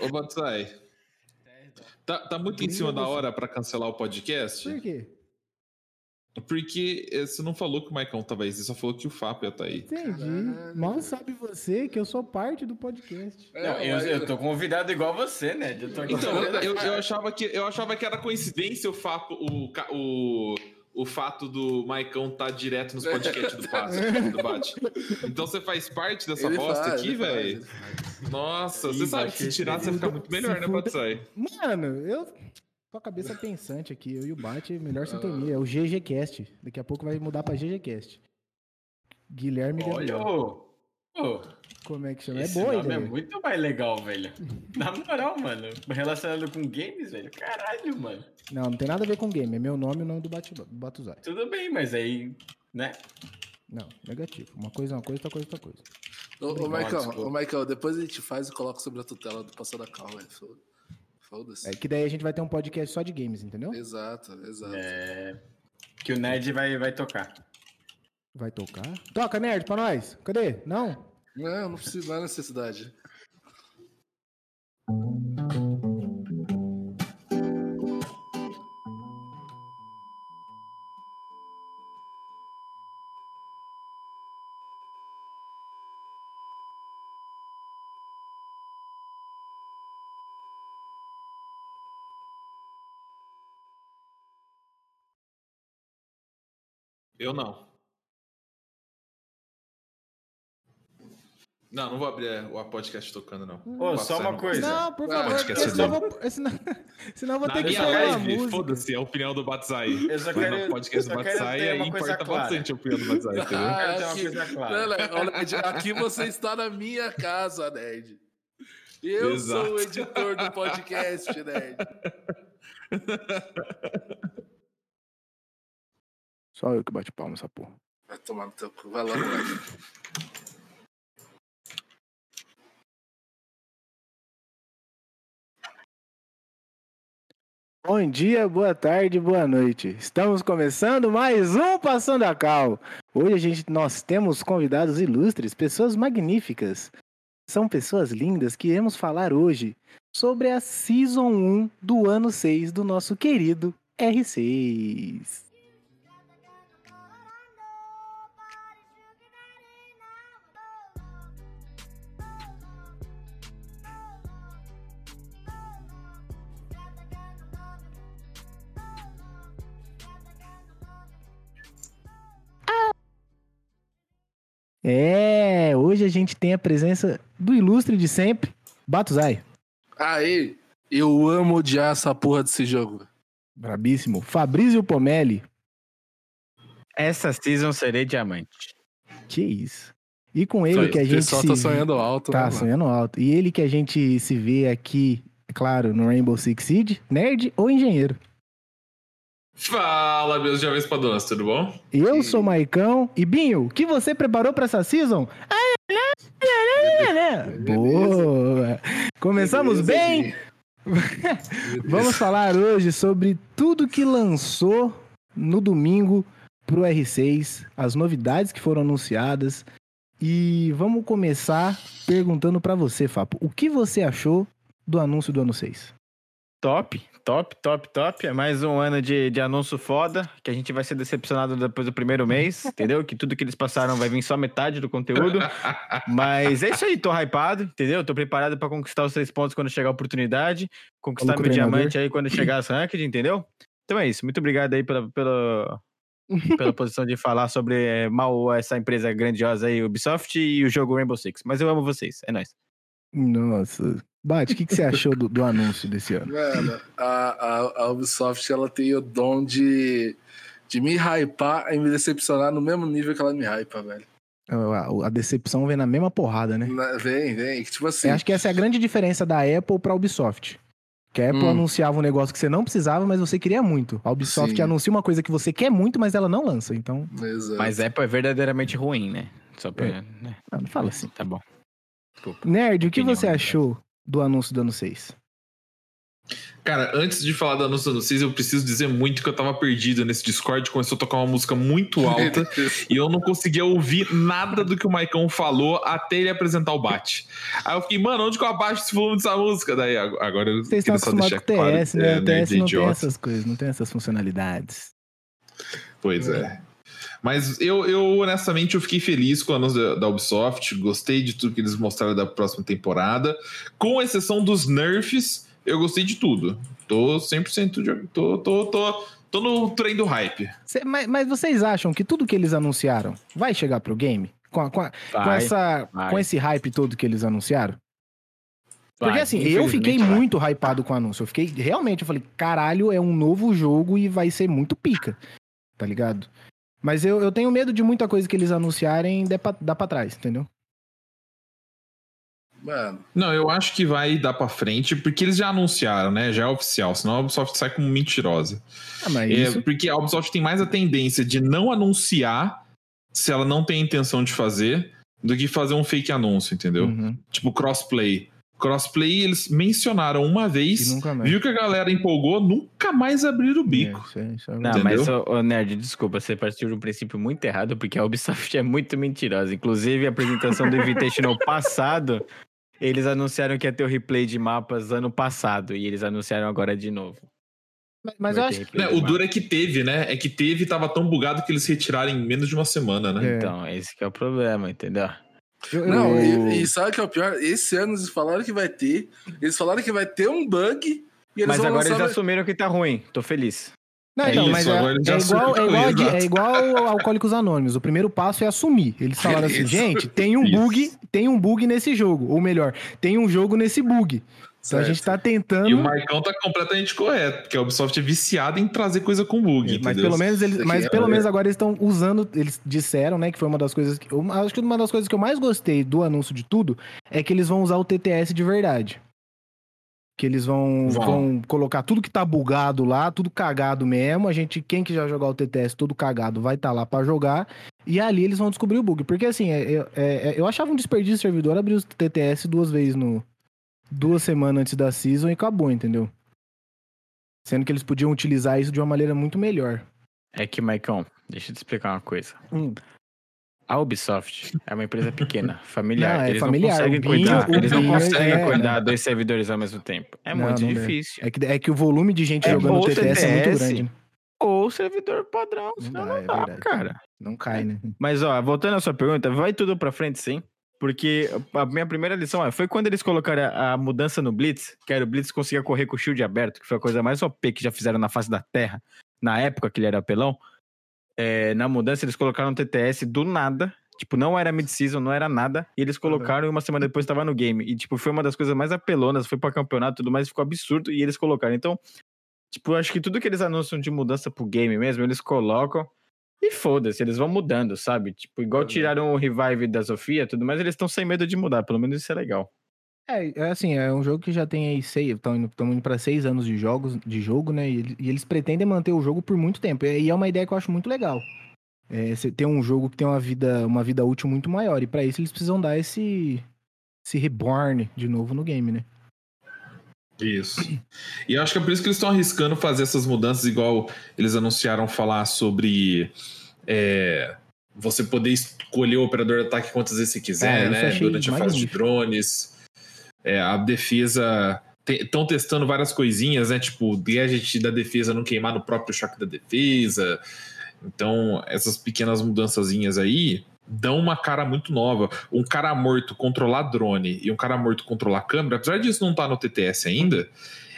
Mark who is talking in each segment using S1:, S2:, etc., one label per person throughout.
S1: Ô, Batsai. Tá, tá muito em cima da hora pra cancelar o podcast?
S2: Por quê?
S1: Porque eh, você não falou que o Maicon tava aí, você só falou que o Fábio ia estar aí.
S2: Entendi.
S3: Caralho.
S2: Mal sabe você que eu sou parte do podcast.
S4: Não, eu, eu tô convidado igual você, né? Eu
S1: Então, eu, eu achava que, eu achava que era coincidência o fato, o, o, o fato do Maicon estar direto nos podcasts do, Passo, do Bate. Então você faz parte dessa
S3: Ele
S1: bosta
S3: faz,
S1: aqui, velho? Nossa,
S4: Ih,
S1: você sabe que se tirar você fica muito melhor, né. Batsai?
S2: Mano, eu tô com a cabeça pensante aqui. Eu e o Bate, melhor sintonia. É o GGCast. Daqui a pouco vai mudar pra GGCast. Guilherme
S4: Olha,
S2: Gabriel.
S4: ô. Ô,
S2: Como é que chama?
S4: esse
S2: é boa
S4: nome é muito mais legal, velho. Na moral, mano. Relacionado com games, velho. Caralho, mano.
S2: Não, não tem nada a ver com game. É meu nome e o nome do Batuzai.
S4: Tudo bem, mas aí, né?
S2: Não, negativo. Uma coisa é uma coisa, outra coisa é outra coisa.
S3: Ô, ô, Michael, ô, Michael, depois a gente faz e coloca sobre a tutela do Passando a Calma. velho. Foda- Foda-se.
S2: É que daí a gente vai ter um podcast só de games, entendeu?
S3: Exato, exato.
S4: É. Que o Nerd vai, vai tocar.
S2: Vai tocar. Toca, nerd, pra nós. Cadê? Não?
S3: Não, não precisa, não há necessidade.
S1: Eu não. Não, não vou abrir é, o podcast tocando, não.
S4: Ô,
S1: Batsai
S4: só uma
S1: não
S4: coisa.
S2: Não, por
S3: Ah,
S2: favor.
S1: podcast
S2: Senão, vou, senão, senão eu vou
S1: Na
S2: ter que falar a música.
S1: foda-se, é a opinião do Batsai.
S4: Eu só quero-
S1: no podcast do
S4: ter
S1: aí importa
S4: clara.
S1: bastante a opinião do Batsai, entendeu?
S4: quero ter uma
S3: aqui,
S4: coisa clara.
S3: Nerd, aqui você está na minha casa, Nerd. Eu
S1: Exato.
S3: sou o editor do podcast, Nerd.
S2: Só eu que bate palma essa porra.
S3: Vai tomar no teu cu. Vai lá, Nerd.
S2: Bom dia, boa tarde, boa noite. Estamos começando mais um Passando a Cal. Hoje a gente, nós temos convidados ilustres, pessoas magníficas. São pessoas lindas que iremos falar hoje sobre a Season 1 do ano 6 do nosso querido R6. É, hoje a gente tem a presença do ilustre de sempre, Batuzai.
S3: Aí, eu amo odiar essa porra desse jogo.
S2: Brabíssimo. Fabrício Pomelli.
S4: Essa season serei diamante.
S2: Que isso. E com ele que a
S3: o
S2: gente
S3: pessoal
S2: se
S3: tá sonhando alto,
S2: Tá
S3: né, mano?
S2: sonhando alto. E ele que a gente se vê aqui, claro, no Rainbow Six Siege, nerd ou engenheiro.
S1: Fala, meus jovens padrões, tudo bom?
S2: Eu
S3: E-
S2: sou Maicão. E Binho, o que você preparou pra essa season? Boa! Começamos bem? Vamos falar hoje sobre tudo que lançou no domingo pro R6, as novidades que foram anunciadas. E vamos começar perguntando pra você, Fapo, o que você achou do anúncio do ano 6?
S4: Top, top, top, top. É mais um ano de, de anúncio foda, que a gente vai ser decepcionado depois do primeiro mês, entendeu? Que tudo que eles passaram vai vir só metade do conteúdo. Mas é isso aí, tô hypado, entendeu? Tô preparado pra conquistar os três pontos quando chegar a oportunidade, conquistar
S2: Falou
S4: meu
S2: treinador.
S4: diamante aí quando chegar as ranked, entendeu? Então é isso, muito obrigado aí pela, pela, pela posição de falar sobre é, mal essa empresa grandiosa aí, Ubisoft, e o jogo Rainbow Six. Mas eu amo vocês, é nóis.
S2: Nossa. Bate, o que, que você achou do, do anúncio desse ano?
S3: Mano, a, a, a Ubisoft ela tem o dom de, de me hypar e me decepcionar no mesmo nível que ela me hypa, velho.
S2: A, a decepção vem na mesma porrada, né?
S3: Na- Vem, vem. Tipo assim.
S2: Eu acho que essa é a grande diferença da Apple pra Ubisoft. Que a Apple
S3: Hum.
S2: anunciava um negócio que você não precisava, mas você queria muito. A Ubisoft
S3: Sim.
S2: anuncia uma coisa que você quer muito, mas ela não lança. Então,
S3: Exato.
S4: Mas Apple é verdadeiramente ruim, né? Só pra.
S2: É.
S4: né?
S2: não, não fala assim.
S4: Tá bom. Desculpa.
S2: Nerd, o que
S4: Opinião,
S2: você
S4: né?
S2: achou do anúncio do ano 6?
S1: Cara, antes de falar da anúncio do 6, eu preciso dizer muito que eu tava perdido nesse Discord. Começou a tocar uma música muito alta e eu não conseguia ouvir nada do que o Maicon falou até ele apresentar o bate. Aí eu fiquei, mano, onde que eu abaixo esse volume dessa música? Daí agora eu
S2: Vocês estão acostumados com o TS, né? O TS não tem essas coisas, não tem essas funcionalidades.
S1: Pois é. Mas eu, eu, honestamente, eu fiquei feliz com o anúncio da, da, Ubisoft. Gostei de tudo que eles mostraram da próxima temporada. Com exceção dos nerfs, eu gostei de tudo. Tô 100% de. Tô, tô, tô, tô no trem do hype.
S2: Cê, mas, mas, vocês acham que tudo que eles anunciaram vai chegar pro game? Com, a, com, a, vai, com essa, vai. com esse hype todo que eles anunciaram? Porque assim, eu fiquei vai. muito hypado com o anúncio. Eu fiquei, realmente, eu falei, caralho, é um novo jogo e vai ser muito pica. Tá ligado? Mas eu, eu tenho medo de muita coisa que eles anunciarem dar pra, dar pra trás, entendeu?
S1: Mano. Não, eu acho que vai dar pra frente, porque eles já anunciaram, né? Já é oficial, senão a Ubisoft sai como mentirosa. Ah, mas é, isso... Porque a Ubisoft tem mais a tendência de não anunciar se ela não tem intenção de fazer, do que fazer um fake anúncio, entendeu? Uhum. Tipo crossplay. Crossplay eles mencionaram uma vez, viu que a galera empolgou, nunca mais abriram o bico. É,
S4: é não, mas, ô, Nerd, desculpa, você partiu de um princípio muito errado, porque a Ubisoft é muito mentirosa. Inclusive, a apresentação do Invitational passado eles anunciaram que ia ter o replay de mapas ano passado e eles anunciaram agora de novo.
S1: Mas, mas eu acho que. o duro é que teve, né? É que teve e tava tão bugado que eles retiraram em menos de uma semana, né?
S4: É. Então, esse que é o problema, entendeu?
S3: Não, e, e, sabe o que é o pior? Esse ano eles falaram que vai ter. Eles falaram que vai ter um bug.
S4: mas agora eles assumiram que tá ruim. Tô feliz.
S2: Não, então, mas é, é, igual, é, igual, é igual Alcoólicos Anônimos. O primeiro passo é assumir. Eles falaram assim, gente, tem um bug, tem um bug nesse jogo. Ou melhor, tem um jogo nesse bug. Então certo. a gente tá tentando.
S1: E o Marcão tá completamente correto, porque a Ubisoft é viciada em trazer coisa com bug.
S2: mas pelo menos eles, mas pelo menos agora eles estão usando, eles disseram, né, que foi uma das coisas que eu acho que uma das coisas que eu mais gostei do anúncio de tudo é que eles vão usar o TTS de verdade. Que eles vão, vão colocar tudo que tá bugado lá, tudo cagado mesmo. A gente, quem que já jogar o TTS todo cagado, vai estar tá lá para jogar. E ali eles vão descobrir o bug. Porque assim, é, é, é, eu achava um desperdício de servidor abrir o TTS duas vezes no. Duas semanas antes da season e acabou, entendeu? Sendo que eles podiam utilizar isso de uma maneira muito melhor.
S4: É que, Maicon, deixa eu te explicar uma coisa. Hum. A Ubisoft é uma empresa pequena, familiar. Não, é eles familiar. não conseguem Binho, cuidar, eles não conseguem é, cuidar dois servidores ao mesmo tempo. É não, muito não difícil.
S2: É que, é que o volume de gente é jogando TTS, TTS, é muito grande.
S4: Ou servidor padrão, senão não, dá, não dá é cara.
S2: Não cai, né?
S4: Mas, ó, voltando à sua pergunta, vai tudo pra frente, sim. Porque a minha primeira lição ó, foi quando eles colocaram a, a, mudança no Blitz, que era o Blitz conseguia correr com o shield aberto, que foi a coisa mais OP que já fizeram na face da Terra, na época que ele era apelão. É, na mudança, eles colocaram um TTS do nada Tipo, não era mid-season, não era nada. E eles colocaram uhum. e uma semana depois estava no game. E, tipo, foi uma das coisas mais apelonas. Foi para campeonato e tudo mais. Ficou absurdo. E eles colocaram. Então, tipo, acho que tudo que eles anunciam de mudança pro game mesmo, eles colocam. E foda-se, eles vão mudando, sabe? Tipo, igual uhum. tiraram o revive da Sofia tudo mais, eles estão sem medo de mudar. Pelo menos isso é legal.
S2: É, é assim, é um jogo que já tem aí seis, estão indo, indo para seis anos de jogos, de jogo, né? E, e, eles pretendem manter o jogo por muito tempo. E é uma ideia que eu acho muito legal é, você tem um jogo que tem uma vida, uma vida útil muito maior. E para isso eles precisam dar esse, esse reborn de novo no game, né?
S1: Isso. E eu acho que é por isso que eles estão arriscando fazer essas mudanças, igual eles anunciaram falar sobre é, você poder escolher o operador de ataque quantas vezes você quiser, é, né? Durante a fase de drones. É, a defesa. Estão testando várias coisinhas, né? Tipo, gadget da defesa não queimar no próprio choque da defesa. Então, essas pequenas mudançazinhas aí dão uma cara muito nova. Um cara morto controlar drone e um cara morto controlar câmera, apesar disso não estar tá no TTS ainda,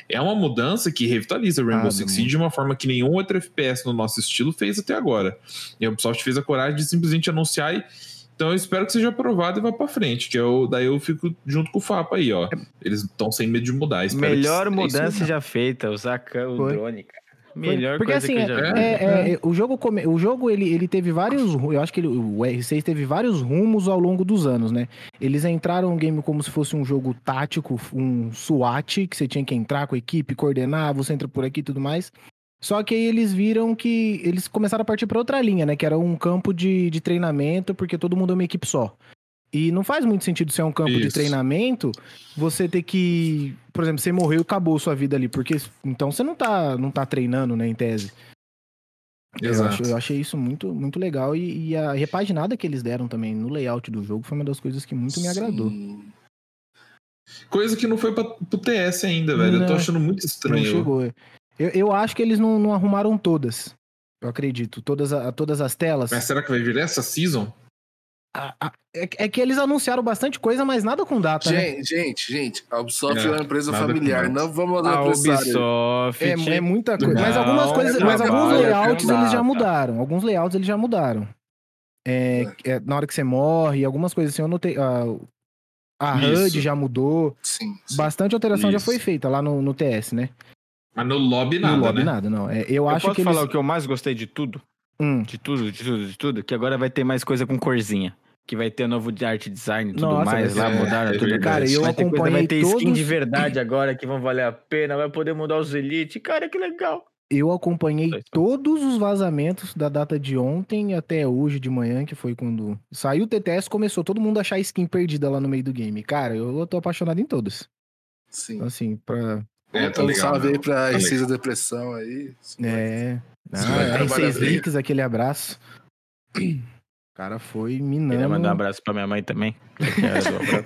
S1: é uma mudança que revitaliza Rainbow ah, Six Siege de uma forma que nenhum outro FPS no nosso estilo fez até agora. E a Ubisoft fez a coragem de simplesmente anunciar e então eu espero que seja aprovado e vá para frente, que eu, daí eu fico junto com o Fapa aí, ó. Eles estão sem medo de mudar.
S4: Melhor que, mudança é já feita, usar o drone, cara. Melhor
S2: Porque assim. É, é, é, o jogo, come... o jogo ele, ele teve vários. Eu acho que ele, o R6 teve vários rumos ao longo dos anos, né? Eles entraram no game como se fosse um jogo tático, um SWAT, que você tinha que entrar com a equipe, coordenar, você entra por aqui e tudo mais. Só que aí eles viram que eles começaram a partir para outra linha, né? Que era um campo de, de treinamento, porque todo mundo é uma equipe só. E não faz muito sentido ser um campo de
S1: Isso.
S2: treinamento, você ter que, por exemplo, você morreu e acabou sua vida ali, porque então você não tá, não tá treinando, né, em tese. Eu,
S1: Exato.
S2: acho- eu achei isso muito, muito legal e, e a repaginada que eles deram também no layout do jogo foi uma das coisas que muito me agradou.
S3: Sim.
S1: Coisa que não foi pra, pro TS ainda, velho. Eu tô
S2: Não,
S1: achando muito
S2: Não
S1: estranho.
S2: chegou. Eu, eu acho que eles não, não arrumaram todas. Eu acredito. Todas, a- todas as telas.
S1: Mas será que vai vir essa season?
S2: A- a- é, é que eles anunciaram bastante coisa, mas nada com data, né?
S3: Gente, gente, gente, a Ubisoft
S1: É,
S3: é, uma empresa familiar. Não vamos
S4: A
S3: apressar.
S4: Ubisoft.
S2: É, é muita coisa. Mas
S4: Não,
S2: algumas coisas, mas
S3: trabalha
S2: alguns layouts eles já mudaram. Alguns layouts eles já mudaram. É, é, na hora que você morre, algumas coisas assim, eu notei. A, a. HUD já mudou.
S3: Sim, sim.
S2: Bastante alteração já
S1: Isso.
S2: foi feita lá no, no TS, né?
S1: Mas no lobby nada,
S2: no lobby
S1: né?
S2: nada, não. É, eu,
S4: Eu
S2: acho
S4: posso
S2: que eles.
S4: falar o que eu mais gostei de tudo?
S2: Hum,
S4: De tudo, de tudo, de tudo? Que agora vai ter mais coisa com corzinha. Que vai ter novo de arte design e tudo
S2: Nossa,
S4: mais. Lá
S1: ser-
S4: mudaram
S1: é
S4: tudo.
S2: Cara, eu
S4: vai ter coisa,
S2: acompanhei
S4: vai ter skin
S2: todos-
S4: de verdade agora que vão valer a pena. Vai poder mudar os Elite. Cara, que legal.
S2: Eu acompanhei todos os vazamentos da data de ontem até hoje de manhã, que foi quando saiu o TTS, começou todo mundo a achar skin perdida lá no meio do game. Cara, eu, tô apaixonado em todos.
S3: sim.
S2: Então, assim, pra.
S1: É, tá
S3: um
S1: legal.
S3: salve aí
S1: não.
S3: pra
S1: Tá
S3: Recisa Depressão aí.
S2: É. Ah,
S1: vai
S2: R6
S3: trabalhar bem.
S2: Links, aquele abraço. O cara foi
S4: Queria
S2: minando.
S4: mandar um abraço pra minha mãe também.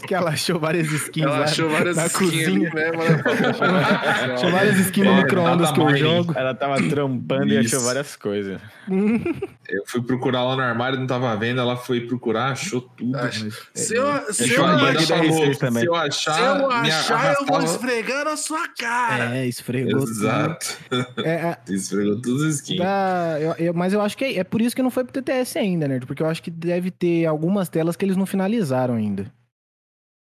S4: Que
S2: ela achou várias skins
S3: Ela
S2: lá
S3: achou várias
S2: na
S3: skins
S2: cozinha.
S3: mesmo. né?
S2: Achou várias skins no micro-ondas que eu jogo.
S4: Ela tava trampando e
S1: Isso.
S4: achou várias coisas.
S1: Eu fui procurar lá no armário, não tava vendo. Ela foi procurar, achou tudo.
S3: Acho-
S2: É,
S3: Se eu, se
S1: Achou
S3: eu,
S1: a ainda
S4: da
S1: falou,
S4: R6
S1: se
S4: também.
S1: eu achar,
S3: se eu achar, eu vou esfregar na sua cara.
S2: É, esfregou. tudo.
S1: Exato.
S2: É, é,
S1: Esfregou todos os skins.
S2: Dá- eu- eu- mas eu acho que é, é por isso que não foi pro TTS ainda, né? Porque eu acho que deve ter algumas telas que eles não finalizaram ainda.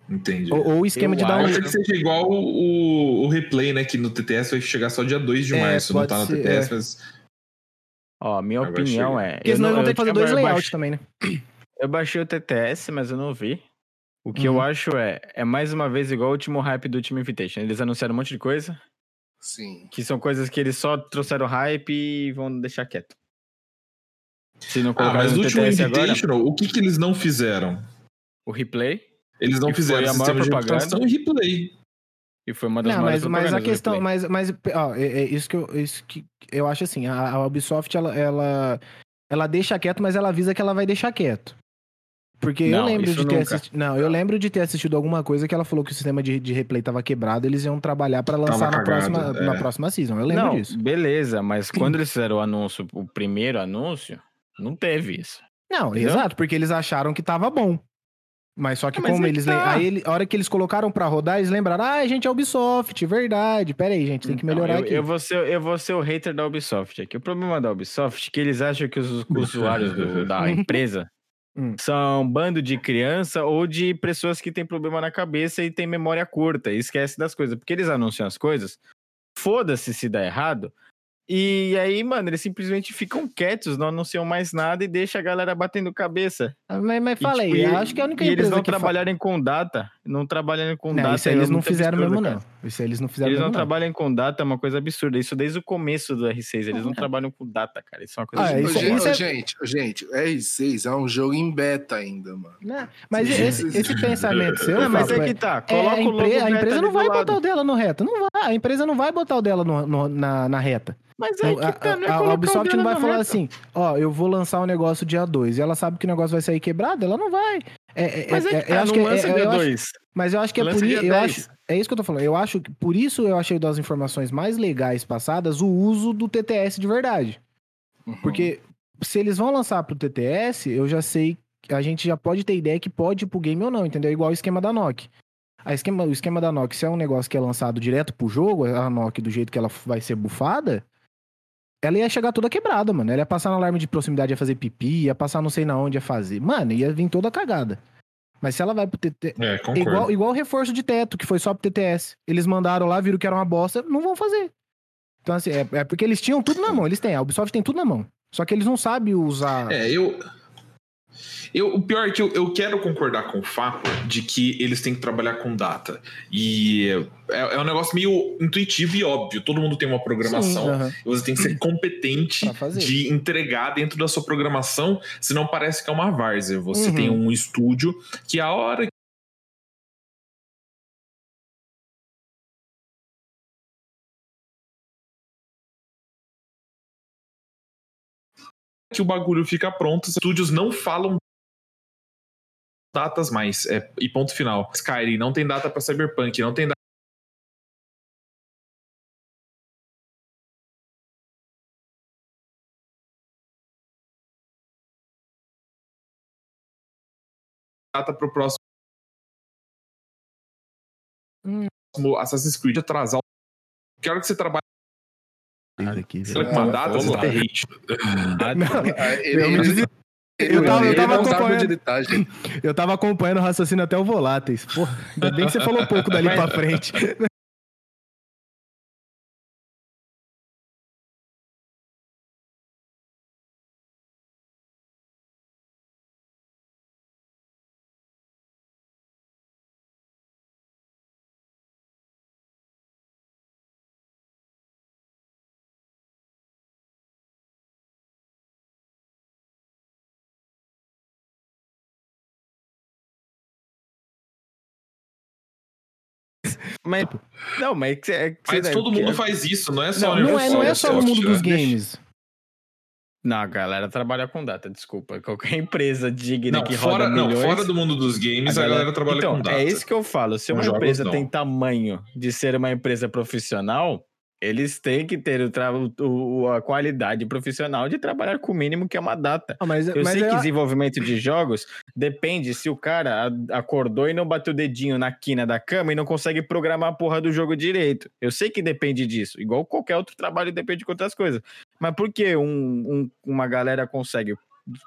S1: Entendi.
S2: Ou, ou o esquema
S4: Eu
S2: de um.
S1: achei que seja igual o, o, o replay, né? Que no TTS vai chegar só dia 2 de
S2: É,
S1: março. Não
S2: pode
S1: tá no
S2: ser,
S1: TTS, mas.
S4: Ó, minha
S1: Agora
S4: opinião
S1: chega.
S4: é.
S2: Porque senão eles vão ter que fazer dois layouts
S4: layouts
S2: também, né?
S4: Eu baixei o TTS, mas eu não vi. O que
S2: Uhum.
S4: eu acho é, é mais uma vez igual o último hype do último Invitation. Eles anunciaram um monte de coisa,
S3: Sim.
S4: que são coisas que eles só trouxeram hype e vão deixar quieto. Se não
S1: Ah,
S4: colocar
S1: mas
S4: no
S1: último
S4: TTS agora,
S1: Invitational, o que, que eles não fizeram?
S4: o replay,
S1: Eles não fizeram
S4: a maior propaganda.
S1: e replay.
S4: e foi uma das
S2: Não,
S4: maiores
S2: mas, mas a questão. Mas, mas ó, é, é isso que eu, isso que eu acho assim: a, a Ubisoft ela, ela, ela deixa quieto, mas ela avisa que ela vai deixar quieto. Porque eu
S4: Não,
S2: lembro
S4: isso
S2: de ter assistido. Não, eu lembro de ter assistido alguma coisa que ela falou que o sistema de, de replay tava quebrado, eles iam trabalhar pra lançar na,
S1: cagado,
S2: próxima,
S1: é.
S2: na próxima season. Eu lembro
S4: Não,
S2: disso.
S4: beleza, mas quando eles fizeram o anúncio, o primeiro anúncio, não teve isso.
S2: Não,
S4: Entendeu?
S2: exato, porque eles acharam que tava bom. Mas só que
S4: Mas
S2: como
S4: é que
S2: eles.
S4: tá.
S2: lem- Aí ele- a hora que eles colocaram pra rodar, eles lembraram: ah, a gente é Ubisoft, verdade. Pera aí, gente, tem que
S4: Então,
S2: melhorar
S4: eu,
S2: aqui.
S4: Eu vou, ser, eu vou ser o hater da Ubisoft aqui. O problema da Ubisoft é que eles acham que os usuários do- da empresa
S2: Hum.
S4: são um bando de criança ou de pessoas que têm problema na cabeça e têm memória curta e esquece das coisas. Porque eles anunciam as coisas, foda-se se dá errado. E aí, mano, eles simplesmente ficam quietos, não anunciam mais nada e deixa a galera batendo cabeça.
S2: Mas, mas
S4: E,
S2: falei,
S4: tipo, e-
S2: eu acho que a única
S4: e eles
S2: empresa
S4: não
S2: que fa-
S4: trabalharem com data, não trabalharem com
S2: Não,
S4: data.
S2: isso aí eles
S4: é
S2: não fizeram
S4: absurdo,
S2: mesmo,
S4: cara.
S2: não. Isso eles não fizeram
S4: Eles não trabalham com data, é uma coisa absurda. Isso desde o começo do R6. Eles não trabalham com data, cara. Isso é uma coisa
S2: Ah, isso-
S3: gente,
S2: isso é-
S3: gente, ô, gente, o R6 é um jogo em beta ainda, mano.
S2: Não, mas
S3: Sim,
S2: esse, esse pensamento seu,
S4: Não, mas
S2: Fábio,
S4: é que tá.
S2: é,
S4: Coloca
S2: a,
S4: o
S2: empre- a empresa não vai
S4: lado.
S2: botar o dela no reto. Não vai. A empresa não vai botar o dela no- no- na, na reta.
S4: Mas é
S2: Não,
S4: que tá, não é
S2: a, a,
S4: o
S2: Ubisoft não vai falar
S4: reta.
S2: assim, ó, eu vou lançar um negócio dia 2 e ela sabe que o negócio vai sair quebrado, ela não vai. É, é,
S4: Mas é,
S2: é- eu
S4: tá,
S2: acho
S4: não
S2: que é-
S4: lança
S2: é- eu acho-
S4: 2.
S2: Mas eu acho que é
S4: Lança
S2: por isso.
S4: dia
S2: Eu
S4: 10.
S2: acho, é isso que eu tô falando. Eu acho que por isso eu achei das informações mais legais passadas o uso do TTS de verdade.
S3: Uhum.
S2: Porque se eles vão lançar pro TTS, eu já sei, a gente já pode ter ideia que pode ir pro game ou não, entendeu? Igual o esquema da NOC. A esquema, o esquema da NOC, se é um negócio que é lançado direto pro jogo, a NOC do jeito que ela vai ser bufada, ela ia chegar toda quebrada, mano. Ela ia passar no alarme de proximidade, ia fazer pipi, ia passar não sei na onde, ia fazer. Mano, ia vir toda cagada. Mas se ela vai pro TTS.
S1: É, concordo.
S2: Igual, igual o reforço de teto, que foi só pro TTS. Eles mandaram lá, viram que era uma bosta, não vão fazer. Então, assim, é, é porque eles tinham tudo na mão. Eles têm, a Ubisoft tem tudo na mão. Só que eles não sabem usar.
S1: É, eu. Eu, o pior é que eu, eu quero concordar com o Fábio de que eles têm que trabalhar com data. E é, é um negócio meio intuitivo e óbvio. Todo mundo tem uma programação.
S2: Sim, aham.
S1: Você tem que ser competente de entregar dentro da sua programação, senão parece que é uma várzea. Você
S2: Uhum.
S1: tem um estúdio que a hora o bagulho fica pronto, os estúdios não falam datas mais. É, e ponto final. Skyrim não tem data para Cyberpunk, não tem data data pro próximo
S2: Hum.
S1: Assassin's Creed atrasar. Que hora que você trabalha
S2: Aqui,
S1: uma data, você tá hate.
S3: Ah, Ele,
S2: Eu me tava- eu tava acompanhando. Eu tava acompanhando o raciocínio até o Voláteis. Pô, ainda bem que você falou pouco dali pra frente.
S4: Mas, não, mas é que, é
S1: Mas todo mundo faz isso, não é só
S2: Não, não é, não é só no mundo dos games.
S4: Não, a galera trabalha com data, desculpa. Qualquer empresa digna
S1: Não,
S4: que
S1: fora,
S4: roda
S1: não,
S4: milhões...
S1: fora do mundo dos games, a galera, trabalha
S4: então,
S1: com data.
S4: É isso que eu falo. Se uma empresa
S1: não.
S4: tem tamanho de ser uma empresa profissional, eles têm que ter o tra- o- a qualidade profissional de trabalhar com o mínimo que é uma data.
S2: Ah, mas,
S4: Eu
S2: mas
S4: sei
S2: eu-
S4: que desenvolvimento de jogos depende se o cara acordou e não bateu o dedinho na quina da cama e não consegue programar a porra do jogo direito. Eu sei que depende disso, igual qualquer outro trabalho depende de outras coisas. Mas por que um- um- uma galera consegue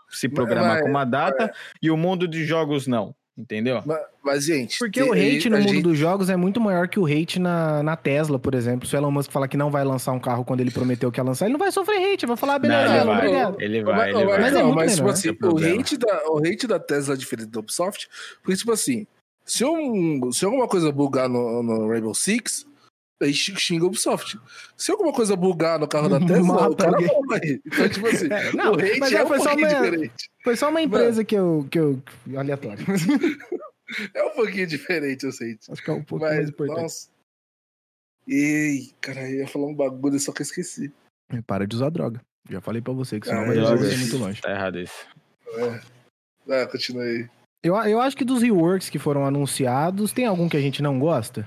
S4: se programar
S3: mas-
S4: com uma data e o mundo de jogos não? Entendeu?
S3: Mas, mas, gente.
S2: Porque
S3: tem-
S2: o hate no mundo
S3: gente-
S2: dos jogos é muito maior que o hate na, na Tesla, por exemplo. Se o Elon Musk falar que não vai lançar um carro quando ele prometeu que ia lançar, ele não vai sofrer hate, vai falar, ah, beleza,
S4: Não, ele
S2: Elon,
S4: vai.
S2: obrigado.
S4: Ele
S3: Mas-
S4: vai, ele
S3: mas-
S4: vai.
S2: Mas é
S3: não,
S2: muito
S3: mas, tipo assim, o
S4: problema.
S3: hate, da, o hate da Tesla é diferente da Ubisoft, porque, tipo assim, se, um, se alguma coisa bugar no, no Rainbow Six, aí xi- xinga a Ubisoft. Se alguma coisa bugar no carro da Tesla,
S2: Mata
S3: o cara
S2: alguém.
S3: morre. Então, tipo assim,
S2: É, não,
S3: o hate
S2: mas
S3: é,
S2: é,
S3: um
S2: foi só
S3: pouquinho
S2: uma-
S3: diferente.
S2: Foi só uma empresa que eu, que eu. Aleatório.
S3: É um pouquinho diferente, eu sei.
S2: Acho que é um pouco mais
S3: Mas,
S2: importante.
S3: nossa. Ei, cara, eu ia falar um bagulho, só que eu esqueci.
S2: Para de usar droga. Já falei pra você que senão
S3: Ah,
S2: vai
S3: droga.
S2: resolver muito longe.
S4: Tá errado isso.
S3: Ah, continua aí.
S2: Eu, eu acho que dos reworks que foram anunciados, tem algum que a gente não gosta?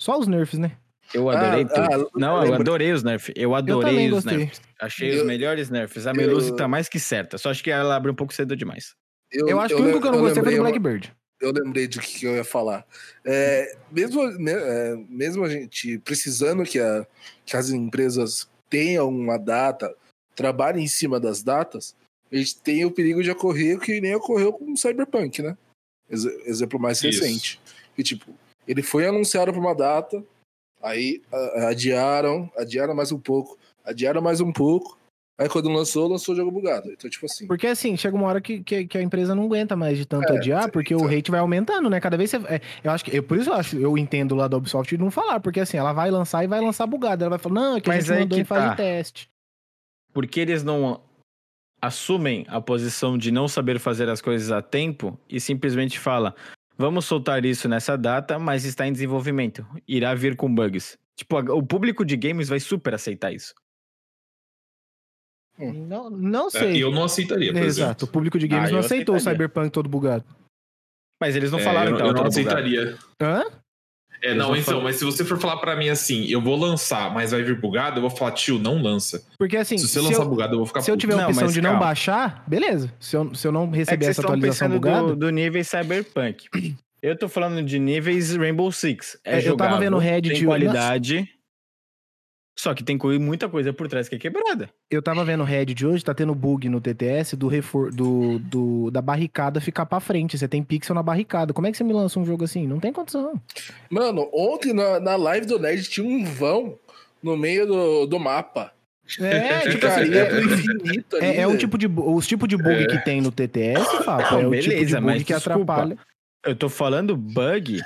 S2: Só os nerfs, né?
S4: Eu adorei
S3: Ah,
S4: tudo.
S3: ah,
S4: não, eu adorei os nerfs. Eu
S2: Eu
S4: adorei
S2: também
S4: os
S2: gostei.
S4: nerfs. Achei os
S3: Eu-
S4: melhores nerfs. A
S3: eu-
S4: Melusi tá mais que certa. Só acho que ela abre um pouco cedo demais.
S2: Eu, acho que o único que eu não gostei foi do Blackbird.
S3: eu lembrei do que, que eu ia falar. É, mesmo, né, é, mesmo a gente precisando que, a- que as empresas tenham uma data, trabalhem em cima das datas, a gente tem o perigo de ocorrer o que nem ocorreu com o Cyberpunk, né? Ex- exemplo mais
S1: Isso.
S3: recente. Que, tipo, ele foi anunciado para uma data, aí a- adiaram, adiaram mais um pouco, adiaram mais um pouco, aí quando lançou, lançou o jogo bugado. Então, tipo assim,
S2: Porque assim, chega uma hora que, que, que a empresa não aguenta mais de tanto
S3: É,
S2: adiar, porque o
S3: então.
S2: hate vai aumentando, né? Cada vez você. é, eu acho que. Eu, por isso eu acho, eu entendo lá da Ubisoft não falar, porque assim, ela vai lançar e vai lançar bugada. Ela vai falar, não, é que a
S4: Mas
S2: gente
S4: aí
S2: mandou
S4: que tá.
S2: de teste.
S4: Porque eles não assumem a posição de não saber fazer as coisas a tempo e simplesmente fala: vamos soltar isso nessa data, mas está em desenvolvimento. Irá vir com bugs. Tipo, o público de games vai super aceitar isso.
S2: Não, não
S1: É,
S2: sei.
S1: eu não aceitaria, por exemplo.
S2: Exato, o público de games
S4: Ah,
S2: não aceitou o
S4: aceitaria.
S2: Cyberpunk todo bugado.
S4: Mas eles não
S1: É,
S4: falaram
S1: eu,
S4: então.
S1: eu não
S4: todo bugado.
S1: aceitaria.
S2: Hã?
S1: É, não,
S4: não
S1: então, mas se você for falar pra mim assim, eu vou lançar, mas vai vir bugado, eu vou falar, tio, não lança.
S2: Porque assim,
S1: se
S2: se,
S1: você lançar
S2: eu,
S1: bugado, eu vou ficar
S2: se eu
S1: puto.
S2: tiver a
S4: Não,
S2: opção
S4: mas
S2: de não
S4: calma.
S2: baixar, beleza. Se eu, se eu não
S4: É
S2: receber
S4: vocês
S2: essa
S4: estão
S2: atualização
S4: pensando
S2: bugada.
S4: do, do níveis Cyberpunk. Eu tô falando de níveis Rainbow Six. É,
S2: É, eu tava vendo o Reddit
S4: tem qualidade. Só que tem muita coisa por trás que é quebrada.
S2: Eu tava vendo o Reddit hoje, tá tendo bug no TTS do, refor do, do da barricada ficar pra frente. Você tem pixel na barricada. Como é que você me lança um jogo assim? Não tem condição.
S3: Mano, ontem na, na live do Nerd tinha um vão no meio do, do mapa.
S2: É, tipo assim,
S3: Ficaria
S2: é,
S3: pro infinito ali,
S2: é, é um tipo de os tipos de bug que tem no TTS, Fábio, é o tipo de
S4: beleza,
S2: bug
S4: mas
S2: que
S4: desculpa.
S2: atrapalha.
S4: Eu tô falando bug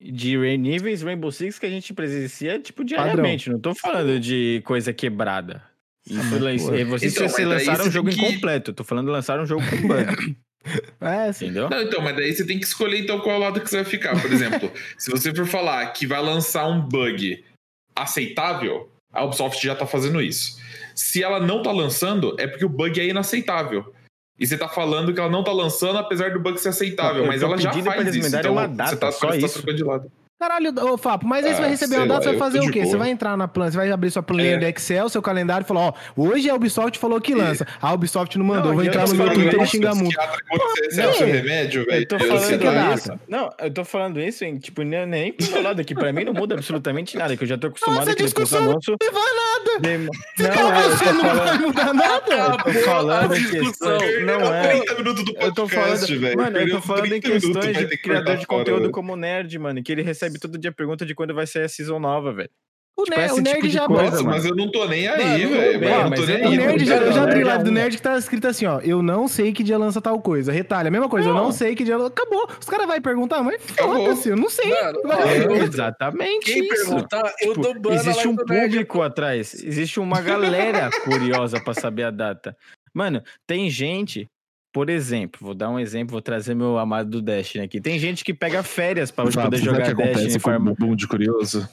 S4: de níveis Rainbow Six que a gente presencia, tipo, diariamente. Não tô falando de coisa quebrada. Isso, lan-
S2: pô.
S4: eh, vocês
S1: Então, daí
S4: lançaram um
S1: você
S4: jogo
S1: que-
S4: incompleto. Eu tô falando lançar um jogo com bug,
S2: É, assim.
S4: entendeu?
S1: Não, então, mas daí você tem que escolher então qual lado que você vai ficar. Por exemplo, se você for falar que vai lançar um bug aceitável, a Ubisoft já tá fazendo isso. Se ela não tá lançando, é porque o bug é inaceitável. E você tá falando que ela não tá lançando, apesar do bug ser aceitável,
S4: Eu
S1: mas ela já faz isso. Então,
S4: uma data,
S1: você tá,
S4: só
S1: tá
S4: isso.
S1: trocando de lado.
S2: Caralho, ô Fapo, mas aí você
S1: Ah,
S2: vai receber uma data, você vai fazer o quê? Você vai entrar na plana, você vai abrir sua planilha
S1: É.
S2: do Excel, seu calendário e falar, ó, hoje a Ubisoft falou que lança. A Ubisoft não mandou,
S4: Não,
S2: vou entrar no meu Twitter e xingar muito.
S1: Você
S2: é.
S1: remédio, velho.
S4: Eu tô falando
S2: é
S4: isso. Não, eu tô falando isso em, tipo, nem, nem pro meu lado aqui. Pra mim não muda absolutamente nada, que eu já tô acostumado
S2: Nossa,
S4: do
S2: discussão
S4: anúncio.
S2: Não vai nada!
S4: de- Não, é, eu
S2: você
S4: tô
S2: não vai
S4: falando.
S2: mudar nada!
S4: Eu tô falando
S3: a
S4: em
S3: discussão.
S4: Não é.
S1: 30 minutos do
S4: Eu tô falando,
S1: velho.
S4: mano, eu
S1: Perdeu
S4: tô falando em
S1: 30 minutos,
S4: questões de criador de conteúdo como nerd, mano, que ele recebe todo dia pergunta de quando vai sair a season nova, velho.
S2: O,
S4: Tipo,
S2: ner- o nerd
S4: tipo
S2: já
S4: coisa,
S1: Nossa, mas eu não tô nem aí, velho. Eu não
S4: mas
S1: tô nem
S4: é-
S2: O
S1: aí.
S2: nerd,
S1: mano.
S2: já, eu já abri
S4: é
S2: live do nerd que tá escrito assim, ó. Eu não sei que dia lança tal coisa. Retalha, a mesma coisa, eu não
S4: Não.
S2: sei que dia. Acabou. Os caras vão perguntar, mas
S1: Acabou.
S2: foda-se, eu não sei. Vai-
S3: ó, eu-
S4: Exatamente
S3: Quem
S4: isso.
S3: perguntar, eu
S4: Tipo,
S3: dou ban na
S4: existe um público atrás, existe uma galera curiosa pra saber a data. Mano, tem gente, por exemplo, vou dar um exemplo, vou trazer meu amado do Destiny aqui. Tem gente que pega férias pra
S1: Fábio,
S4: poder jogar
S1: que acontece
S4: Destiny.
S1: com bumbum de curioso?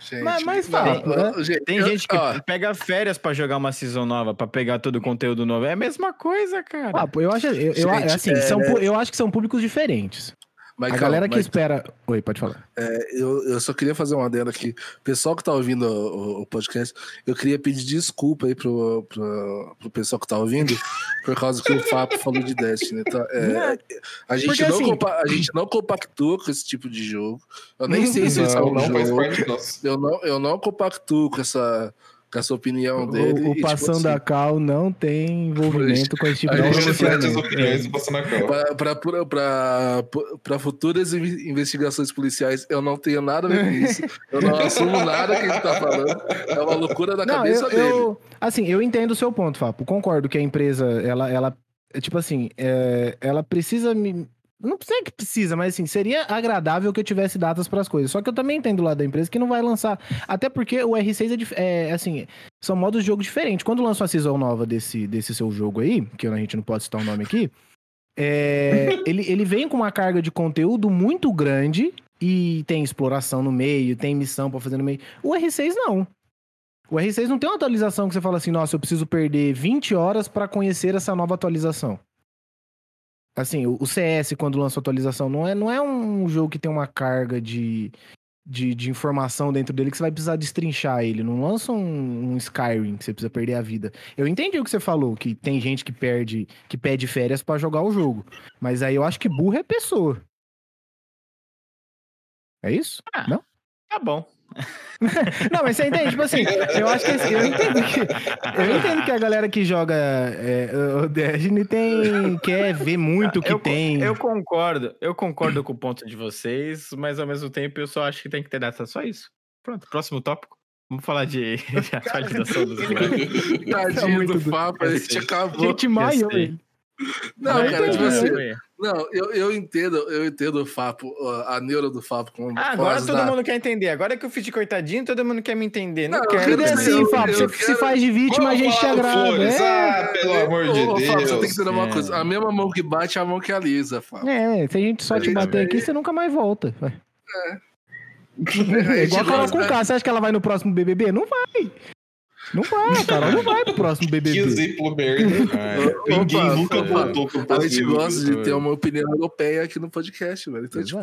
S3: Gente,
S2: Mas- mas fala,
S3: não,
S2: né?
S3: gente,
S4: Tem
S3: eu-
S4: gente que
S3: ó,
S4: pega férias pra jogar uma season nova, pra pegar todo o conteúdo novo. É a mesma coisa, cara.
S2: Ah, eu acho, eu, eu-
S3: Gente,
S2: assim,
S3: é-
S2: são, pu- eu acho que são públicos diferentes.
S3: Mas
S2: a
S3: calma,
S2: galera que
S3: mas,
S2: espera. Oi, pode falar.
S3: é, eu, eu só queria fazer uma adenda aqui. Pessoal que tá ouvindo o, o- podcast, eu queria pedir desculpa aí pro, pro, pro pessoal que tá ouvindo, por causa que o Fapo falou de Destiny. Tá? É, a, gente
S2: Porque
S3: não
S2: assim-
S3: compa- a gente não compactua com esse tipo de jogo. Eu nem sei se esse é
S1: Não,
S3: um
S1: não faz
S3: jogo. Eu não, eu não compactuo com essa, com essa opinião dele.
S2: O, o
S3: e, tipo
S2: Passando
S3: assim,
S2: a Cal não tem envolvimento com esse tipo
S3: a
S2: de
S1: Não
S3: gente
S1: reflete as
S2: pronunciamento.
S1: opiniões do Passando a Cal.
S3: Para, futuras inve- investigações policiais, eu não tenho nada a ver com isso. Eu não assumo nada que ele tá falando. É uma loucura da
S2: Não,
S3: cabeça
S2: eu,
S3: dele.
S2: eu- assim, eu entendo o seu ponto, Fapo. Concordo que a empresa, ela, ela é tipo assim, é, ela precisa me. Não sei que precisa, mas assim, seria agradável que eu tivesse datas para as coisas. Só que eu também entendo lá da empresa que não vai lançar. Até porque o R6 é, é assim, são modos de jogo diferentes. Quando lança uma season nova desse, desse seu jogo aí, que a gente não pode citar o nome aqui, é, ele, ele vem com uma carga de conteúdo muito grande e tem exploração no meio, tem missão pra fazer no meio. O R6 não. O R6 não tem uma atualização que você fala assim, nossa, eu preciso perder 20 horas pra conhecer essa nova atualização. Assim, o CS, quando lança atualização, não é, não é um jogo que tem uma carga de, de, de informação dentro dele que você vai precisar destrinchar ele. Não lança um, um Skyrim que você precisa perder a vida. Eu entendi o que você falou, que tem gente que perde, que pede férias pra jogar o jogo. Mas aí eu acho que burro é pessoa. É isso?
S4: Tá bom.
S2: Não, mas você entende, tipo assim, eu acho que assim, eu entendo que eu entendo que a galera que joga é, o Destiny tem quer ver muito o que
S4: eu,
S2: tem.
S4: eu concordo, eu concordo com o ponto de vocês, mas ao mesmo tempo eu só acho que tem que ter data só isso. Pronto, próximo tópico. Vamos falar de, de atualização dos moleques.
S3: Tadinho
S2: muito
S3: do Papo, a gente acabou.
S2: Gente.
S3: Não,
S2: Não,
S3: cara, tipo assim. Não, eu, eu entendo, eu entendo o Fapo, a neuro do Fapo com
S4: Ah, agora todo mundo quer entender. Agora que eu fiz de coitadinho, todo mundo quer me entender. Não,
S3: Não,
S4: quero.
S2: é assim,
S3: eu
S2: Você
S3: quero-
S2: se faz de vítima, a gente te agrada. É,
S1: Ah, pelo amor de
S3: Ô, ô, Fábio, você tem que
S1: Deus.
S3: entender uma
S4: É.
S3: coisa. A mesma mão que bate é a mão que alisa, Fábio.
S2: é, se a gente só
S3: A
S2: te
S3: gente
S2: bater aqui, você nunca mais volta. É, é igual a Carol com K. Você acha que ela vai no próximo BBB? Não vai. Não vai, a Carol não vai pro próximo
S1: Que
S2: BBB.
S1: exemplo merda.
S3: Ô,
S1: Ninguém
S3: Opa,
S1: nunca voltou pro
S3: A gente
S1: próximo
S3: gosta de ter uma opinião europeia aqui no podcast, velho. Então, tipo,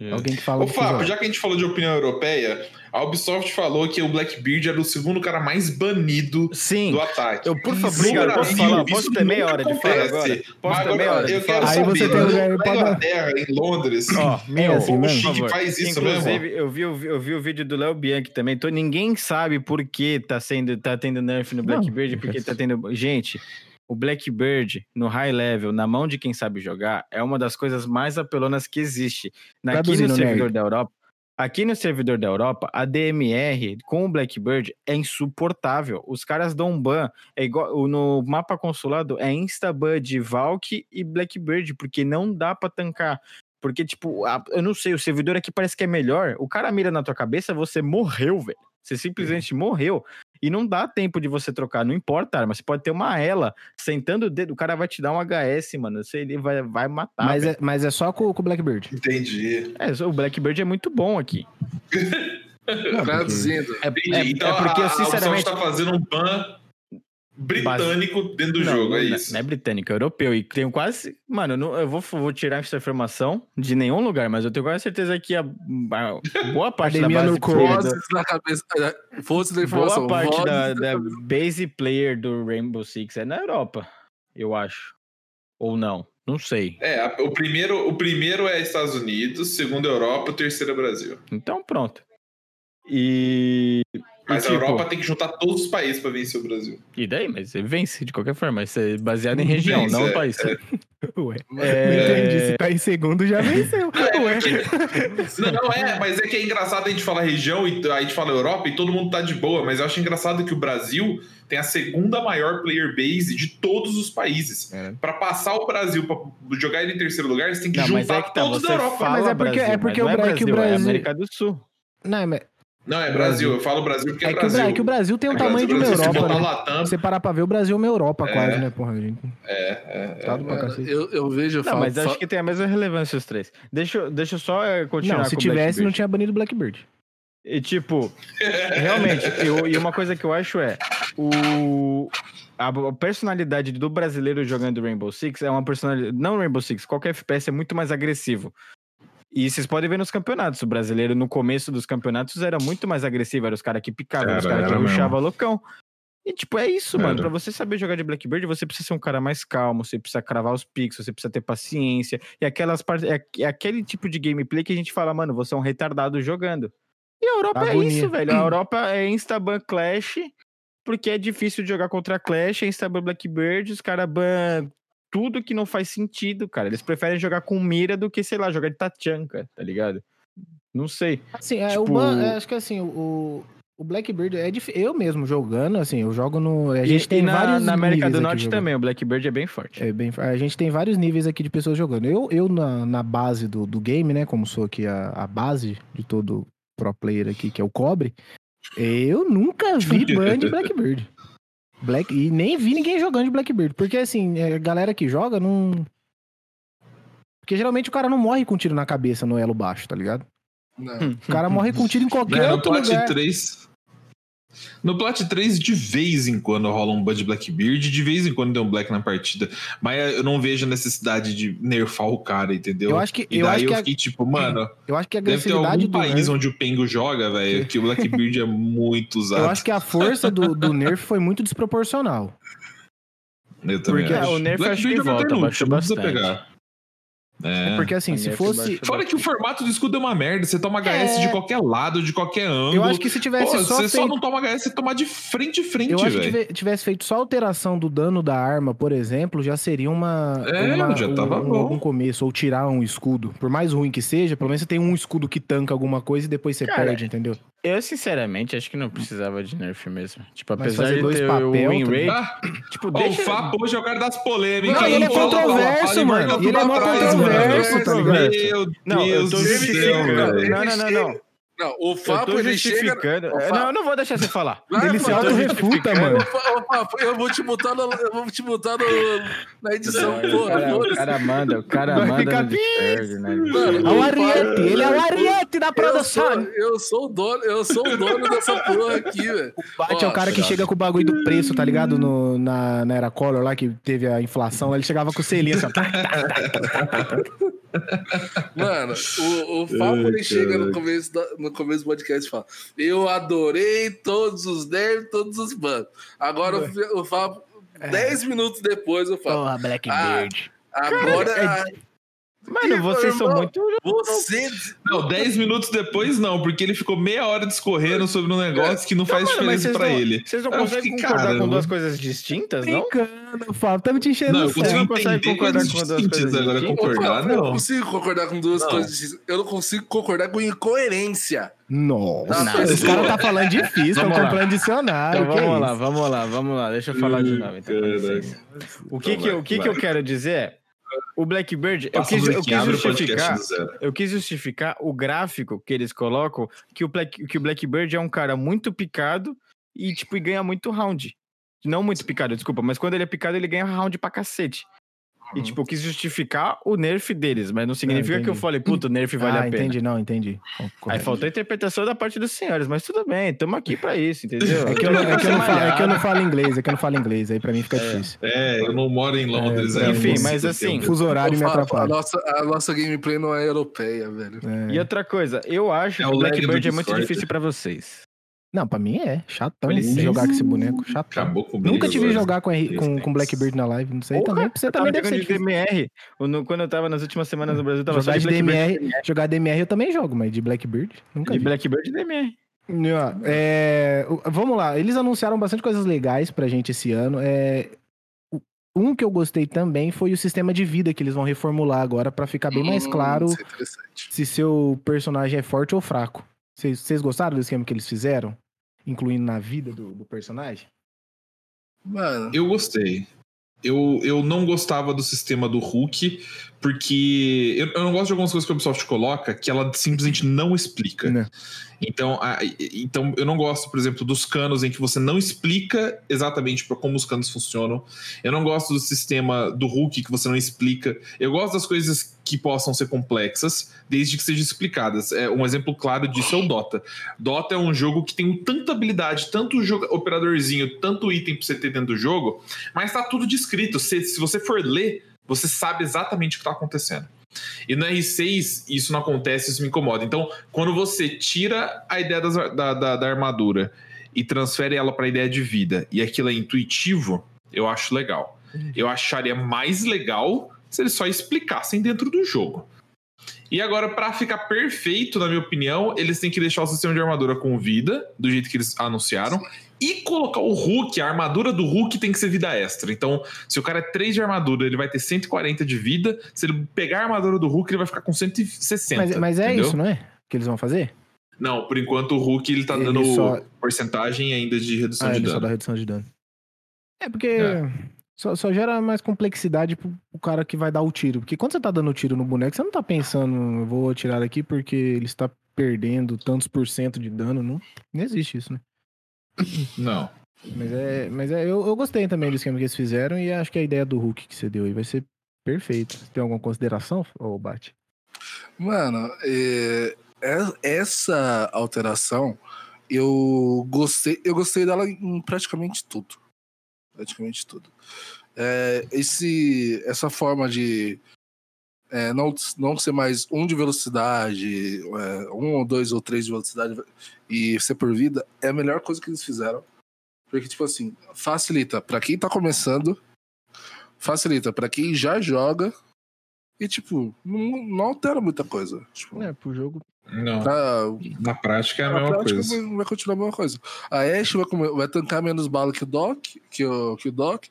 S2: Exato. Alguém que fala
S1: Ô, Fábio, já que a gente falou de opinião europeia, a Ubisoft falou que o Blackbeard era o segundo cara mais banido
S4: Sim.
S1: do ataque.
S4: Eu, por favor, obrigado, posso falar? Posso ter meia hora de fala
S1: acontece.
S4: agora? Posso ter
S1: agora,
S4: meia hora de
S1: eu
S4: fala?
S1: quero
S2: Aí
S1: saber,
S2: você tem lugar
S1: na
S2: pra dar-
S1: Inglaterra, em Londres,
S4: meu,
S2: assim
S1: o? Chique faz isso
S4: Inclusive,
S1: mesmo.
S4: eu vi, eu vi o vídeo do Léo Bianchi também. Tô, ninguém sabe por que tá, sendo, tá tendo nerf no
S2: Não.
S4: Blackbird, porque tá tendo. Gente, o Blackbird no high level, na mão de quem sabe jogar, é uma das coisas mais apelonas que existe. Aqui no servidor
S2: nerd.
S4: da Europa. Aqui no servidor da Europa, a DMR com o Blackbird é insuportável. Os caras dão um ban. É igual no mapa consulado é instaban de Valk e Blackbird, porque não dá pra tancar. Porque, tipo, a- eu não sei, o servidor aqui parece que é melhor. O cara mira na tua cabeça, você morreu, velho. Você simplesmente morreu. E não dá tempo de você trocar, não importa a arma. Você pode ter uma ela, sentando o dedo, o cara vai te dar um HS, mano. Você, ele vai, vai matar.
S2: mas,
S4: velho.
S2: é, mas é só com, com o Blackbird.
S3: Entendi.
S4: É, o Blackbird é muito bom aqui.
S3: Traduzindo.
S4: É, é-
S1: então
S4: é porque,
S1: a, a
S4: sinceramente.
S1: Ubisoft tá fazendo um ban britânico dentro do
S4: Não,
S1: jogo, é
S4: não,
S1: isso.
S4: Não é britânico, é europeu. E tenho quase. Mano, eu não- eu vou, vou tirar essa informação de nenhum lugar, mas eu tenho quase certeza que a, a boa parte da base
S2: no
S4: player do-
S3: Vozes na cabeça. é, Força da informação.
S4: Boa parte
S3: vozes
S4: da, da
S3: cabeça.
S4: base player do Rainbow Six é na Europa, eu acho. Ou não, não sei.
S1: É, o primeiro, o primeiro é Estados Unidos, segundo Europa, o terceiro é Brasil.
S4: Então pronto. E. e,
S1: Mas a
S4: tipo,
S1: Europa tem que juntar todos os países pra vencer o Brasil.
S4: E daí? Mas você vence de qualquer forma. Isso é baseado em região,
S1: Vence,
S4: não
S1: é,
S4: no país.
S2: Ué.
S4: É,
S2: Entendi. Se tá em segundo, já venceu. Ué.
S1: Não, não é, mas é que é engraçado a gente falar região e a gente fala Europa e todo mundo tá de boa, mas eu acho engraçado que o Brasil tem a segunda maior player base de todos os países.
S2: É.
S1: Pra passar o Brasil, pra jogar ele em terceiro lugar, você tem que
S4: Não,
S1: juntar
S4: é que tá,
S1: todos da Europa.
S2: Mas é porque-
S4: Brasil,
S2: é porque
S4: mas
S2: o
S4: não
S2: Bra- que o
S4: Brasil, é
S2: Brasil-
S4: América do Sul.
S2: Não, mas
S1: Não, é Brasil, eu falo Brasil porque é,
S2: é que, o
S1: Brasil.
S2: é que o Brasil tem o
S1: É
S2: tamanho de uma
S1: Brasil,
S2: Europa, né?
S1: Latam,
S2: Se você parar pra ver, o Brasil é uma Europa
S1: É.
S2: quase, né, porra? gente?
S1: é, é, é.
S2: Tá do pra
S3: Mano,
S2: cacete.
S3: eu, eu vejo. eu
S4: Não,
S3: falo-
S4: mas acho que tem a mesma relevância os três. Deixa, eu- deixa eu só eh, continuar
S2: Não, se tivesse, não tinha banido Blackbird.
S4: E tipo, realmente, eu, e uma coisa que eu acho é o a personalidade do brasileiro jogando Rainbow Six é uma personalidade, não Rainbow Six, qualquer FPS é muito mais agressivo. E vocês podem ver nos campeonatos, o brasileiro no começo dos campeonatos era muito mais agressivo, eram os caras que picavam,
S1: Era,
S4: os caras que
S1: era
S4: rushavam loucão. E tipo, é isso, mano.
S1: Era.
S4: Pra você saber jogar de Blackbird, você precisa ser um cara mais calmo, você precisa cravar os pixels, você precisa ter paciência. E aquelas partes. É, é aquele tipo de gameplay que a gente fala, mano, você é um retardado jogando. E a Europa é
S2: Agonia.
S4: isso, velho. A Europa é Instaban Clash, porque é difícil de jogar contra Clash, é Instaban Blackbird, os caras ban tudo que não faz sentido, cara. Eles preferem jogar com mira do que, sei lá, jogar de Tachanka, tá ligado? Não sei.
S2: Assim, é,
S4: Tipo-
S2: ban, é, acho que assim, o, o Blackbird é difícil. Eu mesmo jogando, assim, eu jogo no. A gente
S4: e,
S2: tem
S4: e na,
S2: vários.
S4: na América do Norte também, o Blackbird é bem forte.
S2: É bem, a gente tem vários níveis aqui de pessoas jogando. Eu, eu na, na base do, do game, né? Como sou aqui a, a base de todo pro player aqui, que é o Cobre, eu nunca vi ban de Blackbird. Black, e nem vi ninguém jogando de Blackbird. Porque assim, a galera que joga não. Porque geralmente o cara não morre com tiro na cabeça no elo baixo, tá ligado?
S3: Não.
S2: O cara morre com tiro em qualquer
S1: É, no
S2: outro
S1: Plat
S2: lugar.
S1: 3. No Plat 3, de vez em quando rola um Bud Blackbeard, de vez em quando tem um Black na partida. Mas eu não vejo a necessidade de nerfar o cara, entendeu?
S2: Eu acho que,
S1: E
S2: eu
S1: daí
S2: acho
S1: eu
S2: que, a,
S1: fiquei tipo, mano,
S2: eu acho que a
S1: deve ter algum
S2: do
S1: país
S2: nerf,
S1: onde o Pengo joga, velho, que o Blackbeard é muito usado.
S2: eu acho que a força do, do nerf foi muito desproporcional.
S1: Eu também
S2: porque-
S1: acho.
S4: É, o nerf acho que
S1: Blackbeard é
S4: volta, baixou bastante.
S1: pegar. É.
S2: Porque assim, se
S4: nerf
S2: fosse.
S1: Fora que o formato do escudo é uma merda. Você toma HS
S2: É.
S1: de qualquer lado, de qualquer ângulo.
S2: Eu acho que se tivesse
S1: Pô,
S2: só
S1: você só
S2: feito-
S1: não toma HS, você toma de frente a frente,
S2: Eu acho que
S1: velho.
S2: tive- tivesse feito só alteração do dano da arma, por exemplo, já seria uma.
S1: É,
S2: uma-
S1: já tava
S2: um,
S1: bom.
S2: um começo. Ou tirar um escudo. Por mais ruim que seja, pelo menos você tem um escudo que tanca alguma coisa e depois você
S4: Cara,
S2: perde, entendeu?
S4: Eu, sinceramente, acho que não precisava de nerf mesmo. Tipo, apesar de
S2: dois
S4: ter
S2: papel
S4: o win rate,
S1: Ah,
S4: tipo, deixa...
S1: O Fábio hoje é o cara das polêmicas.
S2: Não, ele é controverso, mano. E ele é mó controverso,
S1: mano.
S2: tá ligado?
S1: Meu Deus do céu.
S4: Não, não, não, não.
S3: Não, o Fábio ele chega.
S4: Não, eu não vou deixar você falar.
S3: Vai,
S2: ele se
S3: mano,
S2: auto-refuta, mano.
S3: Ô, eu vou te botar, no, eu vou te botar no, na edição,
S4: o,
S3: porra.
S4: cara, o cara manda, o cara
S2: Vai
S4: manda
S2: ficar
S4: no Discord, né?
S3: Mano,
S2: É o Ariete, ele é o Ariete da
S3: Eu sou,
S2: produção.
S3: eu sou o dono, eu sou o dono dessa porra aqui, velho.
S2: Bate é o cara que chega com o bagulho do preço, tá ligado? No, na, na Era Color lá, que teve a inflação, ele chegava com o selinho assim, ó.
S3: Mano, o, o Fábio ele chega no começo, da- no começo do podcast e fala: Eu adorei todos os nerfs, todos os bans. Agora o, o Fábio, 10 minutos depois, eu falo:
S2: Porra, Blackbeard.
S3: Agora.
S4: Mano,
S3: Ih,
S4: vocês são
S3: irmão.
S4: muito.
S3: Você.
S1: Não, 10 minutos depois não, porque ele ficou meia hora discorrendo sobre um negócio que não faz
S4: Não, mano,
S1: diferença
S4: não-
S1: ele.
S4: Vocês não
S1: Eu
S4: conseguem
S1: fiquei,
S4: concordar com
S1: caramba.
S4: duas coisas distintas, não?
S2: Brincando, Fábio. Tá me te enchendo
S1: Não, eu consigo
S4: não
S1: entender
S4: concordar
S1: coisas
S4: com duas
S1: distintas,
S4: coisas
S1: agora
S4: distintas?
S1: concordar
S3: eu
S1: não.
S3: não consigo concordar com duas
S1: Não.
S3: coisas. distintas. Eu não consigo concordar com incoerência.
S2: Nossa,
S3: Não,
S2: os caras tá falando difícil, estão
S4: Vamos lá.
S2: comprando dicionário.
S4: Então vamos
S2: é
S4: lá, vamos lá, vamos lá. Deixa eu falar de novo. Então, com o que,
S1: Então
S4: que, o que, que eu quero dizer é. O Blackbird, eu quis, eu quis justificar. Eu quis justificar o gráfico que eles colocam, que o, Black, que o Blackbird é um cara muito picado e, tipo, e ganha muito round. Não muito picado, desculpa, mas quando ele é picado, ele ganha round pra cacete. E,
S3: Uhum.
S4: tipo, eu quis justificar o nerf deles, mas não significa que eu falei, puta, o nerf vale
S2: ah,
S4: a pena.
S2: entendi, não, entendi.
S4: Aí faltou a interpretação da parte dos senhores, mas tudo bem, estamos aqui pra isso, entendeu?
S2: É que, eu não, é, que eu não falo, é que eu não
S4: Malhado.
S2: falo inglês, é que eu não falo inglês, aí pra mim fica difícil.
S1: É, eu não moro em Londres.
S2: É,
S1: aí eu
S4: enfim,
S1: não
S4: mas assim,
S1: um-
S2: Fuso horário me
S3: falo, a,
S2: atrapalha.
S3: nossa, a nossa gameplay não é europeia, velho.
S2: É.
S4: E outra coisa, eu acho
S1: É
S4: que
S1: o
S4: o Blackbird é muito difícil pra vocês.
S2: Não, pra mim é chatão
S4: licença.
S2: jogar com esse boneco, chatão.
S1: Acabou com o
S2: Nunca vi
S1: agora.
S2: jogar com, R- com, com Blackbird na live, não sei
S4: Porra,
S2: também. Você também deve ser
S4: de. DMR. eu Quando eu tava nas últimas semanas no Brasil, eu tava
S2: Jogar
S4: só
S2: de
S4: Blackbird.
S2: DMR, jogar DMR eu também jogo, mas de Blackbird nunca
S4: De
S2: vi.
S4: Blackbird e DMR.
S2: É, vamos lá, eles anunciaram bastante coisas legais pra gente esse ano. É, um que eu gostei também foi o sistema de vida que eles vão reformular agora pra ficar bem mais
S3: Hum,
S2: claro
S3: Isso é
S2: se seu personagem é forte ou fraco. Vocês gostaram do esquema que eles fizeram? Incluindo na vida do, do personagem?
S3: Mano,
S1: Eu gostei. Eu, eu não gostava do sistema do Hulk, porque eu, eu não gosto de algumas coisas que a Ubisoft coloca que ela simplesmente não explica.
S2: Né.
S1: Então, a- então, eu não gosto, por exemplo, dos canos em que você não explica exatamente como os canos funcionam. Eu não gosto do sistema do Hulk que você não explica. Eu gosto das coisas que possam ser complexas, desde que sejam explicadas. É, um exemplo claro disso é o Dota. Dota é um jogo que tem tanta habilidade, tanto joga- operadorzinho, tanto item pra você ter dentro do jogo, mas tá tudo descrito. Se, se você for ler, você sabe exatamente o que tá acontecendo. E no R6, isso não acontece, isso me incomoda. Então, quando você tira a ideia das- da, da, da armadura e transfere ela para a ideia de vida, e aquilo é intuitivo, eu acho legal. Eu acharia mais legal se eles só explicassem dentro do jogo. E agora, para ficar perfeito, na minha opinião, eles têm que deixar o sistema de armadura com vida, do jeito que eles anunciaram, e colocar o Hulk, a armadura do Hulk tem que ser vida extra. Então, se o cara é 3 de armadura, ele vai ter 140 de vida. Se ele pegar a armadura do Hulk, ele vai ficar com 160.
S2: Mas, mas é
S1: entendeu?
S2: isso, não é? Que eles vão fazer?
S1: Não, por enquanto o Hulk ele tá
S2: Ele
S1: dando
S2: só-
S1: porcentagem ainda de redução
S2: Ah,
S1: de
S2: ele só
S1: dano.
S2: dá redução de dano. É porque
S1: É.
S2: Só, só gera mais complexidade pro, pro cara que vai dar o tiro. Porque quando você tá dando o tiro no boneco, você não tá pensando, eu vou atirar aqui porque ele está perdendo tantos por cento de dano. Não, não existe isso, né?
S1: Não.
S2: Mas é. Mas é, eu, eu gostei também do esquema que eles fizeram e acho que a ideia do Hulk que você deu aí vai ser perfeita. Você tem alguma consideração, ô Bate?
S3: Mano, é, é- essa alteração eu gostei, eu gostei dela em praticamente tudo. Praticamente tudo. É, esse, essa forma de é, não, não ser mais um de velocidade, é, um ou dois ou três de velocidade e ser por vida é a melhor coisa que eles fizeram. Porque, tipo assim, facilita pra quem tá começando, facilita pra quem já joga e, tipo, não, não altera muita coisa. Tipo,
S2: É, pro jogo.
S1: Não.
S3: pra,
S1: Na prática é a
S3: na
S1: mesma
S3: prática
S1: coisa.
S3: vai, vai continuar a mesma coisa. A Ashe vai, comer- vai tancar menos bala que o Doc, que o, que o Doc,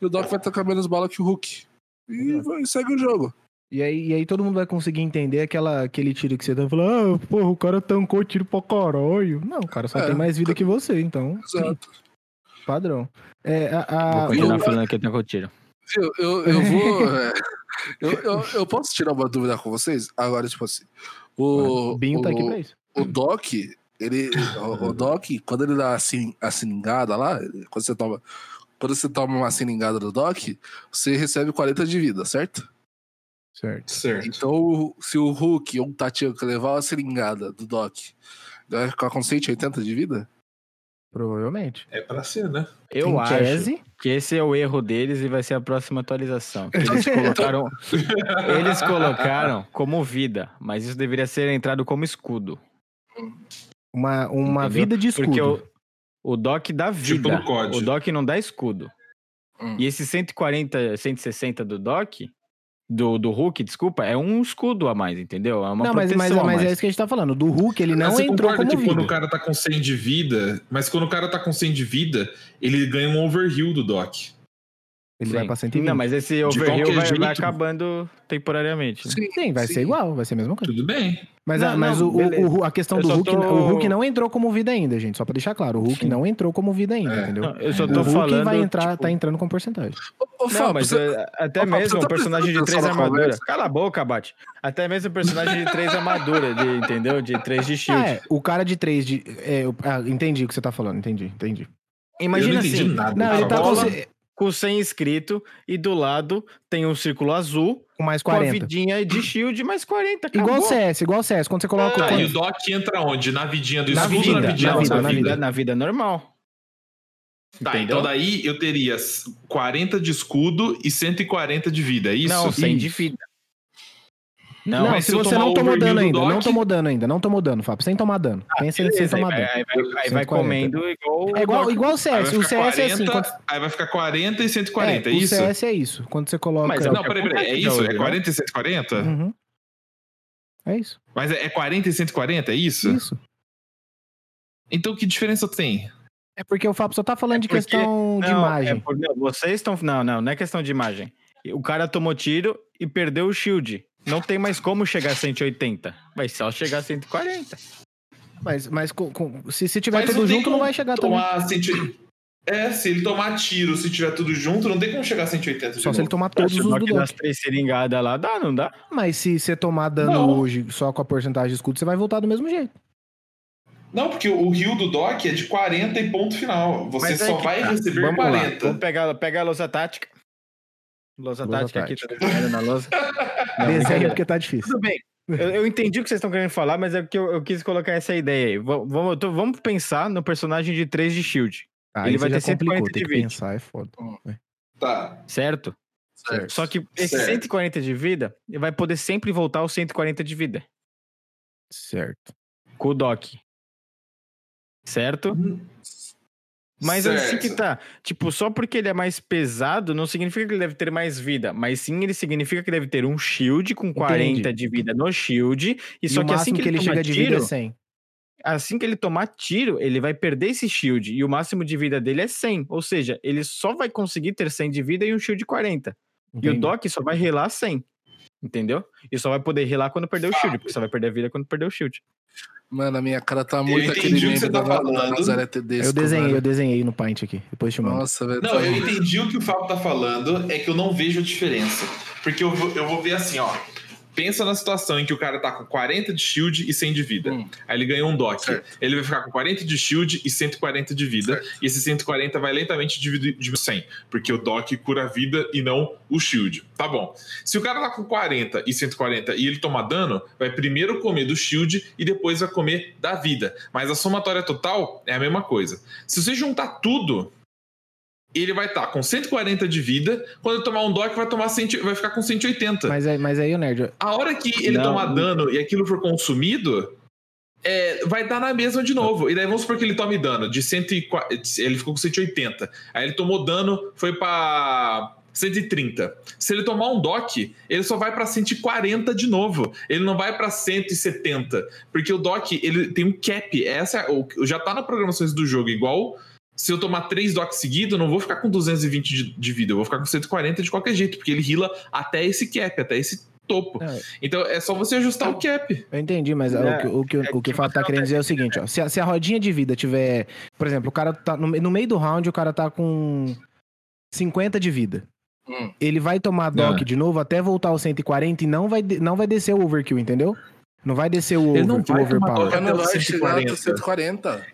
S3: e o Doc vai tancar menos bala que o Hulk. E vai, segue o jogo.
S2: E aí, e aí todo mundo vai conseguir entender aquela, aquele tiro que você tá falando, ah, porra, o cara tancou tiro pra caralho. Não, o cara só
S3: É,
S2: tem mais vida que você, então.
S3: Exato.
S2: Padrão. É, a, a-
S4: Vou continuar
S3: eu-
S4: falando que eu tenho tiro.
S3: Eu, eu, eu vou. é, eu, eu, eu posso tirar uma dúvida com vocês? Agora, tipo assim. O,
S2: o Binho tá aqui
S3: o-
S2: pra isso.
S3: o Doc, ele. O, o Doc, quando ele dá a, sin- a siningada lá, quando você toma. Quando você toma uma siningada do Doc, você recebe 40 de vida, certo?
S2: Certo.
S1: Certo.
S3: Então, se o Hulk ou o Tatianka levar a seringada do Doc, ele vai ficar com 180 de vida?
S2: Provavelmente.
S1: É pra ser, né?
S4: Eu
S2: Em
S4: acho
S2: tese,
S4: que esse é o erro deles e vai ser a próxima atualização. que Eles colocaram, eles colocaram como vida, mas isso deveria ser entrado como escudo.
S2: uma, uma
S4: Entendeu?
S2: vida de escudo.
S4: Porque o, o Doc dá
S1: Tipo
S4: vida.
S1: no COD.
S4: o Doc não dá escudo.
S3: Hum.
S4: E esse 140, 160 do Doc do, do Hulk, desculpa, é um escudo a mais, entendeu? É uma
S2: não, mas, mas, mas é
S4: mais.
S2: isso que a gente tá falando. Do Hulk, ele não
S1: Mas você
S2: entrou
S1: concorda
S2: como
S1: que quando
S2: vida.
S1: o cara tá com 100 de vida, mas quando o cara tá com 100 de vida, ele ganha um overheal do Doc.
S2: Ele
S4: Sim.
S2: vai pra 120.
S4: Não, mas esse
S1: qualquer
S4: vai, vai acabando temporariamente. né?
S2: Sim, vai
S3: sim.
S2: ser igual, vai ser a mesma coisa.
S1: Tudo bem.
S2: Mas,
S4: Não,
S2: a, mas
S4: não,
S2: o, o- o- a questão
S4: Eu
S2: do Hulk,
S4: tô-
S2: o Hulk não entrou como vida ainda, gente. Só pra deixar claro, o Hulk
S4: Sim.
S2: não entrou como vida ainda,
S1: É.
S2: entendeu?
S4: Não, eu só
S2: O
S4: tô
S2: Hulk
S4: falando.
S2: vai entrar,
S4: tipo,
S2: tá entrando com porcentagem.
S3: Ô, Fábio,
S4: mas
S3: você-
S4: é, até
S3: Ô, Fábio,
S4: mesmo um
S3: tá
S4: personagem de três armaduras. Cala a boca, Bate. Até mesmo um personagem de três armaduras, de, entendeu? De três de shield.
S2: É, o cara de 3 de. é, eu- ah, entendi o que você tá falando, entendi, entendi.
S4: Imagina
S1: eu não entendi
S4: assim,
S1: nada.
S2: Não, ele tá
S1: bola-
S4: com 100 inscrito e do lado tem um círculo azul
S2: com mais
S4: com a
S2: 40.
S4: vidinha de shield mais 40. Acabou.
S2: Igual o CS, igual o CS. Quando você coloca.
S1: Tá,
S2: quando-
S1: e o Doc entra onde? Na vidinha do
S2: Na
S1: escudo
S2: vida,
S1: ou na vidinha
S2: na
S1: da
S2: vida, na
S1: vida?
S4: na vida normal.
S1: Tá,
S4: Entendeu?
S1: então daí eu teria 40 de escudo e 140 de vida, é isso?
S4: Não, 100 de vida.
S2: Não,
S4: Não,
S2: se você não tomou dano ainda, não
S1: Doc-
S2: tomou dano ainda, não tomou dano, Fábio, sem tomar dano. Pensa em sem
S4: beleza, aí
S2: tomar
S4: vai,
S2: dano.
S4: aí vai, aí vai
S2: 140.
S4: comendo igual.
S2: É igual, igual o CS. O CS é assim.
S1: 40,
S2: Quando...
S1: Aí vai ficar 40 e 140, é,
S2: o
S1: isso?
S2: CS é isso. Quando você coloca.
S4: Mas é o
S1: Não, peraí, peraí, é
S4: acontece
S1: isso? É
S4: né?
S1: 40 e 140?
S2: Uhum. É isso.
S1: Mas é é 40 e 140, é isso?
S2: Isso.
S1: Então que diferença tem?
S2: É porque o Fábio só tá falando
S4: É
S2: de
S4: porque-
S2: questão de
S4: Não,
S2: imagem.
S4: é por- não, vocês estão. Não, não, não é questão de imagem. O cara tomou tiro e perdeu o shield. Não tem mais como chegar a 180. Vai só chegar a 140.
S2: Mas, mas com- com- se, se tiver
S1: Mas
S2: tudo junto, não vai chegar também.
S1: tomar 180. É, se ele tomar tiro, se tiver tudo junto, não tem como chegar a 180 de
S2: Só se ele tomar todos
S4: Se
S2: os do
S4: Doc das três seringadas lá, dá, não dá?
S2: Mas se você tomar dano
S1: Não.
S2: hoje só com a porcentagem de escudo, você vai voltar do mesmo jeito.
S1: Não, porque o rio do Doc é de 40 e ponto final. Você
S4: Mas é
S1: só
S4: que
S1: vai
S4: tá.
S1: receber
S4: Vamos lá,
S1: 40.
S4: Vamos pegar, pegar a lousa tática. Lousa tática aqui,
S2: tática.
S4: tá na lousa. Não,
S2: porque tá difícil.
S4: Tudo bem. Eu, eu entendi o que vocês estão querendo falar, mas é porque eu, eu quis colocar essa ideia aí. Va- Vamos, tô- vamos pensar no personagem de 3 de shield,
S2: Aí
S4: Ele vai ter 140
S2: complicou, tem
S4: de vídeo.
S2: pensar, é foda.
S1: Tá.
S4: certo?
S3: Certo.
S4: Só que esse
S1: Certo.
S4: 140 de vida, ele vai poder sempre voltar aos 140 de vida.
S2: Certo.
S4: Com o Doc. Certo? Mas assim que
S1: Certo.
S4: tá. Tipo, só porque ele é mais pesado, não significa que ele deve ter mais vida. Mas sim, ele significa que deve ter um shield com 40 de vida no shield. E,
S2: E
S4: só
S2: o
S4: que assim que
S2: que ele
S4: toma
S2: chega de
S4: tiro,
S2: vida é 100.
S4: assim que ele tomar tiro, ele vai perder esse shield. E o máximo de vida dele é 100. Ou seja, ele só vai conseguir ter 100 de vida e um shield 40. E o
S2: Entendi.
S4: Doc só vai relar 100. Entendeu? E só vai poder relar quando perder o shield, porque só vai perder a vida quando perder o shield.
S3: Mano, a minha cara tá muito
S1: entendi
S3: aquele
S1: o que
S3: meme da
S1: tá
S3: da
S1: falando.
S3: Nazaré Tedesco.
S2: Eu desenhei,
S3: velho.
S2: eu desenhei no Paint aqui. Depois te mando.
S3: Nossa, velho.
S1: Não,
S3: tá-
S1: eu entendi o que o Fábio tá falando, é que eu não vejo a diferença. Porque eu vou, eu vou ver assim, ó. Pensa na situação em que o cara tá com 40 de shield e 100 de vida.
S3: Hum.
S1: Aí ele ganhou um doc.
S3: Certo.
S1: Ele vai ficar com 40 de shield e 140 de vida. E esse 140 vai lentamente dividir de 100. Porque o doc cura a vida e não o shield. Tá bom. Se o cara tá com 40 e 140 e ele tomar dano, vai primeiro comer do shield e depois vai comer da vida. Mas a somatória total é a mesma coisa. Se você juntar tudo, ele vai estar com 140 de vida. Quando ele tomar um doc, vai, tomar 100, vai ficar com 180.
S2: Mas, aí- mas aí, o nerd,
S1: A hora que ele
S4: Não.
S1: tomar dano e aquilo for consumido, é, vai dar na mesma de novo. E daí vamos supor que ele tome dano de 140. Ele ficou com 180. Aí ele tomou dano, foi pra 130. Se ele tomar um doc, ele só vai pra 140 de novo. Ele não vai pra 170. Porque o doc, ele tem um cap. Essa é, já tá na programações do jogo, igual. Se eu tomar três docs seguidos, eu não vou ficar com 220 de, de vida, eu vou ficar com 140 de qualquer jeito, porque ele heala até esse cap, até esse topo.
S2: É.
S1: Então é só você ajustar o cap.
S2: eu entendi, mas
S4: É,
S2: o que o, que, o que o Fábio tá querendo dizer é o seguinte, ó. Se a, se a rodinha de vida tiver. Por exemplo, o cara tá. No, no meio do round, o cara tá com 50 de vida.
S3: Hum.
S2: Ele vai tomar doc
S1: Ah.
S2: de novo até voltar aos 140 e não vai, não vai descer o overkill, entendeu? Não vai descer o,
S1: Ele não
S2: over, o
S1: vai tomar
S2: overpower.
S1: doc.
S3: Não vai
S1: os
S3: chegar até
S1: 140.
S3: 140.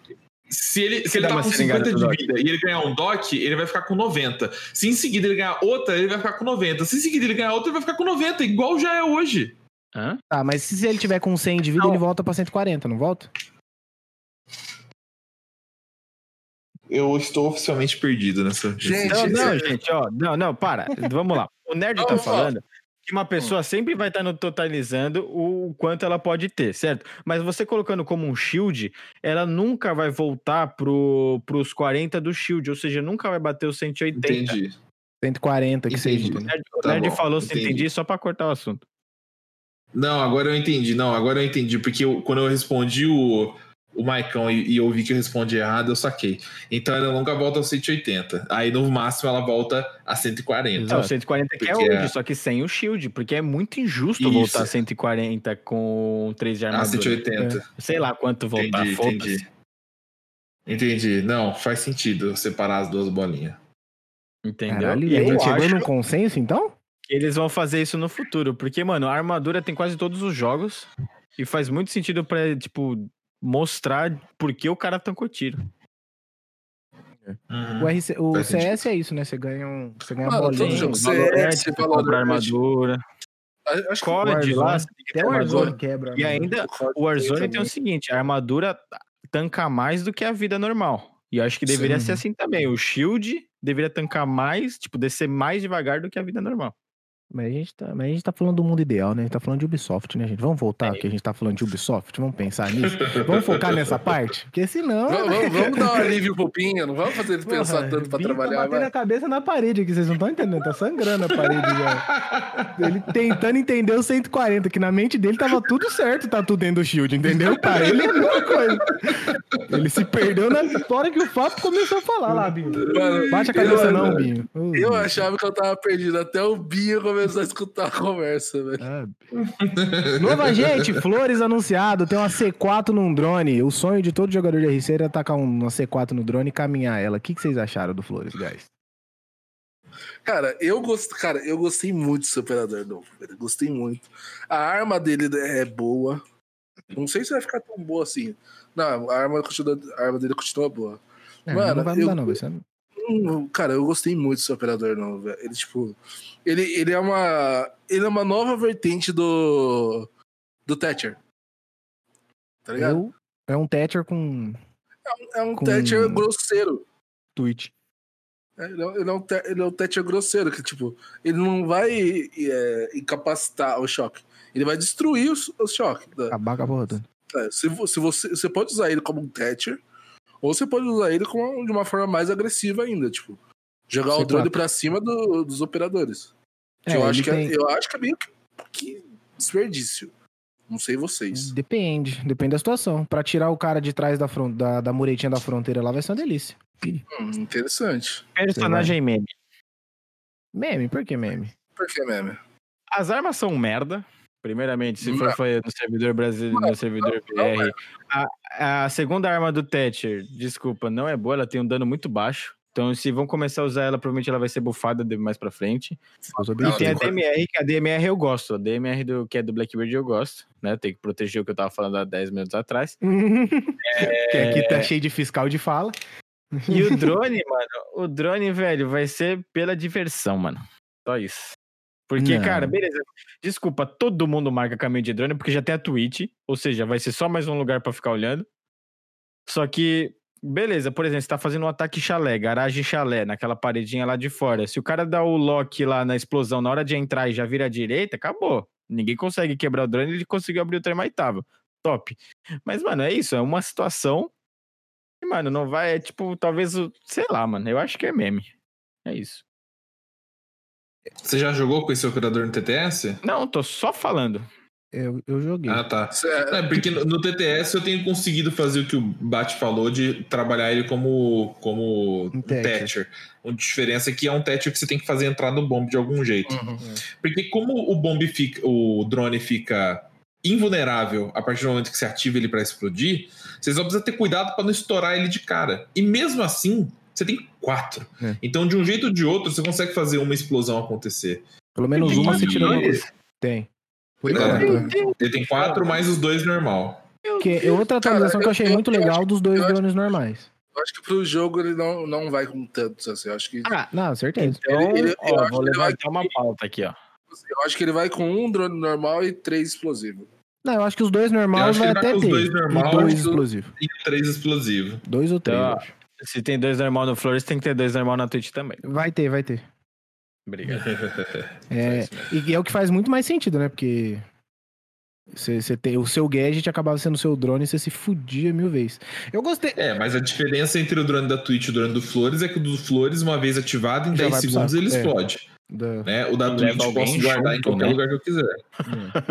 S1: Se ele, se
S4: Se
S1: ele tá com
S4: seringada
S1: 50 de
S4: doc.
S1: vida e ele ganhar um doc, ele vai ficar com 90. Se em seguida ele ganhar outra, ele vai ficar com 90. Se em seguida ele ganhar outra, ele vai ficar com 90, igual já é hoje.
S4: Hã?
S2: Tá, mas se ele tiver com 100 de vida,
S4: Não.
S2: ele volta pra 140, não volta?
S1: Eu estou oficialmente perdido nessa.
S3: Gente,
S4: Não,
S3: Gente,
S4: não, gente, ó. Não, não, para. Vamos lá. O nerd tá falando que uma pessoa sempre vai estar no totalizando o quanto ela pode ter, certo? Mas você colocando como um shield, ela nunca vai voltar pro, pros 40 do shield, ou seja, nunca vai bater os 180.
S1: Entendi.
S2: 140 que
S1: Entendi.
S2: seja.
S4: O? Nerd, o
S1: Tá bom,
S4: falou se
S1: entendi.
S4: entendi só pra cortar o assunto.
S1: Não, agora eu entendi. Não, agora eu entendi. Porque eu- quando eu respondi o, o Maicon e, e eu vi que eu respondi errado, eu saquei. Então ela nunca volta aos 180. Aí no máximo ela volta a 140.
S4: Então, 140 que é hoje,
S1: é-
S4: só que sem o shield, porque é muito injusto
S1: Isso.
S4: voltar a 140 com 3 de
S1: a
S4: armadura.
S1: 180.
S4: Sei lá quanto voltar,
S1: Entendi, entendi. Entendi. Não, faz sentido separar as duas bolinhas.
S4: Entendeu?
S2: Caralho,
S4: E
S2: a gente chegou
S4: acho
S2: num consenso, então?
S4: eles vão fazer isso no futuro, porque, mano, a armadura tem quase todos os jogos e faz muito sentido pra, tipo, mostrar por que o cara tancou tiro.
S1: Uhum.
S2: O, RC, o CS é isso, né? Você ganha um. Você ganha
S3: Mano,
S2: bolinha.
S3: todo jogo
S2: um
S3: CS,
S4: você compra armadura.
S3: Acho que
S4: COD
S2: Warzone.
S4: lá, você tem que ter
S2: Até o. Warzone quebra.
S4: E
S2: né?
S4: ainda, o Warzone tem o seguinte, a armadura tanca mais do que a vida normal. E eu acho que deveria
S2: Sim.
S4: ser assim também. O shield deveria tancar mais, tipo, descer mais devagar do que a vida normal.
S2: Mas a, gente tá, mas a gente tá falando do mundo ideal, né? A gente tá falando de Ubisoft, né, gente? Vamos voltar, que a gente tá falando de Ubisoft? Vamos pensar nisso? Vamos focar nessa parte? Porque senão.
S3: Vamos, vamos, vamos dar um alívio pro Pinha, não vamos fazer ele pensar
S2: Porra,
S3: tanto pra
S2: Binho
S3: trabalhar,
S2: Tá batendo a cabeça na parede aqui, vocês não estão entendendo, tá sangrando a parede já. Ele tentando entender o 140, que na mente dele tava tudo certo, tá tudo dentro do shield, entendeu? Pra ele é a mesma coisa. Ele se perdeu na hora que o Fábio começou a falar lá, Binho.
S3: Mano,
S2: Bate a cabeça
S3: eu-
S2: não, Binho.
S3: Eu
S2: Binho.
S3: achava que eu tava perdido, até o Binho começou a escutar a conversa, velho.
S2: Ah, Novo agente, Flores anunciado, tem uma C4 num drone. O sonho de todo jogador de RC era atacar um- uma C4 no drone e caminhar ela. O que, que vocês acharam do Flores, guys?
S3: Cara, eu gosto, cara, eu gostei muito do seu operador novo, velho. Gostei muito. A arma dele é boa. Não sei se vai ficar tão boa assim. Não, a arma, continua, a arma dele continua boa.
S2: É,
S3: Mano,
S2: não vai mudar,
S3: eu-
S2: não, vai ser-
S3: Cara, eu gostei muito seu operador novo, velho. Ele, tipo. Ele, ele é uma. Ele é uma nova vertente do. Do Thatcher. Tá ligado?
S2: Eu, é um Thatcher com
S3: É um
S2: com-
S3: Thatcher grosseiro.
S2: tweet.
S3: É, Ele é, um- ele é um, ele é um Thatcher grosseiro, que, tipo, ele não vai é, incapacitar o choque. Ele vai destruir os- o, choque.
S2: Acabar com a porra.
S3: É, se, se você, você pode usar ele como um Thatcher, ou você pode usar ele com, de uma forma mais agressiva ainda, tipo, jogar o
S2: C4.
S3: drone pra cima do- dos operadores. Que
S2: É,
S3: eu, acho que
S2: tem-
S3: é, eu acho que é meio que, que desperdício. Não sei vocês.
S2: Depende, depende da situação. Pra tirar o cara de trás da, fron- da, da muretinha da fronteira lá vai ser uma delícia.
S3: Hum, interessante.
S4: Personagem meme.
S2: Meme, por que meme?
S3: Por que meme?
S4: As armas são merda. Primeiramente, se for
S3: Não.
S4: foi no servidor brasileiro, no servidor
S3: não, não
S4: BR. A, a segunda arma do Thatcher, desculpa, não é boa, ela tem um dano muito baixo. Então, se vão começar a usar ela, provavelmente ela vai ser bufada mais pra frente. E tem a
S3: tem
S4: DMR, que a DMR eu gosto. A DMR do, que é do Blackbird eu gosto, né? Tem que proteger o que eu tava falando há 10 minutos atrás.
S2: que aqui tá cheio de fiscal de fala.
S4: E o drone, mano, o drone, velho, vai ser pela diversão, mano. Só isso. Porque,
S2: Não.
S4: cara, beleza. Desculpa, todo mundo marca caminho de drone porque já tem a Twitch, ou seja, vai ser só mais um lugar pra ficar olhando. Só que, beleza, por exemplo, você tá fazendo um ataque chalé, garagem chalé, naquela paredinha lá de fora. Se o cara dá o lock lá na explosão na hora de entrar e já vira à direita, acabou. Ninguém consegue quebrar o drone, ele conseguiu abrir o termaitável. Top. Mas, mano, é isso, é uma situação e, mano, não vai, é tipo, talvez, o- sei lá, mano, eu acho que é meme. É isso.
S1: Você já jogou com esse operador no TTS?
S4: Não, tô só falando.
S2: Eu, eu joguei.
S1: Ah, tá.
S3: É-
S1: É, porque no, no TTS eu tenho conseguido fazer o que o Bate falou de trabalhar ele como, como
S2: Um
S1: um
S2: Thatcher.
S1: Thatcher. A diferença é que é um Thatcher que você tem que fazer entrar no bomb de algum jeito.
S3: Uhum.
S1: Porque como o bomb fica, o drone fica invulnerável a partir do momento que você ativa ele para explodir, você só precisa ter cuidado para não estourar ele de cara. E mesmo assim, você tem quatro.
S2: É.
S1: Então, de um jeito ou de outro, você consegue fazer uma explosão acontecer.
S2: Pelo menos uma você tira? Tem. Por
S1: É.
S2: enquanto, né?
S1: Ele tem quatro mais os dois normal.
S2: Que é outra atualização
S3: Cara,
S2: que eu achei
S3: eu-
S2: muito
S3: eu
S2: legal
S3: acho-
S2: dos dois
S3: eu acho-
S2: drones normais.
S3: Eu acho que pro jogo ele não, não vai com tantos, assim. Eu acho que,
S2: Ah, não, certeza.
S4: Então,
S3: Ele- ele- eu
S4: ó, vou levantar uma pauta aqui, ó.
S3: eu acho que ele vai com um drone normal e três explosivos.
S2: Não, eu acho que os dois
S1: Eu
S2: normais vai até
S1: com os
S2: ter.
S1: dois
S2: e
S1: normal
S2: dois
S3: e do-
S2: explosivos.
S1: e três explosivos.
S2: Dois ou três,
S4: Então,
S2: eu acho.
S4: Se tem dois normal no Flores, tem que ter dois normal na Twitch também.
S2: Vai ter, vai ter.
S4: Obrigado.
S2: É,
S1: mesmo.
S2: e é o que faz muito mais sentido, né? Porque Você, você tem, o seu gadget acabava sendo o seu drone e você se fudia mil vezes. Eu gostei.
S1: É, mas a diferença entre o drone da Twitch e o drone do Flores é que o do Flores, uma vez ativado, em
S2: Já
S1: 10
S2: vai pro
S1: segundos ele
S2: É.
S1: explode.
S2: Da...
S1: Né? O da Twitch eu posso guardar em
S4: junto,
S1: qualquer
S4: né?
S1: lugar que eu quiser.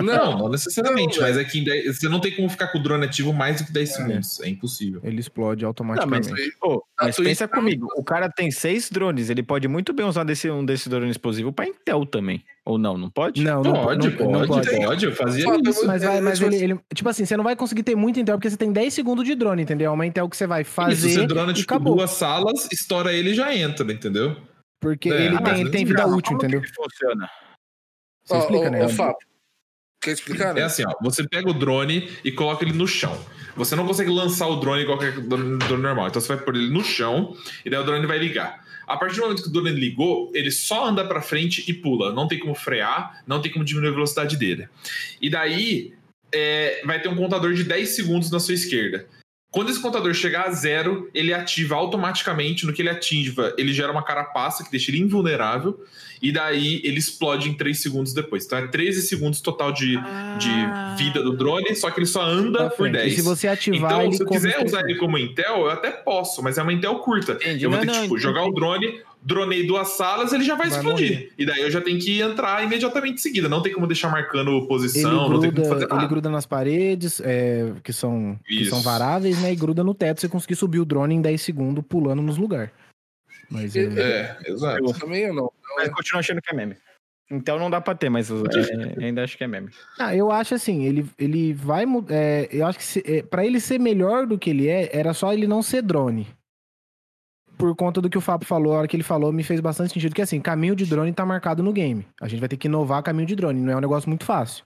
S1: Não, não necessariamente,
S3: Não,
S1: mas é que em 10 você não tem como ficar com o drone ativo mais do que 10
S2: É.
S1: segundos. É impossível.
S2: Ele explode
S4: Não,
S2: automaticamente.
S4: mas, pô,
S3: A
S4: mas
S3: Twitch
S4: pensa
S3: tá-
S4: comigo, o cara tem seis drones, ele pode muito bem usar desse, um desse drone explosivo pra Intel também. Ou não, não pode?
S2: Não, não
S1: pode,
S2: não,
S1: pode,
S2: não
S1: pode,
S2: pode.
S1: eu fazia isso.
S2: Mas, vai,
S3: É,
S2: mas
S3: tipo
S2: ele, ele- Tipo assim, você não vai conseguir ter muito Intel porque você tem 10 segundos de drone, entendeu? É uma Intel que você vai
S1: Isso,
S2: fazer.
S1: você drona tipo
S2: acabou.
S1: duas salas, estoura ele e já entra, entendeu?
S2: Porque
S1: É,
S2: ele, tem, ele tem vida útil,
S4: como que
S2: entendeu?
S4: ele funciona?
S2: Você
S3: Ó,
S2: explica,
S3: ó,
S2: né?
S3: ó, Fábio, quer explicar, né?
S1: É assim, ó, você pega o drone e coloca ele no chão. Você não consegue lançar o drone igual qualquer drone drone normal. Então você vai pôr ele no chão e daí o drone vai ligar. A partir do momento que o drone ligou, ele só anda pra frente e pula. Não tem como frear, não tem como diminuir a velocidade dele. E daí é, vai ter um contador de 10 segundos na sua esquerda. Quando esse contador chegar a zero, ele ativa automaticamente. No que ele ativa, ele gera uma carapaça que deixa ele invulnerável. E daí ele explode em 3 segundos depois. Então é 13 segundos total de, de vida do drone, só que ele só anda por
S2: frente.
S1: 10.
S2: E se você ativar
S1: Então,
S2: ele
S1: se eu quiser usar ele como Intel, eu até posso, mas é uma Intel curta.
S4: Entendi.
S1: Eu vou
S4: Não,
S1: ter que
S4: não,
S1: tipo, jogar o drone, dronei duas salas, ele já vai,
S2: Vai
S1: explodir.
S2: morrer.
S1: E daí eu já tenho que entrar imediatamente em seguida. Não tem como deixar marcando
S2: Ele
S1: posição, não tem como
S2: gruda,
S1: fazer
S2: ele
S1: nada.
S2: gruda nas paredes, é, que, são, que são varáveis, né? E gruda no teto, você conseguir subir o drone em 10 segundos pulando nos lugares. Mas é,
S1: É, exato.
S3: Também eu não.
S4: Mas continuo achando que é meme. Então não dá pra ter, mas é, ainda acho que é meme.
S2: Ah, eu acho assim, ele, ele vai é, eu acho que se, é, para ele ser melhor do que ele é, era só ele não ser drone. Por conta do que o Fábio falou, a hora que ele falou, me fez bastante sentido que assim, caminho de drone tá marcado no game. A gente vai ter que inovar caminho de drone, não é um negócio muito fácil.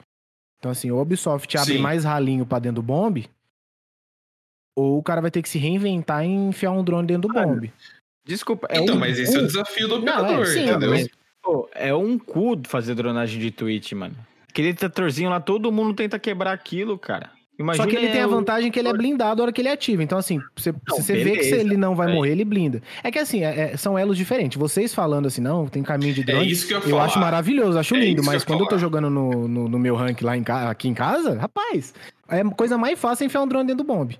S2: Então assim, o Ubisoft abre
S1: Sim.
S2: mais ralinho pra dentro do bombe, ou o cara vai ter que se reinventar e enfiar um drone dentro do bombe.
S4: Desculpa, é
S1: Então,
S4: um
S1: mas esse é o desafio do
S2: Não, é,
S1: operador,
S2: sim,
S1: entendeu?
S2: mas-
S4: Pô, é um cu fazer dronagem de Twitch, mano. Aquele tratorzinho lá, todo mundo tenta quebrar aquilo, cara. Imagina
S2: Só que ele tem a vantagem que ele é blindado a hora que ele ativa. Então, assim, você,
S4: Não,
S2: se você vê que se ele não vai
S4: é.
S2: morrer, ele blinda. É que assim, é- é- são elos diferentes. Vocês falando assim, não, tem caminho de
S1: É
S2: drone.
S1: isso que eu
S2: eu
S1: falar.
S2: acho maravilhoso, acho
S1: É
S2: lindo, mas
S1: eu
S2: quando eu tô
S1: falar.
S2: jogando no, no, no meu rank lá em aqui em casa, rapaz, é coisa mais fácil é enfiar um drone dentro do bombe.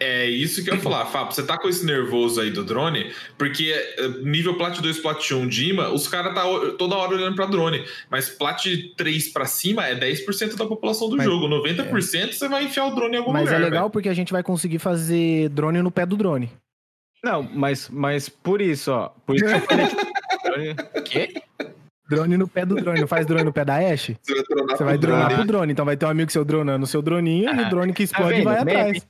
S1: É isso que eu ia falar, Fábio. Você tá com esse nervoso aí do drone, porque eh, nível Plat 2, Plat 1 Dima, os caras tá toda hora olhando pra drone. Mas Plat 3 pra cima é 10% da população do
S2: Mas-
S1: jogo. 90% você vai enfiar o drone em algum
S2: Mas
S1: lugar.
S2: é legal porque a gente vai conseguir fazer drone no pé do drone.
S4: Não, mas, mas por isso, ó. Por isso que eu falei, tipo, Quê?
S2: Drone no pé do drone. Não faz drone no pé da
S1: velho. Você vai dronar
S2: Você vai
S1: pro
S2: dronar
S1: drone.
S2: pro drone. Então vai ter um amigo seu dronando o seu droninho e
S4: Ah,
S2: o drone que explode
S4: vendo?
S2: vai
S4: Meme.
S2: atrás.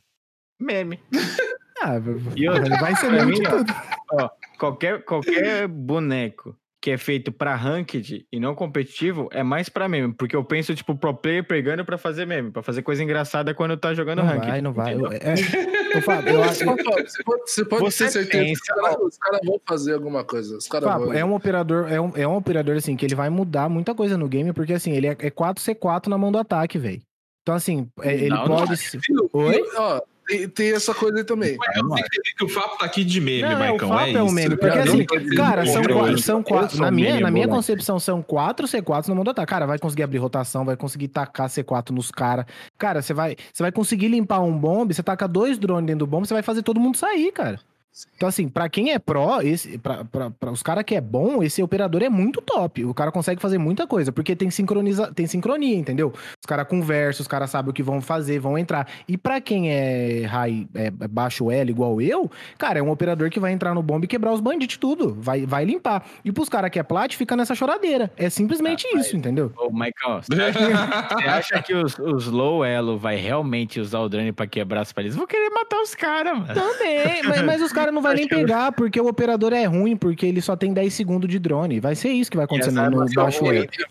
S4: Meme.
S2: Ah,
S4: E outra,
S2: vai ser meme
S4: mim, ó,
S2: tudo.
S4: Ó, qualquer, qualquer boneco que é feito pra ranked e não competitivo é mais pra meme. Porque eu penso, tipo, pro player pegando pra fazer meme, pra fazer coisa engraçada quando tá jogando
S2: Não
S4: ranked.
S2: vai, não vai.
S4: entendeu?
S2: É, Ô, Fábio, eu acho,
S3: Você pode, você pode- você ter certeza que os caras os caras vão fazer alguma coisa. Os caras
S2: Fábio,
S3: vão.
S2: é um operador, é um, é um operador assim que ele vai mudar muita coisa no game, porque assim, ele é, é 4C4 na mão do ataque, velho. Então assim, é- ele
S4: Não, não
S2: pode
S4: é.
S2: se-
S3: Filho,
S2: Oi?
S3: Ó, tem, tem essa coisa aí também.
S1: Eu que o Fábio tá aqui de meme,
S2: Não, é, o
S1: Maicon.
S2: Fábio é, um
S1: isso.
S2: meme, porque
S3: Eu
S2: assim, cara, são, quatro, são quatro, na minha, na minha concepção são quatro C4 na mão do ataque. Cara, vai conseguir abrir rotação, vai conseguir tacar C4 nos caras. Cara, você vai, você vai conseguir limpar um bombe, você taca dois drones dentro do bombe, você vai fazer todo mundo sair, cara. Então, assim, pra quem é pró, esse, pra, pra, pra os caras que é bom, esse operador é muito top. O cara consegue fazer muita coisa, porque tem, sincroniza, tem sincronia, entendeu? Os caras conversam, os caras sabem o que vão fazer, vão entrar. E pra quem é high, é baixo L igual eu, cara, é um operador que vai entrar no bombe e quebrar os bandidos tudo. Vai, vai limpar. E pros caras que é plat, fica nessa choradeira. É simplesmente isso, entendeu?
S4: Ô, Maicon, você acha, você acha que os, os low elo vai realmente usar o drone pra quebrar as paredes? Vou querer matar os caras, mano.
S2: Também, mas, mas os caras não vão nem
S4: que-
S2: pegar, porque o operador é ruim, porque ele só tem 10 segundos de drone. Vai ser isso que vai acontecer no, no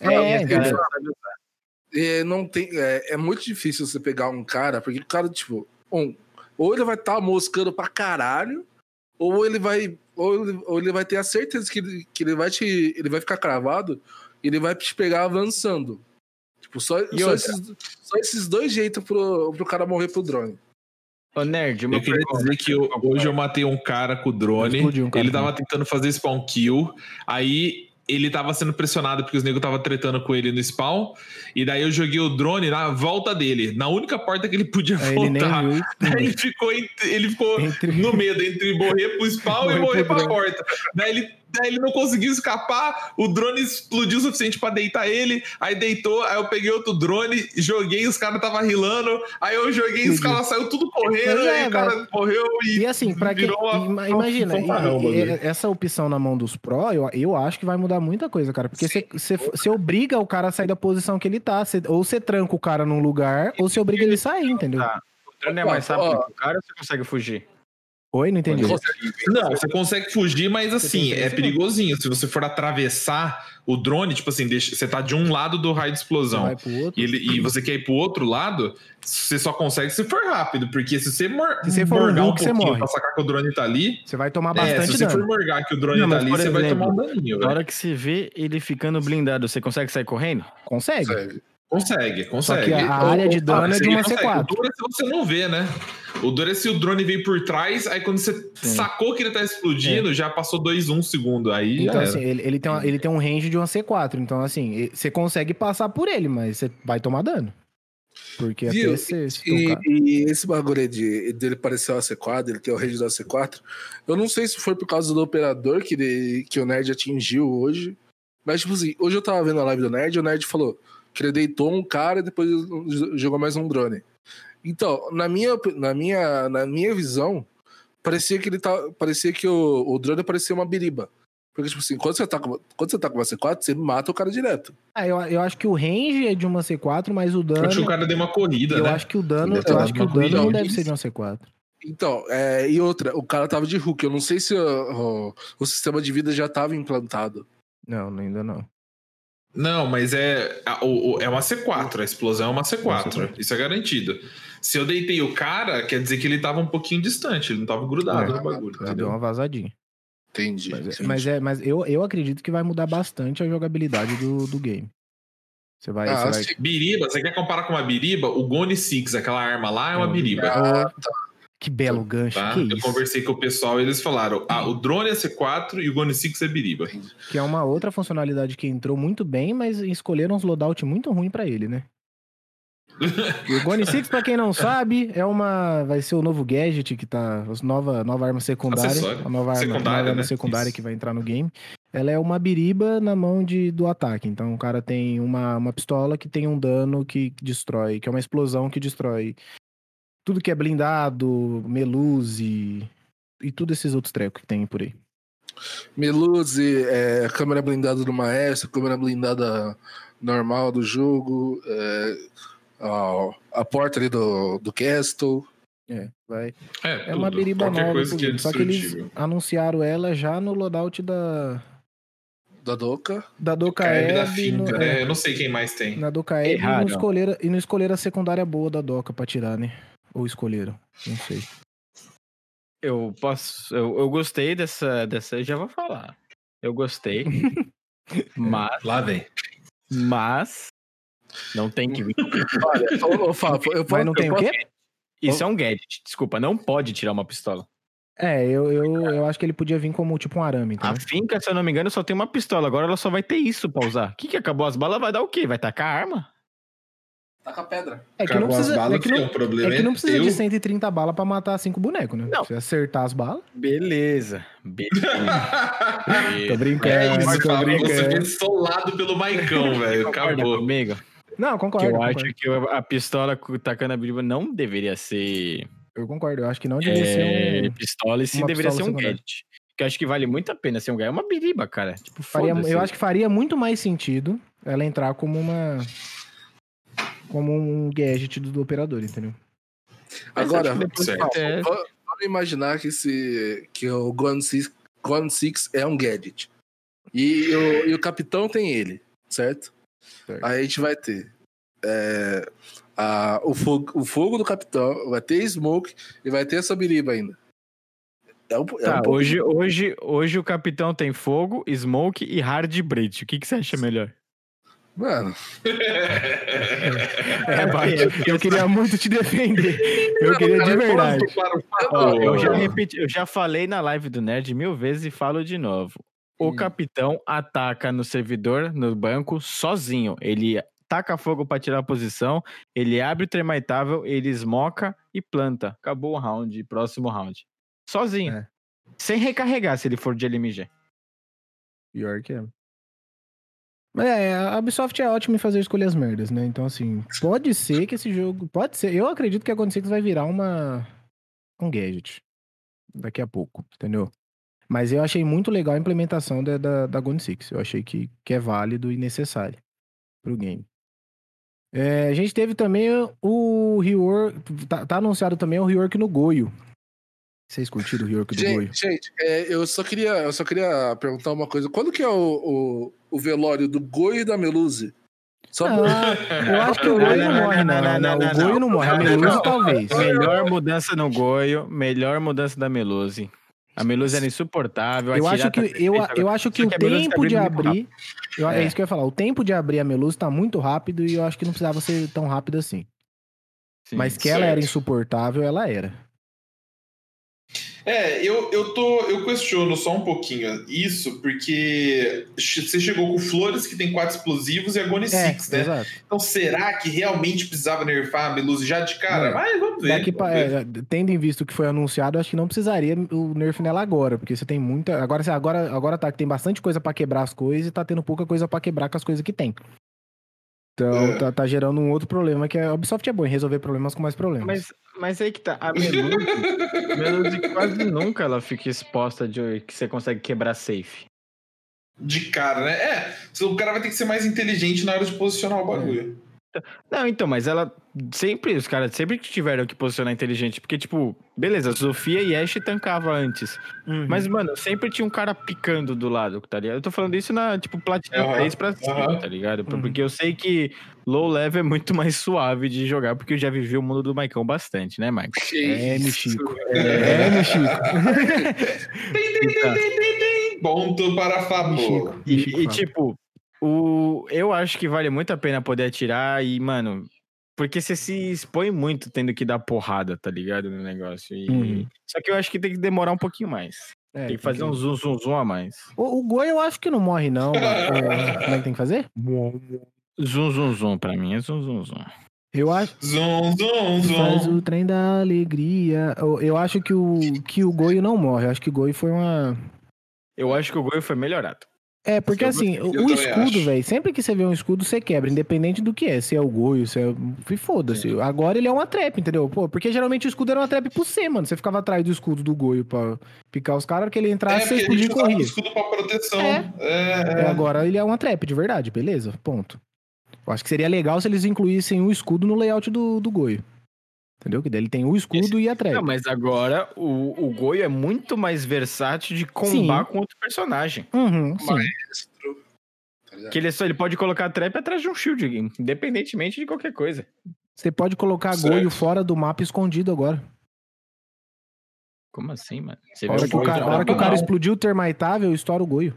S2: É,
S3: é? É, não tem, é, é muito difícil você pegar um cara, porque o cara, tipo, um, ou ele vai estar moscando pra caralho, ou ele vai. Ou ele, ou ele vai ter a certeza que ele, que ele vai te. Ele vai ficar cravado e ele vai te pegar avançando. Tipo, só, só, esses, só esses dois jeitos pro, pro cara morrer pro drone.
S4: Ô, Nerd, uma
S1: Eu queria
S4: pergunta.
S1: dizer que eu- hoje eu matei um cara com o drone.
S2: Um
S1: ele tava tentando fazer spawn kill. Aí ele tava sendo pressionado porque os negros tava tretando com ele no spawn. E daí eu joguei o drone na volta dele, na única porta que ele podia
S2: Aí ele nem
S1: voltar.
S2: viu.
S1: Daí ele ficou, ele ficou
S2: Entre-
S1: no medo entre morrer pro spawn e
S2: Morrer
S1: pra
S2: drone.
S1: porta. Daí ele, daí ele não conseguiu escapar, o drone explodiu o suficiente pra deitar ele, aí deitou, aí eu peguei outro drone, joguei, os caras tava rilando, aí eu joguei, os caras saiu tudo correndo,
S2: é,
S1: aí o cara morreu e,
S2: E assim, pra quem.
S1: uma-
S2: ima- imagina,
S1: um
S2: e- e- essa opção na mão dos pró, eu, eu acho que vai mudar muita coisa, cara. Porque você você obriga o cara a sair da posição que ele tá. cê- ou você tranca o cara num lugar, ou você obriga ele a sair, entendeu?
S4: Tá. O drone é mais rápido que o cara ou você consegue fugir?
S2: Oi, não entendi.
S1: Não, você consegue fugir, mas assim, é perigosinho. Se você for atravessar o drone, tipo assim, deixa, você tá de um lado do raio de explosão
S2: Vai pro outro.
S1: e, ele, e você quer ir pro outro lado, você só consegue se for rápido, porque se você, mor
S2: Se você for um
S1: morgar um
S2: Hulk, você
S1: pouquinho
S2: morre.
S1: pra sacar que o drone tá ali,
S2: Você vai tomar
S1: é, se
S2: bastante
S1: você for
S2: dano.
S1: morgar que o drone
S4: Não,
S1: tá ali, você vai tomar um daninho,
S4: Na hora que você vê ele ficando blindado, você consegue sair correndo?
S2: Consegue.
S3: Consegue.
S1: Consegue,
S2: Só
S1: consegue.
S2: que a área de dano é de uma
S1: consegue.
S2: C4.
S1: O duro é se você não vê, né? O duro é se o drone veio por trás, aí quando você
S2: Sim.
S1: sacou que ele tá explodindo, já passou 2, 1 um segundo. Aí
S2: Então, assim, ele, ele, tem uma- ele tem um range de uma C4. Então, assim, e- você consegue passar por ele, mas você vai tomar dano. Porque
S3: Viu?
S2: até você se
S3: E,
S2: tocar.
S3: e esse bagulho aí de, dele parecer uma C4, ele tem o range da C4. Eu não sei se foi por causa do operador que, ele- que o Nerd atingiu hoje. Mas, tipo assim, hoje eu tava vendo a live do Nerd e o Nerd falou que ele deitou um cara e depois jogou mais um drone. Então, na minha, na minha, na minha visão, parecia que ele tá. Parecia que o, o drone parecia uma biriba. Porque, tipo assim, quando você tá com, quando você tá com uma C4, você mata o cara direto.
S2: Ah, eu, eu acho que o range é de uma C4, mas o
S1: Eu
S2: dano.
S1: acho que o cara deu uma corrida,
S2: Eu
S1: né?
S2: acho que o dano, eu acho que o dano não deve ser de uma C4.
S3: Então, é, e outra, o cara tava de Hulk. Eu não sei se o, o- o sistema de vida já tava implantado.
S2: Não, ainda não.
S1: Não, mas é, é uma C4, a explosão é uma
S2: Uma
S1: C4,
S2: C4.
S1: isso é garantido. Se eu deitei o cara, quer dizer que ele tava um pouquinho distante, ele não tava grudado
S2: É,
S1: no bagulho,
S2: Já deu
S1: entendeu?
S2: uma vazadinha.
S3: Entendi.
S2: Mas, é-
S3: entendi.
S2: mas, é, mas eu, eu acredito que vai mudar bastante a jogabilidade do, do game. Você vai.
S3: Ah,
S2: você vai...
S1: Biriba, você quer comparar com uma biriba? O Gone Six, aquela arma lá, é uma
S2: É,
S1: biriba.
S3: Ah,
S2: Que belo gancho,
S1: Tá?
S2: que
S1: Eu
S2: isso.
S1: conversei com o pessoal e eles falaram: ah, o drone é C4 e o Gone Six é biriba.
S2: Que é uma outra funcionalidade que entrou muito bem, mas escolheram uns loadout muito ruim pra ele, né? E o Gone Six, pra quem não sabe, é uma. Vai ser o novo gadget que tá. Nova, nova arma secundária.
S1: Acessório.
S2: A nova arma,
S1: Secundária,
S2: nova arma
S1: né?
S2: secundária
S1: Isso.
S2: que vai entrar no game. Ela é uma biriba na mão de, do ataque. Então o cara tem uma, uma pistola que tem um dano que destrói, que é uma explosão que destrói tudo que é blindado, meluze e tudo esses outros trecos que tem por aí.
S3: Meluze, é, câmera blindada do Maestro, câmera blindada normal do jogo, é, a, a porta ali do, do Castle.
S2: É, vai.
S1: É,
S2: É uma
S1: tudo.
S2: biriba
S1: Qualquer
S2: nova
S1: coisa
S2: pro
S1: que é.
S2: Só que eles anunciaram ela já no loadout da,
S3: Da Doca.
S2: da
S1: Caib da
S2: Docaeb.
S1: finca,
S2: no-
S1: né?
S2: é,
S1: Eu não sei quem mais tem.
S2: na Docaeb e
S4: Errado.
S2: não, escolheram, e não escolheram a secundária boa da Doca pra tirar, né? Ou escolheram, não sei.
S4: Eu posso. Eu, eu gostei dessa, dessa. Eu já vou falar. Eu gostei. mas.
S1: Lá vem.
S4: Mas. Não tem que vir.
S3: Olha, ô, ô, Fábio, eu
S2: Mas
S3: posso,
S2: não tem
S3: eu
S2: o quê?
S4: Isso é um gadget. Desculpa, não pode tirar uma pistola.
S2: É, eu, eu, eu acho que ele podia vir como tipo um arame,
S4: A
S2: entendeu?
S4: finca, se eu não me engano, só tem uma pistola. Agora ela só vai ter isso pra usar. O que, que acabou as balas? Vai dar o quê? Vai tacar a arma?
S3: Taca a pedra.
S2: É que não
S1: Acabou
S2: precisa,
S1: balas,
S2: é que não,
S1: o problema
S2: é que não precisa
S1: teu.
S2: de 130 balas pra matar cinco bonecos, né?
S4: Não.
S2: Se acertar as balas.
S4: Beleza. Beleza.
S2: Tô brincando,
S1: É isso,
S2: tô
S1: Fábio, você
S2: brincando.
S1: foi solado pelo Maicão, velho. Acabou.
S4: comigo?
S2: Não,
S4: Que
S2: concordo.
S4: eu
S2: concordo.
S4: acho que a pistola tacando a biriba não deveria ser
S2: Eu concordo. Eu acho que não devia
S4: é,
S2: ser um.
S4: pistola e sim deveria ser um gadget. Que eu acho que vale muito a pena ser um gadget. É uma biriba, cara. Tipo,
S2: Faria, eu acho que faria muito mais sentido ela entrar como uma. Como um gadget do, do operador, entendeu?
S4: Mas
S3: Agora,
S4: teste-
S3: Vamos imaginar que, esse, que o Gone Six, Gone Six é um gadget. E o, e o capitão tem ele, certo?
S2: Certo.
S3: Aí a gente vai ter é, a- o, fogo, o fogo do capitão, vai ter smoke e vai ter essa biriba ainda. É um, é
S4: Tá,
S3: um pouco-
S4: hoje, hoje, hoje o capitão tem fogo, smoke e hard breach. O que, que você acha melhor?
S3: Mano,
S2: É, Bart, eu queria muito te defender. Eu queria de verdade.
S1: Para
S4: Ó, eu, já repeti, eu já falei na live do Nerd mil vezes e falo de novo. O
S3: Hum.
S4: capitão ataca no servidor, no banco, sozinho. Ele taca fogo pra tirar a posição, ele abre o termaitável, ele esmoca e planta. Acabou o round, próximo round. Sozinho.
S2: É.
S4: Sem recarregar se ele for de LMG.
S2: Pior que é. Mas é, a Ubisoft é ótima em fazer escolhas merdas, né? Então, assim, pode ser que esse jogo. Pode ser. Eu acredito que a Gone Six vai virar uma. Um gadget. Daqui a pouco, entendeu? Mas eu achei muito legal a implementação da, da, da Gone Six. Eu achei que, que é válido e necessário pro game. É, a gente teve também o rework. Tá, tá anunciado também o rework no Goio. Vocês curtiram o rework do Goio?
S3: Gente, gente é, eu, só queria, eu só queria perguntar uma coisa. Quando que é o, o, o velório do Goi e da Meluzi? Só por-
S2: Ah, eu acho que o Goio não morre, não. não, não, O Goio não morre. A Meluso talvez.
S4: Melhor mudança no Goio, melhor mudança da Meluzi. A Meluzi era insuportável.
S2: Eu acho que, eu, eu acho que o
S4: Meluzi tá
S2: tempo de abrir. eu- é.
S4: É.
S2: isso que eu ia falar. O tempo de abrir a Meluso tá muito rápido e eu acho que não precisava ser tão rápido assim.
S4: Sim.
S2: Mas que ela era
S1: certo.
S2: insuportável, ela era.
S1: É, eu, eu tô. Eu questiono só um pouquinho isso, porque você chegou com flores que tem quatro explosivos e a Gone
S2: É,
S1: Six, né?
S2: exato.
S1: Então será que realmente precisava nerfar a Melusi já de cara?
S2: É.
S1: Mas vamos ver.
S2: Daqui
S1: vamos ver.
S2: é, tendo em visto o que foi anunciado, acho que não precisaria o nerf nela agora, porque você tem muita. Agora, agora, agora tá que tem bastante coisa pra quebrar as coisas e tá tendo pouca coisa pra quebrar com as coisas que tem. Então
S1: É.
S2: tá, tá gerando um outro problema que é, a Ubisoft é boa em resolver problemas com mais problemas.
S4: Mas, mas aí que tá. A a Meluzi quase nunca ela fica exposta de que você consegue quebrar safe.
S1: De cara, né? É, o cara vai ter que ser mais inteligente na hora de posicionar o bagulho.
S4: Não, então, mas ela sempre, os caras sempre que tiveram que posicionar inteligente, porque, tipo, beleza, Sofia e Ash tancava antes.
S2: Uhum.
S4: Mas, mano, sempre tinha um cara picando do lado, tá ligado? Eu tô falando isso na, tipo, platina
S1: Aham,
S4: 3 pra cima,
S1: aham.
S4: tá ligado?
S2: Uhum.
S4: Porque eu sei que low level é muito mais suave de jogar, porque eu já vivi o mundo do Maicão bastante, né, Mike?
S2: É. É,
S1: tem, tem, tem, tem, tem. Ponto para a favor.
S4: E, e, tipo, o, eu acho que vale muito a pena poder atirar e, mano, porque você se expõe muito tendo que dar porrada, tá ligado? No negócio. E-
S2: Uhum.
S4: Só que eu acho que tem que demorar um pouquinho mais.
S2: É,
S4: tem que fazer um zoom, zoom, zoom a mais.
S2: O, o Goi eu acho que não morre, não. é, como é que tem que fazer?
S4: Zoom, zoom, zoom. Pra mim é zoom, zoom, zoom.
S2: Eu acho.
S1: Zum, zum,
S2: Faz
S1: zum.
S2: o trem da alegria. Eu, eu acho que o, que o Goi não morre. Eu acho que o Goi foi uma.
S4: Eu acho que o Goi foi melhorado.
S2: É, porque
S1: Eu-
S2: assim, o,
S1: eu
S2: o escudo, velho, sempre que você vê um escudo, você quebra, independente do que é. Se é o Goio, se é. Foda-se. Agora ele é uma trap, entendeu? Pô, porque geralmente o escudo era uma trap pro C, mano. Você ficava atrás do escudo do Goio pra picar os caras, que ele
S1: É,
S2: entrasse, você
S1: porque a
S2: explodia e corria.
S1: escudo pra proteção.
S2: É.
S1: É,
S2: É, agora ele é uma trap, de verdade, beleza? Ponto. Eu acho que seria legal se eles incluíssem o escudo no layout do, do Goio. Entendeu? Que daí ele tem o escudo e a trap.
S4: Não, mas agora o, o Goi é muito mais versátil de combar com outro personagem.
S2: Uhum, sim.
S3: Maestro. Tá?
S4: Que ele, só, ele pode colocar a trap atrás de um shield, independentemente de qualquer coisa.
S2: Você pode colocar
S1: Certo.
S2: Goio fora do mapa escondido agora.
S4: Como assim, mano? Você
S2: A hora, que o cara, hora que o cara explodiu o termaitável, estoura o Goio.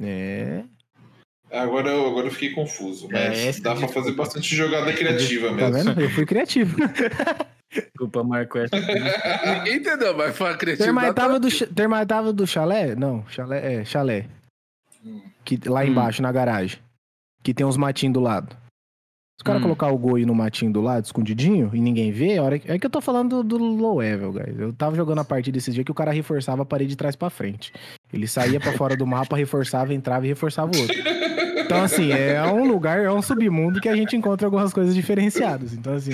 S2: É.
S1: Agora, eu, agora eu fiquei confuso. Mas
S4: É,
S1: dá pra
S4: desculpa.
S1: fazer bastante jogada criativa
S2: Tá
S1: mesmo.
S2: vendo? Eu fui criativo.
S4: Desculpa, Marco. essa-
S3: Ninguém entendeu, mas foi a criatividade.
S2: Termaitável do, do chalé? Não, chalé é chalé.
S3: Hum.
S2: Que, lá
S4: Hum.
S2: embaixo, na garagem. Que tem uns matinhos do lado. Se o cara
S4: Hum.
S2: colocar o Goio no matinho do lado, escondidinho, e ninguém vê, a hora que... é que eu tô falando do, do low level, guys. Eu tava jogando a partida desse dia que o cara reforçava a parede de trás pra frente. Ele saía pra fora do mapa, reforçava, entrava e reforçava o outro. Então, assim, é um lugar, é um submundo que a gente encontra algumas coisas diferenciadas. Então, assim,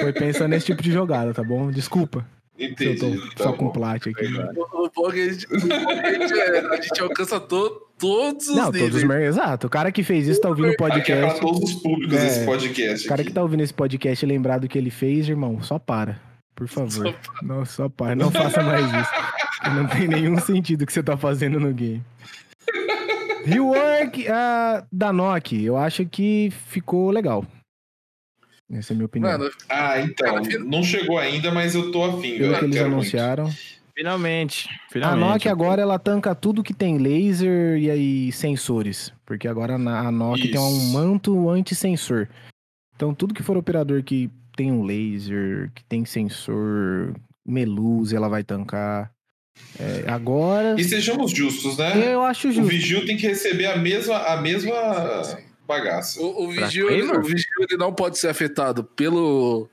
S2: foi pensando nesse tipo de jogada, tá bom? Desculpa se eu
S1: Entendi.
S2: tô
S1: tá
S2: só
S1: bom.
S2: com plat aqui.
S3: O bom é que a gente, é que a gente, é, a gente alcança to- todos os
S2: Não,
S3: níveis.
S2: todos os mer... Exato. O cara que fez isso tá ouvindo o
S1: Aqui é pra
S2: podcast.
S1: todos os públicos
S2: É,
S1: esse podcast.
S2: O cara que
S1: aqui.
S2: tá ouvindo esse podcast e lembrar do que ele fez, irmão, só para. Por favor.
S3: Só
S2: Não, só para. Não faça mais isso. Não tem nenhum sentido o que você tá fazendo no game. Rework ah, da Nokia, eu acho que ficou legal. Essa é a minha opinião.
S3: Mano,
S1: Ah, então. Não chegou ainda, mas eu tô afim.
S2: Pelo que eles
S1: quero muito.
S2: anunciaram.
S4: Finalmente.
S2: A
S4: Finalmente.
S2: Nokia agora ela tanca tudo que tem laser e aí sensores. Porque agora na- a Nokia tem um manto anti-sensor. Então tudo que for operador que tem um laser, que tem sensor, meluz, ela vai tancar. É, agora.
S1: E sejamos justos, né?
S2: Eu acho
S1: O
S2: justo.
S1: Vigil tem que receber a mesma, a mesma
S3: Sim, sim.
S1: bagaça.
S3: O, o Vigil,
S4: Claymore?
S3: o Vigil ele não pode ser afetado pelo,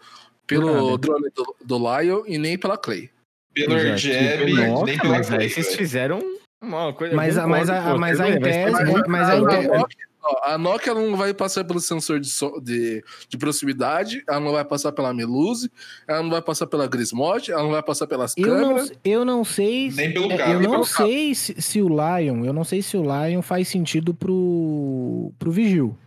S3: pelo drone do, do Lion e nem pela Clay.
S1: Pelo
S4: Nossa,
S1: nem pela
S4: mas
S1: Clay,
S4: vocês fizeram uma coisa.
S2: Mas a- mas a- mas a
S4: tudo bem,
S2: em
S4: vai ser
S2: tese-
S4: muito-
S2: mas
S3: a,
S2: a
S3: a,
S2: Intel-
S3: Nokia, ó, a Nokia não vai passar pelo sensor de, so- de, de proximidade, ela não vai passar pela Meluse, ela não vai passar pela Grismod, ela não vai passar pelas
S2: Eu não,
S3: câmeras.
S2: eu não sei.
S1: Nem pelo
S2: é,
S1: cabo.
S2: eu não sei se, se o Lion. Eu não sei se o Lion faz sentido pro, pro Vigil.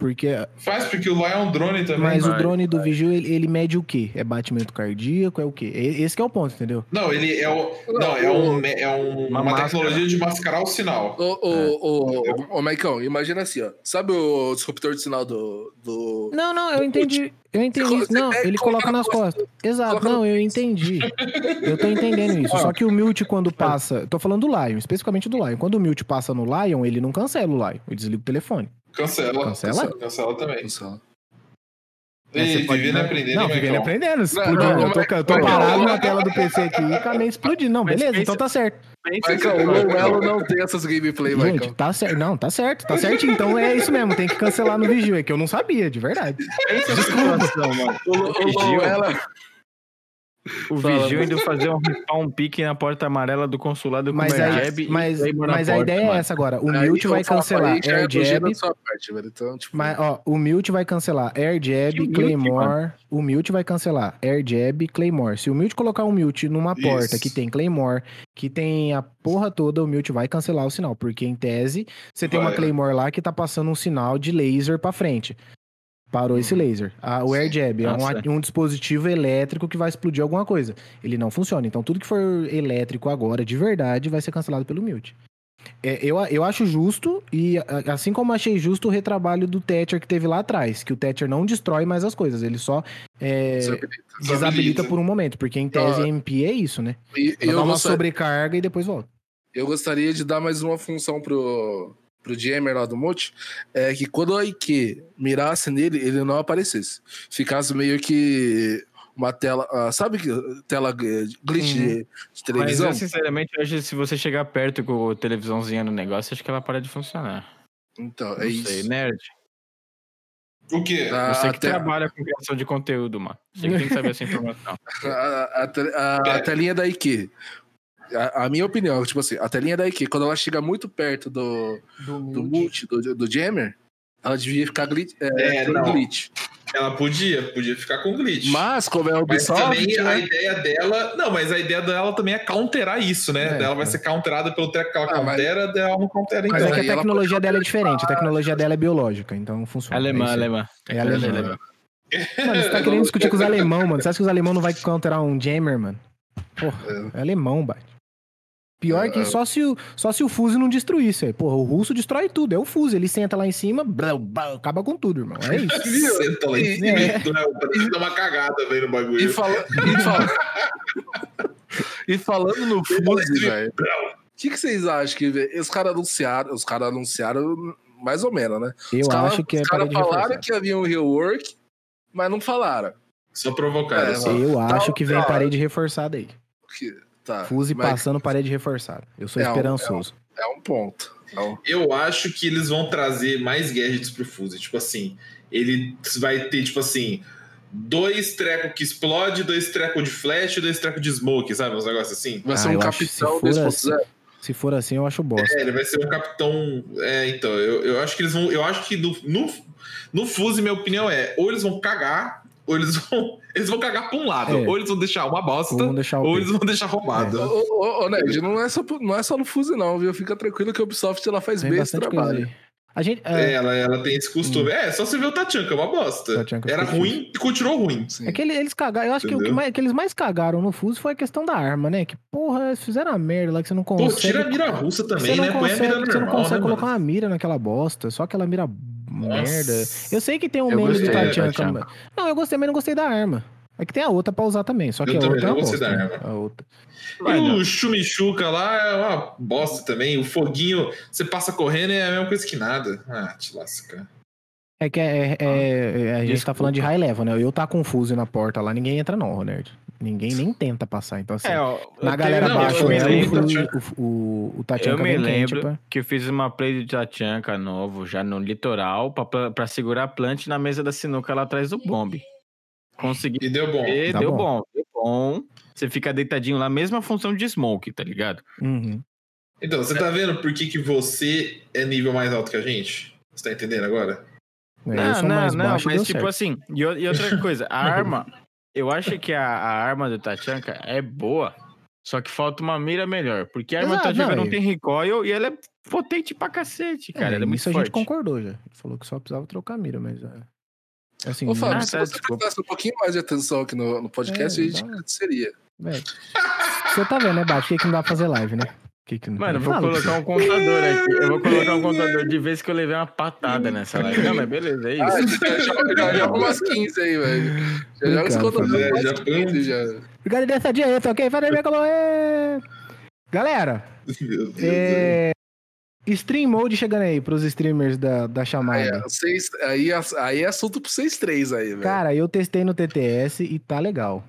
S2: Porque.
S1: Faz, porque o Lion é um drone também.
S2: Mas o
S4: vai,
S2: drone do Vigil, ele, ele mede o quê? É batimento cardíaco? É o quê? Esse que é o ponto, entendeu?
S1: Não, ele é, o, não, é, um, é um-
S4: Uma
S1: uma, tecnologia de mascarar o sinal.
S3: Ô, ô, ô, ô, ô, Maicão, imagina assim, ó. Sabe o disruptor de sinal do. do...
S2: Não, não, eu entendi. Eu entendi. Isso. Não, ele
S3: coloca
S2: coloca
S3: na
S2: nas
S3: costa.
S2: costas. Exato, não, eu entendi. Eu tô entendendo isso. Só que o mute, quando passa. Tô falando do Lion, especificamente do Lion. Quando o mute passa no Lion, ele não cancela o Lion. Ele desliga o telefone.
S1: Cancela.
S2: Cancela?
S1: Cancela também.
S3: Cancela.
S2: Você pode-
S1: vivendo e aprendendo,
S2: Não, vivendo aprendendo. Explodindo.
S3: não,
S2: eu tô, eu tô parado na tela do PC aqui e acabei explodindo. Não, beleza,
S4: pensa-
S2: então tá certo.
S4: Que-
S3: o Lowelo não tem essas gameplay,
S2: Gente, tá certo. Não, tá certo, tá certinho. Então é isso mesmo, tem que cancelar no Vigil. É que eu não sabia, de verdade.
S4: Pensa essa situação, mano.
S3: O, o
S4: Vigil.
S3: Lowelo.
S4: O
S3: Fala,
S4: Vigil indo fazer um respawn pique na porta amarela do consulado com
S2: Mas,
S4: o Airjab
S2: mas, mas a
S4: porta,
S2: ideia
S4: mano.
S2: é essa agora. O
S3: Aí
S2: mute vai cancelar
S3: é
S2: AirJab.
S3: velho. Então, tipo,
S2: Mas, ó, o Mute vai cancelar AirJab,
S4: mute,
S2: Claymore. O Mute vai cancelar AirJab, Claymore. Se o Mute colocar um Mute numa
S1: Isso.
S2: porta que tem Claymore, que tem a porra toda, o Mute vai cancelar o sinal. Porque, em tese, você tem uma
S1: Vai.
S2: Claymore lá que tá passando um sinal de laser pra frente. Parou esse laser. Ah, o
S3: Sim.
S2: AirJab é um, um dispositivo elétrico que vai explodir alguma coisa. Ele não funciona. Então, tudo que for elétrico agora, de verdade, vai ser cancelado pelo Mute. É, eu, eu acho justo, e a- assim como achei justo o retrabalho do Thatcher que teve lá atrás, que o Thatcher não destrói mais as coisas, ele só é,
S3: desabilita.
S2: desabilita por um momento, porque em tese
S3: Ah,
S2: MP é isso, né?
S3: E
S2: dá uma
S3: gostaria,
S2: sobrecarga e depois volta.
S3: eu gostaria de dar mais uma função pro, pro Jammer lá do Mute, é que quando a IQ mirasse nele, ele não aparecesse. Ficasse meio que uma tela, ah, sabe que tela eh, glitch
S2: Uhum.
S3: de, de
S4: Mas
S3: televisão?
S4: eu, sinceramente, acho que se você chegar perto com a televisãozinha no negócio, acho que ela para de funcionar.
S3: Então,
S4: Não
S3: é
S4: sei,
S3: isso.
S4: nerd.
S1: O quê?
S4: Você
S3: a
S4: que
S3: te-
S4: trabalha com criação de conteúdo, mano. Você que tem que saber essa informação.
S3: a- a a- a telinha da IQ. A, a minha opinião, tipo assim, a telinha da IQ, quando ela chega muito perto do, do Mute, do, do Jammer, ela devia ficar glitch. É,
S1: É,
S3: com
S1: não.
S3: glitch.
S1: Ela podia, podia ficar com glitch.
S3: Mas, como é o
S1: Mas
S3: Ubisoft,
S1: também a
S3: né?
S1: ideia dela. Não, mas a ideia dela também é counterar isso, né?
S2: É,
S1: ela vai
S2: é.
S1: ser counterada pelo treco que ela
S3: Ah, mas-
S1: countera, dela não countera
S2: Mas
S1: então.
S2: é que a
S3: ela
S2: tecnologia dela é diferente, a tecnologia dela é biológica, então funciona.
S4: alemã,
S2: é
S4: alemã.
S2: É alemã.
S4: alemã.
S2: Mano, você tá querendo discutir com os alemão, mano. Você acha que os alemão não vai counterar um jammer, mano? Porra, é alemão, bate. Pior que
S3: É.
S2: só se o, só se o Fuse não destruísse. aí. Porra, o russo destrói tudo. É o Fuse. Ele senta lá em cima, blá, blá, acaba com tudo, irmão. É isso.
S1: Senta lá em cima
S2: é.
S1: e dá dá uma cagada velho, no bagulho.
S3: E, fala, e, fala- e falando no Fuse, velho. O que, que vocês acham que os caras anunciaram? Os caras anunciaram mais ou menos, né?
S2: Eu
S3: os cara-
S2: acho que é
S3: Os caras falaram que havia um rework, mas não falaram.
S1: Só provocar.
S3: É,
S1: só.
S2: Eu acho que vem parede reforçada aí.
S3: Que- tá,
S2: Fuse
S3: mas
S2: passando parede reforçada. Eu sou
S3: É um-
S2: esperançoso.
S3: É um ponto. É um-
S1: Eu acho que eles vão trazer mais gadgets pro Fuse. Tipo assim, ele vai ter, tipo assim, dois trecos que explode, dois trecos de flash e dois trecos de smoke, sabe? Uns negócios assim.
S3: Vai ser
S2: Ah,
S3: um
S2: eu acho que se
S3: capitão
S2: for
S3: 2.0.
S2: Se for assim, eu acho bosta.
S1: É, ele vai ser um capitão. É, então, eu, eu acho que eles vão. Eu acho que no, no, no Fuse, minha opinião é: ou eles vão cagar, ou eles vão. Eles vão cagar pra um lado.
S2: É.
S1: Ou eles vão deixar uma bosta,
S2: Vamos deixar
S1: ou eles vão deixar roubado.
S3: Ô, ô, ô, ô, Ned, não é, só, não é só no Fuse, não, viu? Fica tranquilo que a Ubisoft ela faz
S2: Tem
S3: bem esse
S2: bastante coisa
S3: trabalho.
S2: A gente.
S1: É,
S2: É,
S1: ela, ela tem esse costume. É, só você ver o Tachanka, é uma bosta.
S2: Tachanka
S1: Era ruim e continuou ruim.
S3: Sim.
S2: é que ele- eles cagaram. Eu acho que o que,
S1: Entendeu?
S2: mais, que eles mais cagaram no Fuse foi a questão da arma, né? Que porra, eles fizeram a merda lá que você não
S1: Pô,
S2: consegue.
S1: tira a mira russa também, né? Põe a
S2: consegue,
S1: mira
S2: você não
S1: normal,
S2: consegue
S1: né,
S2: colocar
S1: mano?
S2: uma mira naquela bosta, só aquela mira merda. Eu sei que tem um
S4: Eu
S2: meme do mas- Não, eu gostei, mas não gostei da arma. É que tem a outra pra usar também, só que
S1: Eu
S2: a outra é
S1: não
S2: uma
S1: gostei da
S2: né?
S1: arma.
S2: A outra.
S1: E o Chumichuca lá é uma bosta também. O foguinho, você passa correndo é a mesma coisa que nada. Ah, te lasca.
S2: É que é, é- é- a gente tá
S4: Desculpa.
S2: falando de high level, né? Eu tá confuso na porta lá, ninguém entra não, Nerd. Ninguém nem tenta passar. Então, assim,
S4: É, ó,
S2: na
S4: eu
S2: galera
S4: tenho-
S2: baixa
S4: eu me
S2: ela,
S4: lembro,
S2: o, o, o
S4: eu me
S2: vem quente,
S4: lembro
S2: pá.
S4: que eu fiz uma play de Tachanka novo, já no litoral, pra, pra, segurar a plant na mesa da sinuca lá atrás do bombe. Consegui
S1: E deu bom.
S2: Tá
S4: deu
S2: bom.
S4: bom. deu bom. Você fica deitadinho lá, mesma função de smoke, tá ligado?
S2: Uhum.
S1: Então, você tá vendo por que, que você é nível mais alto que a gente? Você tá entendendo agora?
S2: É,
S4: não, não, não,
S2: e
S4: mas tipo
S2: certo.
S4: assim, e, e outra coisa, a arma, eu acho que a, a arma do Tachanka é boa, só que falta uma mira melhor, porque a arma do
S2: Exato,
S4: Tachanka
S2: não,
S4: não, tem recoil e ela é potente pra cacete, cara,
S2: É,
S4: ela é muito
S2: isso a
S4: forte.
S2: gente concordou já. Ele falou que só precisava trocar a mira, mas. é, Assim,
S3: Ô, Fábio,
S4: Ah,
S3: se você
S4: desculpa.
S3: prestasse um pouquinho mais de atenção aqui no, no podcast,
S2: É,
S3: a gente agradeceria.
S2: velho. Você tá vendo, né, que, que não dá pra fazer live, né? Que que não...
S4: Mano, eu vou
S2: falo,
S4: colocar um contador aqui. Eu vou colocar um contador de vez que eu levei uma patada nessa live. Não, mas beleza, é
S3: Ah,
S4: isso.
S3: já, já, já umas 15 aí, velho. Já joga esse
S2: Brincando,
S3: contador
S1: Fábio.
S3: umas
S1: Já-
S3: 15 já.
S2: Obrigado dessa dia aí, tá ok? Fala aí, como é. Galera, é... Stream Mode chegando aí pros streamers da, da
S3: Aí,
S2: chamada.
S3: é, seis, aí, é- aí é assunto pro 6-3 aí, velho.
S2: Cara, eu testei no TTS e tá legal.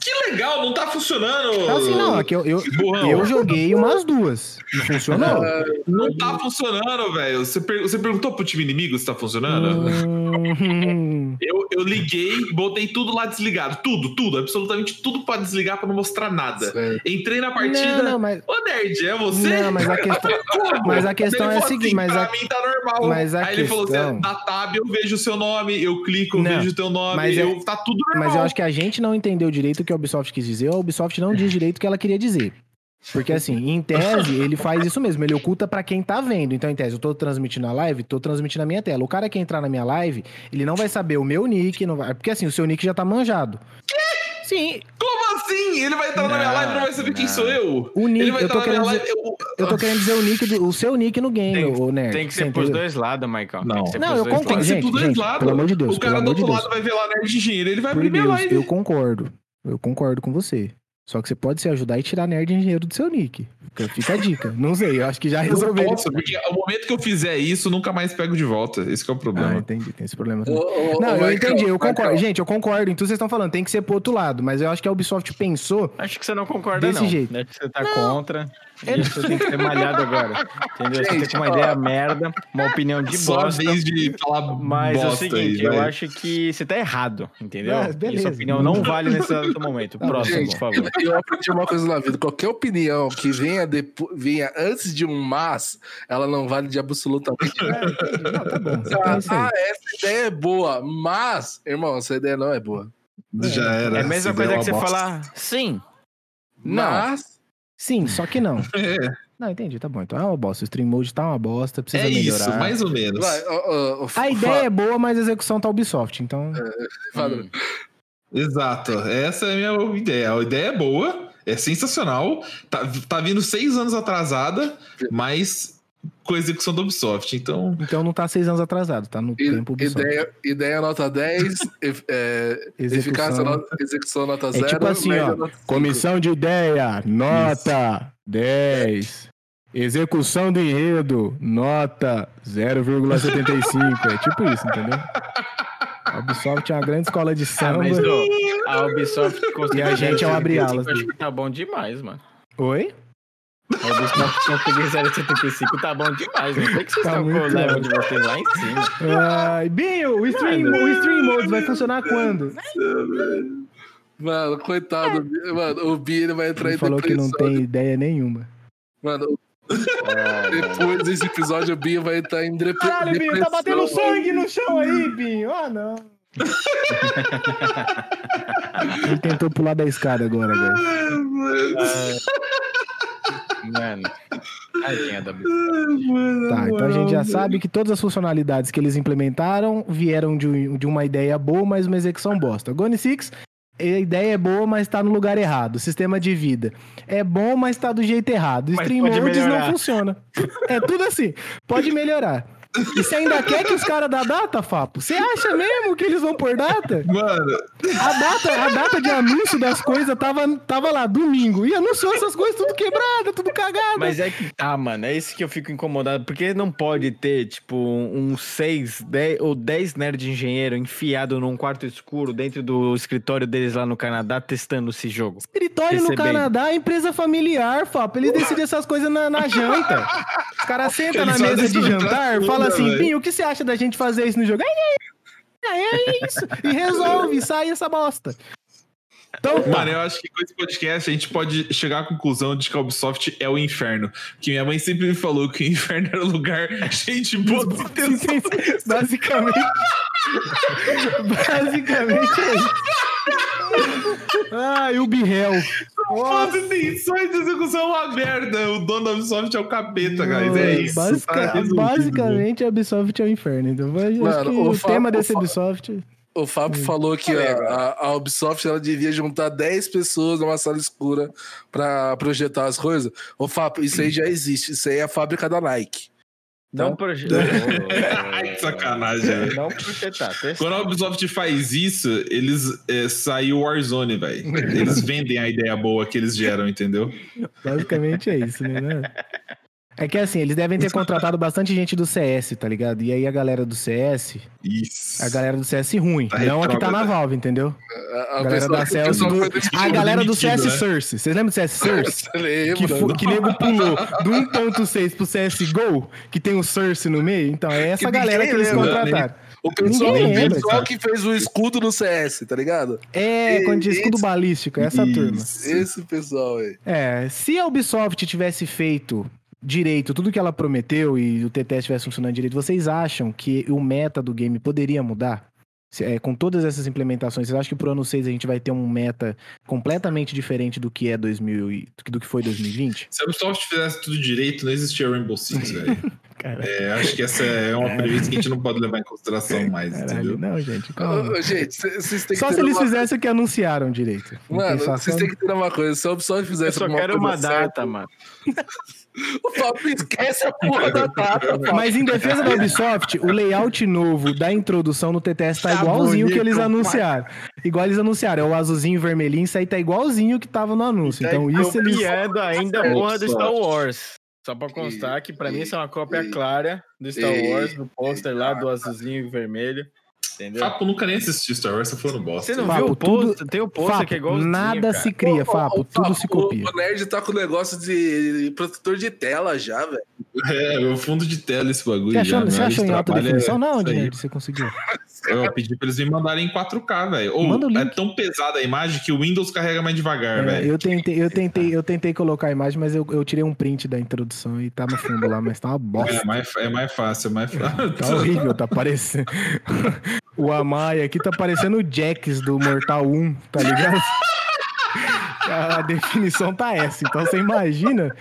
S1: Que legal, não tá funcionando.
S2: Tá assim, não, é que eu, eu, eu joguei umas duas. Não funcionou?
S1: Não tá funcionando, velho. Você, per- você perguntou pro time inimigo se tá funcionando?
S2: Hum,
S1: Eu, eu liguei, botei tudo lá desligado. Tudo, tudo, absolutamente tudo pra desligar pra não mostrar nada.
S3: Certo.
S1: Entrei na partida.
S2: Não, não, mas,
S1: Ô, Nerd, é você?
S2: não, mas a questão, mas a questão é a
S1: falou
S2: seguinte,
S1: assim,
S2: mas
S1: pra
S2: a,
S1: mim tá normal.
S2: mas a
S1: Aí ele falou
S2: questão-
S1: assim: na tab eu vejo o seu nome, eu clico, eu
S2: Não,
S1: vejo o teu nome,
S2: mas é-
S1: eu, tá tudo normal.
S2: mas eu acho que a gente não entendeu direito o que a Ubisoft quis dizer, ou a Ubisoft não diz direito o que ela queria dizer. Porque assim, em tese, ele faz isso mesmo, ele oculta pra quem tá vendo. Então, em tese, eu tô transmitindo a live, tô transmitindo a minha tela. O cara que entrar na minha live, ele não vai saber o meu nick, não vai... porque assim, o seu nick já tá manjado. Sim,
S1: Como assim? Ele vai entrar na minha
S4: Não,
S1: live e não vai saber quem
S4: não.
S1: sou eu?
S2: o nick, eu tô
S1: minha
S2: querendo
S1: live.
S2: dizer,
S1: eu-
S2: eu tô querendo dizer o nick, do- o seu nick no game,
S4: Tem-
S2: ô nerd.
S4: Tem que ser pros dois lados, Michael.
S1: Não.
S4: Tem que ser
S2: Não,
S4: pros
S2: eu
S4: dois
S2: concordo,
S1: Tem que
S4: lados.
S1: ser por dois lados.
S2: pelo amor de Deus,
S1: O cara do
S2: de
S1: outro
S2: Deus.
S1: lado vai ver lá Nerd Engenheiro, ele vai
S2: Por
S1: abrir minha
S2: Deus,
S1: live.
S2: eu concordo. Eu concordo com você. Só que você pode se ajudar e tirar nerd engenheiro do seu nick. Fica- a dica. Não sei, eu acho que já
S1: Eu
S2: resolveu.
S1: posso, porque ao momento que eu fizer isso, nunca mais pego de volta. Esse que é o
S2: Ah,
S1: problema.
S2: entendi, tem esse problema.
S3: Ô,
S2: também.
S3: ô, ô,
S2: Não, eu
S3: Michael,
S2: entendi, eu concordo.
S3: Michael,
S2: Gente, eu concordo em tudo que vocês estão falando. Tem que ser pro outro lado. Mas eu acho que a Ubisoft pensou.
S4: Acho que você não concorda,
S2: Desse
S4: não.
S2: jeito.
S4: Acho que você tá
S2: Não.
S4: contra. E você tem que ser malhado agora. Entendeu? Você
S3: Gente,
S4: tem uma
S3: ó.
S4: ideia merda, uma opinião de
S1: Só a
S4: bosta.
S1: vez de falar
S4: Mas é o
S1: bosta
S4: seguinte,
S1: aí,
S4: eu
S1: vai.
S4: acho que você tá errado, entendeu?
S2: Ah,
S4: E
S2: beleza.
S4: sua opinião não vale nesse momento. Próximo,
S3: gente,
S4: por favor.
S3: Eu aprendi uma coisa na vida. Qualquer opinião que venha, depo... venha antes de um mas, ela não vale de absolutamente
S2: Ah,
S3: nada.
S2: Não, tá bom. É isso
S3: Ah,
S2: aí.
S3: essa ideia é boa, mas, irmão, essa ideia não é boa.
S1: Já era.
S4: É a mesma coisa que você
S1: é bosta.
S4: falar sim. Não.
S3: Mas,
S2: Sim, só que não.
S1: É,
S2: Não, entendi, tá bom. Então é uma bosta. O stream mode tá uma bosta, precisa
S1: é
S2: melhorar.
S1: isso, mais ou menos.
S3: vai, ó, ó, ó,
S2: A ideia é boa, mas a execução tá Ubisoft. Então.
S3: fala-
S4: Hum.
S1: Exato, essa é a minha ideia. A ideia é boa, é sensacional. Tá, tá vindo seis anos atrasada, mas com a execução da Ubisoft. Então,
S2: Então não tá seis anos atrasado, tá no
S3: i-
S2: tempo Ubisoft.
S3: ideia, ideia nota 10, ef- é, eficácia
S2: Execução.
S3: nota, execução nota
S2: É
S3: 0.
S2: tipo assim, ó, Comissão de ideia, nota 10. Execução do enredo, nota 0,75. É tipo isso, entendeu? A Ubisoft é uma grande escola de
S4: Ah,
S2: samba.
S4: mas ô, a Ubisoft
S2: E
S4: conseguiu
S2: a gente é o abre alas.
S4: Acho que tá bom demais, mano.
S2: Oi?
S4: A Ubisoft conseguiu 0,75 tá bom demais. Não sei que vocês
S2: Tá
S4: estão com o level de vocês lá em cima.
S2: Ai, Binho, o stream,
S4: Mano.
S2: o stream mode vai funcionar quando?
S3: Mano, coitado, mano, o Bi ele vai entrar
S2: Ele
S3: em
S2: falou que não
S3: depressão.
S2: tem ideia nenhuma.
S3: Mano,
S4: Ah,
S3: depois desse episódio, o Binho vai entrar em depre...
S2: Caralho, Binho, tá batendo
S3: depressão.
S2: sangue no chão aí, Binho. Ah, não. Ele tentou pular da escada agora, velho.
S4: Mano. Tadinha da Ubisoft.
S2: Tá, então a gente já sabe que todas as funcionalidades que eles implementaram vieram de, um- de uma ideia boa, mas uma execução bosta. Gone Six, a ideia é boa, mas tá no lugar errado. Sistema de vida é bom, mas tá do jeito errado.
S4: Mas
S2: Stream
S4: pode
S2: Modes não
S4: melhorar.
S2: funciona. É tudo assim. Pode melhorar. E você ainda quer que os caras da data, Fapo? Você acha mesmo que eles vão por data?
S1: Mano,
S2: A data, a data de anúncio das coisas tava, tava lá, domingo. E anunciou essas coisas tudo quebrada, tudo cagada.
S4: Mas é que tá, mano. É isso que eu fico incomodado. Porque não pode ter, tipo, uns 6 dez, ou 10 nerd engenheiro enfiado num quarto escuro dentro do escritório deles lá no Canadá testando esse jogo.
S2: Escritório no
S4: Recebendo.
S2: Canadá é empresa familiar, Fapo. Eles decidem essas coisas na, na janta. Os caras sentam na mesa de jantar,
S1: toda,
S2: falam assim,
S1: velho.
S2: Pinho, o que você acha da gente fazer isso no jogo? Aí, é isso. E resolve, sai essa bosta. Então, tá.
S1: Mano, eu acho que com esse podcast a gente pode chegar à conclusão de que a Ubisoft é o inferno. Que minha mãe sempre me falou que o inferno era um lugar boas intenções.
S2: Basicamente. Basicamente é isso. Ah, e o.
S1: Boas intenções de execução é uma merda. O dono da Ubisoft é o capeta, guys. É isso.
S2: Basica-
S1: tá
S2: basicamente, a Ubisoft é o inferno. Então,
S3: Mano,
S2: que
S3: o
S2: o,
S3: Fábio-
S2: tema
S3: o
S2: desse
S3: Fábio-
S2: Ubisoft.
S3: O Fábio falou que a, a- a Ubisoft ela devia juntar 10 pessoas numa sala escura pra projetar as coisas. Ô, Fábio, isso aí já existe. Isso aí é a fábrica da Nike.
S4: Não projeto.
S1: Ai, que sacanagem, velho.
S4: Não projetar.
S1: Quando a Ubisoft faz isso, eles é, saem o Warzone, velho. Eles vendem a ideia boa que eles geram, entendeu?
S2: Basicamente é isso, né? É que assim, eles devem ter contratado bastante gente do CS, tá ligado? E aí a galera do CS,
S1: Isso.
S2: a galera do CS ruim,
S1: Tá
S2: não a que tá na. Valve, entendeu?
S3: A,
S2: A galera
S3: pessoa-
S2: da CS, do- a galera do CS
S1: né?
S2: Source. Vocês lembram do CS Source?
S3: Lembro,
S2: Que, fo- que nego pulou do 1.6 pro CSGO, que tem o Source no meio. Então, é essa
S3: Que
S2: galera que eles
S3: lembra,
S2: contrataram.
S3: O pessoal,
S2: Ninguém
S3: o
S2: lembra,
S3: pessoal que fez o escudo no CS, tá ligado?
S2: É, quando tinha escudo
S3: Esse-
S2: balístico, é essa turma.
S1: Isso.
S3: Esse pessoal aí.
S2: É, se a Ubisoft tivesse feito direito tudo que ela prometeu e o TTS estivesse funcionando direito, vocês acham que o meta do game poderia mudar? É, com todas essas implementações, vocês acham que pro ano 6 a gente vai ter um meta completamente diferente do que é 2000 e, do que foi 2020?
S1: Se a Ubisoft fizesse tudo direito, não existia Rainbow Six, velho. É, acho que essa é uma premissa que a gente não pode levar em consideração mais,
S2: caralho,
S1: entendeu?
S2: não, gente,
S3: Ô, gente, cê- vocês têm que
S2: Só se eles
S3: uma...
S2: fizessem o que anunciaram direito.
S3: Mano, vocês têm que ter uma coisa. Se a Ubisoft
S4: Eu
S3: fizesse
S4: só
S3: alguma
S4: quero uma data, mano.
S3: O Fábio esquece a porra da data, Fábio.
S2: Mas em defesa da Ubisoft, o layout novo da introdução no TTS tá,
S4: Tá
S2: igualzinho que
S4: bonito,
S2: eles
S4: pai.
S2: anunciaram. Igual eles anunciaram, é o azulzinho e vermelhinho, isso aí tá igualzinho que tava no anúncio. Então isso eles.
S4: ainda a
S1: É,
S4: porra do. Star Wars. Só pra constar que pra mim isso é uma cópia
S3: e-
S4: clara do Star
S3: e-
S4: Wars, do pôster lá, do azulzinho e vermelho. Entendeu?
S1: Fapo nunca nem assistiu Star Wars, você falou no bosta.
S4: Você não
S2: Fapo,
S4: viu o
S2: tudo-
S4: pôster? Tem o pôster
S2: Fapo,
S4: que é igualzinho,
S2: nada
S4: cara.
S2: se cria, Fapo, tudo se copia.
S3: O Nerd tá com negócio de protetor de tela já, velho.
S1: É, o fundo de tela esse bagulho.
S2: Você achou,
S1: já,
S2: você
S1: né?
S2: achou em alta definição? Não. Dinheiro, você conseguiu.
S1: Eu pedi pra eles me mandarem em 4K, velho. Ou
S2: Manda o
S1: é tão pesada a imagem que o Windows carrega mais devagar,
S2: É,
S1: velho.
S2: eu, tentei, eu, tentei, eu tentei colocar a imagem, mas eu, eu tirei um print da introdução e tá no fundo lá, mas tá uma bosta.
S1: É mais, é mais fácil, é mais fácil.
S2: Tá horrível, tá parecendo. O Amaya aqui tá parecendo o Jax do Mortal 1, tá ligado? A definição tá essa. Então você imagina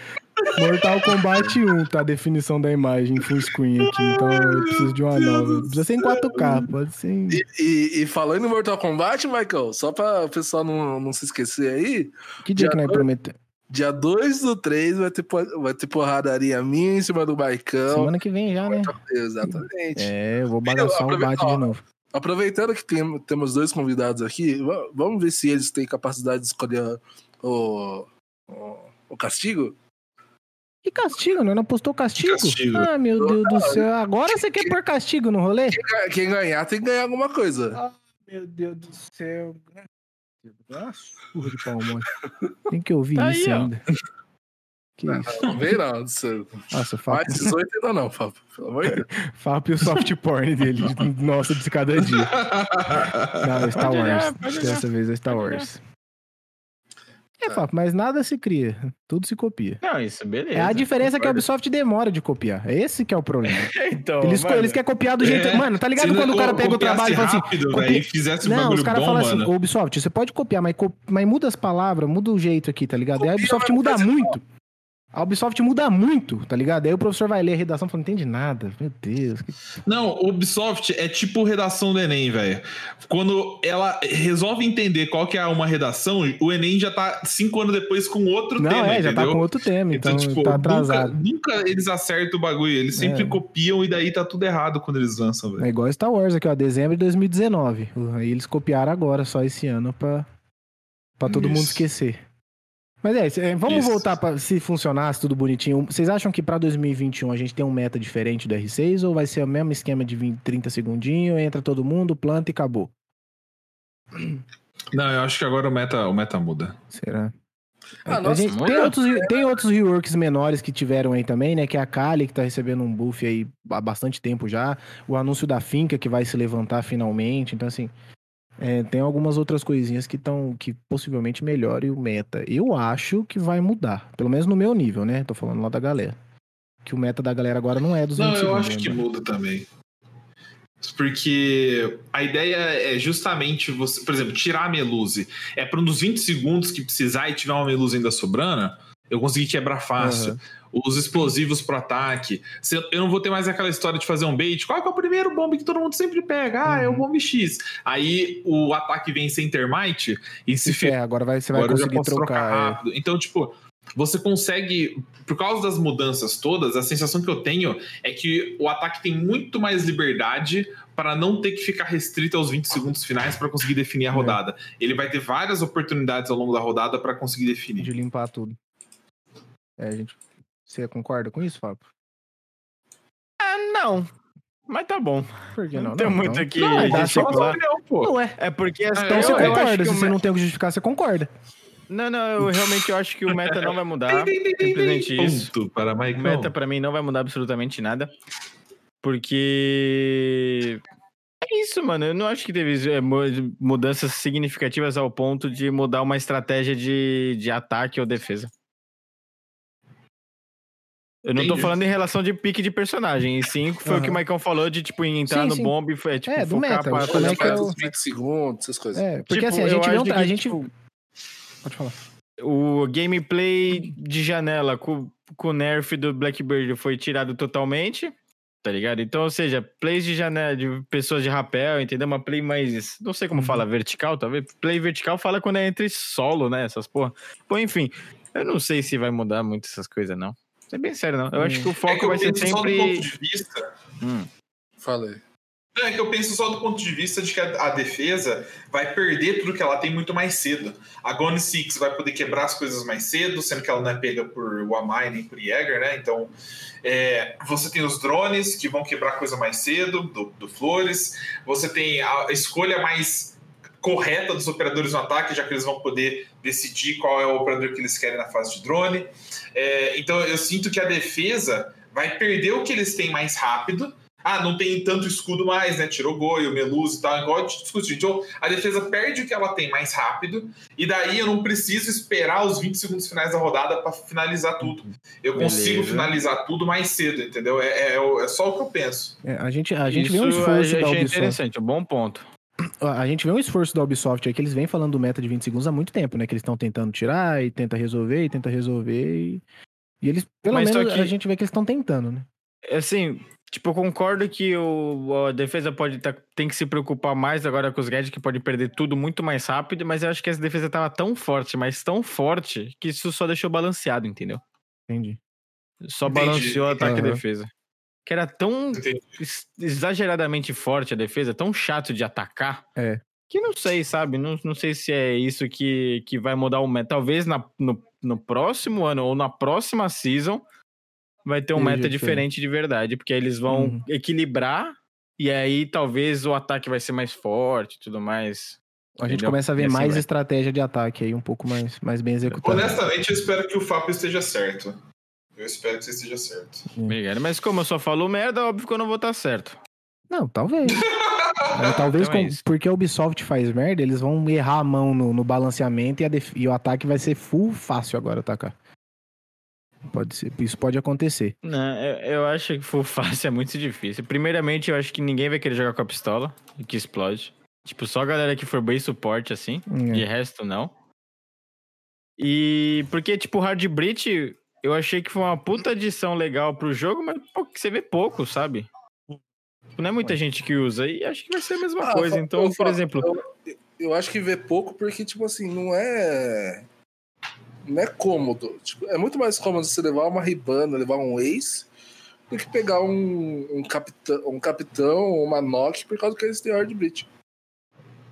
S2: Mortal Kombat 1, tá a definição da imagem full screen aqui. Então eu preciso de uma nova. Precisa ser em 4K, pode ser em.
S3: E, e, e falando em Mortal Kombat, Michael, só pra o pessoal não, não se esquecer aí,
S2: Que dia
S3: Já
S2: que nós prometemos?
S3: dia 2 do 3 vai ter, vai ter porradaria minha em cima do Maicão.
S2: Semana que vem já, né?
S3: Exatamente.
S2: É, eu vou bagaçar o bate de novo.
S3: Aproveitando que tem- temos dois convidados aqui, va- vamos ver se eles têm capacidade de escolher o, o, o castigo?
S2: Que castigo, né? Não postou castigo?
S1: Castigo?
S2: Ah, meu Deus do céu. Agora você quer pôr castigo no rolê?
S3: Quem ga- Quem ganhar tem que ganhar alguma coisa.
S2: Meu Deus do céu. Ah, surra de palmole. Tem que ouvir
S4: Tá
S2: isso
S4: aí, ó.
S2: Que isso?
S3: Não vem não. você-
S2: Nossa,
S3: Mais
S2: Fábio,
S3: 18 ainda não, Fábio. Pelo amor de Deus.
S2: Fábio e o soft porn dele. Nossa, de cada dia. Não, é Star
S4: Pode
S2: Wars.
S4: olhar.
S2: Dessa vez é Star Wars. É, Fábio, mas nada se cria. Tudo se copia.
S4: Não, isso, beleza.
S2: É a diferença que a. Ubisoft demora de copiar. É esse que é o problema.
S4: Então,
S2: Eles,
S4: mano,
S2: eles querem copiar do jeito.
S1: É.
S2: Mano, tá ligado
S1: Se
S2: quando o cara pega o trabalho e fala assim.
S1: rápido,
S2: copia-
S1: e fizesse um
S2: Não,
S1: bagulho
S2: os caras
S1: bom,
S2: falam assim, Ubisoft, você pode copiar, mas, co- mas muda as palavras, muda o jeito aqui, tá ligado? E a
S3: Copia,
S2: Ubisoft muda muito. A Ubisoft muda muito, tá ligado? Aí o professor vai ler a redação e fala, não entende nada. Meu Deus. Que...
S1: Não, Ubisoft é tipo redação do Enem, velho. Quando ela resolve entender qual que é uma redação, o Enem já tá cinco anos depois com outro
S2: não,
S1: tema,
S2: é, já
S1: entendeu?
S2: tá com outro tema, então,
S1: Então, tipo,
S2: tá atrasado.
S1: nunca, nunca eles acertam o bagulho. Eles sempre
S2: É.
S1: copiam e daí tá tudo errado quando eles lançam, velho.
S2: É igual Star Wars aqui, ó, dezembro de 2019. Aí eles copiaram agora, só esse ano, pra, pra todo mundo
S1: Isso.
S2: esquecer. Mas é, cê- vamos
S1: Isso.
S2: voltar pra se funcionasse tudo bonitinho. Vocês acham que pra 2021 a gente tem um meta diferente do R6 ou vai ser o mesmo esquema de 20, 30 segundinhos, entra todo mundo, planta e acabou?
S1: Não, eu acho que agora o meta, o meta muda.
S2: Será?
S3: Ah, nossa,
S2: gente- tem, outros, tem outros reworks menores que tiveram aí também, né? Que é a Kali, que tá recebendo um buff aí há bastante tempo já. O anúncio da Finca, que vai se levantar finalmente. Então, assim, é, tem algumas outras coisinhas que estão que possivelmente melhorem o meta. Eu acho que vai mudar. Pelo menos no meu nível, né? Tô falando lá da galera. Que o meta da galera agora não é dos
S1: Não,
S2: 20
S1: eu acho que
S2: né?
S1: muda também. Porque a ideia é justamente você, por exemplo, tirar a Meluze. É para um dos 20 segundos que precisar e tiver uma Meluze ainda sobrando, eu consegui quebrar fácil. Os explosivos pro ataque. Eu- não vou ter mais aquela história de fazer um bait. Qual é o primeiro bomb que todo mundo sempre pega? Ah, é o
S2: Uhum.
S1: bomb X. Aí o ataque vem sem termite e se
S2: ferra, agora vai, você vai
S1: Agora
S2: conseguir
S1: trocar,
S2: trocar. é.
S1: rápido. Então, tipo, você consegue. Por causa das mudanças todas, a sensação que eu tenho é que o ataque tem muito mais liberdade para não ter que ficar restrito aos 20 segundos finais para conseguir definir a
S2: É.
S1: rodada. Ele vai ter várias oportunidades ao longo da rodada para conseguir definir.
S2: de limpar tudo. É, gente. Você concorda com isso, Fábio?
S4: Ah, não. Mas tá bom.
S2: Por que
S4: Não,
S2: não?
S4: tem
S2: Não,
S4: muito
S2: não.
S4: aqui
S2: Não, é, dá só-
S4: gesticular.
S1: opinião, pô.
S2: Não é.
S4: É porque
S1: Ah,
S2: Então
S1: eu-
S2: você
S1: eu acho
S2: concorda.
S4: que
S2: Se
S4: o
S2: você
S4: me-
S2: não tem o que justificar, você concorda.
S4: Não, não, eu realmente eu acho que o meta não vai mudar. Simplesmente isso.
S1: Ponto para
S4: O
S1: Michael.
S4: meta pra mim não vai mudar absolutamente nada. Porque. É isso, mano. Eu não acho que teve é, mu- mudanças significativas ao ponto de mudar uma estratégia de, de ataque ou defesa. Eu não tô falando em relação de pique de personagem, e sim foi o que o. Maicon falou de, tipo, entrar
S2: Sim,
S4: no
S2: sim.
S4: bomb e foi, tipo,
S2: É, do
S4: focar
S2: meta,
S4: pra-
S2: como é que é
S3: os 20 segundos, essas coisas.
S2: É, porque
S4: Tipo,
S2: assim, a
S4: eu
S2: gente
S4: acho
S2: um-
S4: que,
S2: a gente.
S4: tipo,
S2: Pode falar.
S4: o gameplay de janela com, com o nerf do Blackbird foi tirado totalmente, tá ligado? Então, ou seja, plays de janela de pessoas de rapel, entendeu? Uma play mais, não sei como
S2: Uhum.
S4: fala, vertical, talvez. Play vertical fala quando é entre solo, né? Essas porra. Bom, enfim, eu não sei se vai mudar muito essas coisas, não. Ser bem sério, não. Eu acho que o
S1: É
S4: foco
S1: que eu
S4: vai ser
S1: penso só do
S4: sempre.
S1: ponto de vista
S4: Hum.
S3: Falei.
S1: Não, é que eu penso só do ponto de vista de que a, a defesa vai perder tudo que ela tem muito mais cedo. A Gone Six vai poder quebrar as coisas mais cedo, sendo que ela não é pega por Wamai nem por Jäger, né? Então, é, você tem os drones que vão quebrar coisa mais cedo, do, do Flores. Você tem a escolha mais correta dos operadores no ataque, já que eles vão poder decidir qual é o operador que eles querem na fase de drone. É, então, eu sinto que a defesa vai perder o que eles têm mais rápido, ah, não tem tanto escudo mais, né? Tirou Goio, Meluz e tal, igual a gente discutiu. Então, a defesa perde o que ela tem mais rápido, e daí eu não preciso esperar os 20 segundos finais da rodada para finalizar tudo. Eu consigo
S4: Beleza.
S1: finalizar tudo mais cedo, entendeu? É, é, é só o que eu penso.
S2: É, a gente, a gente
S4: Isso
S2: vê um
S4: eu
S2: esforço
S4: achei
S2: da Ubisoft.
S4: interessante, um bom ponto.
S2: A gente vê um esforço da Ubisoft aí que eles vêm falando do meta de 20 segundos há muito tempo, né? Que eles estão tentando tirar e tenta resolver e tenta resolver. E, e eles, pelo
S4: Mas
S2: menos,
S4: que-
S2: a gente vê que eles estão tentando, né?
S4: Assim, tipo, eu concordo que o, a defesa pode tá, tem que se preocupar mais agora com os gadgets, que pode perder tudo muito mais rápido, mas eu acho que essa defesa tava tão forte, mas tão forte, que isso só deixou balanceado, entendeu?
S2: Entendi.
S4: Só
S1: Entendi.
S4: balanceou o ataque e
S2: Aham.
S4: defesa. Que era tão
S1: Entendi.
S4: ex- exageradamente forte a defesa, tão chato de atacar.
S2: É.
S4: Que não sei, sabe? Não, não sei se é isso que, que vai mudar o meta. Talvez na, no, no próximo ano ou na próxima season vai ter um meta
S2: diferente.
S4: de verdade, porque aí eles vão
S2: Uhum.
S4: equilibrar e aí talvez o ataque vai ser mais forte e tudo mais.
S2: A gente
S4: Entendeu?
S2: começa a ver
S4: assim
S2: mais
S4: vai.
S2: estratégia de ataque aí, um pouco mais, mais bem executada.
S1: Honestamente, eu espero que o Fábio esteja certo. Eu espero que você esteja certo.
S4: Obrigado. Mas como eu só falo merda, óbvio que eu não vou estar certo.
S2: Não, talvez. É, talvez
S4: Então é
S2: com- porque a Ubisoft faz merda, eles vão errar a mão no, no balanceamento e, a def- e o ataque vai ser full fácil agora atacar. Pode ser, isso pode acontecer.
S4: Não, eu, eu acho que full fácil é muito difícil. Primeiramente, eu acho que ninguém vai querer jogar com a pistola, que explode. Tipo, só a galera que for bem suporte, assim.
S2: É.
S4: De resto, não. E porque, tipo, o Hard Breach, eu achei que foi uma puta adição legal pro jogo, mas pô, você vê pouco, sabe? Não é muita gente que usa e acho que vai ser a mesma
S3: Ah,
S4: coisa.
S3: eu
S4: Então, por
S3: falo-
S4: exemplo,
S3: Eu, eu acho que vê pouco porque, tipo assim, não é. Não é cômodo. Tipo, é muito mais cômodo você levar uma Ribana, levar um Ace, do que pegar um, um, capitão, um capitão, uma Nock, por causa que eles têm Hard Breach.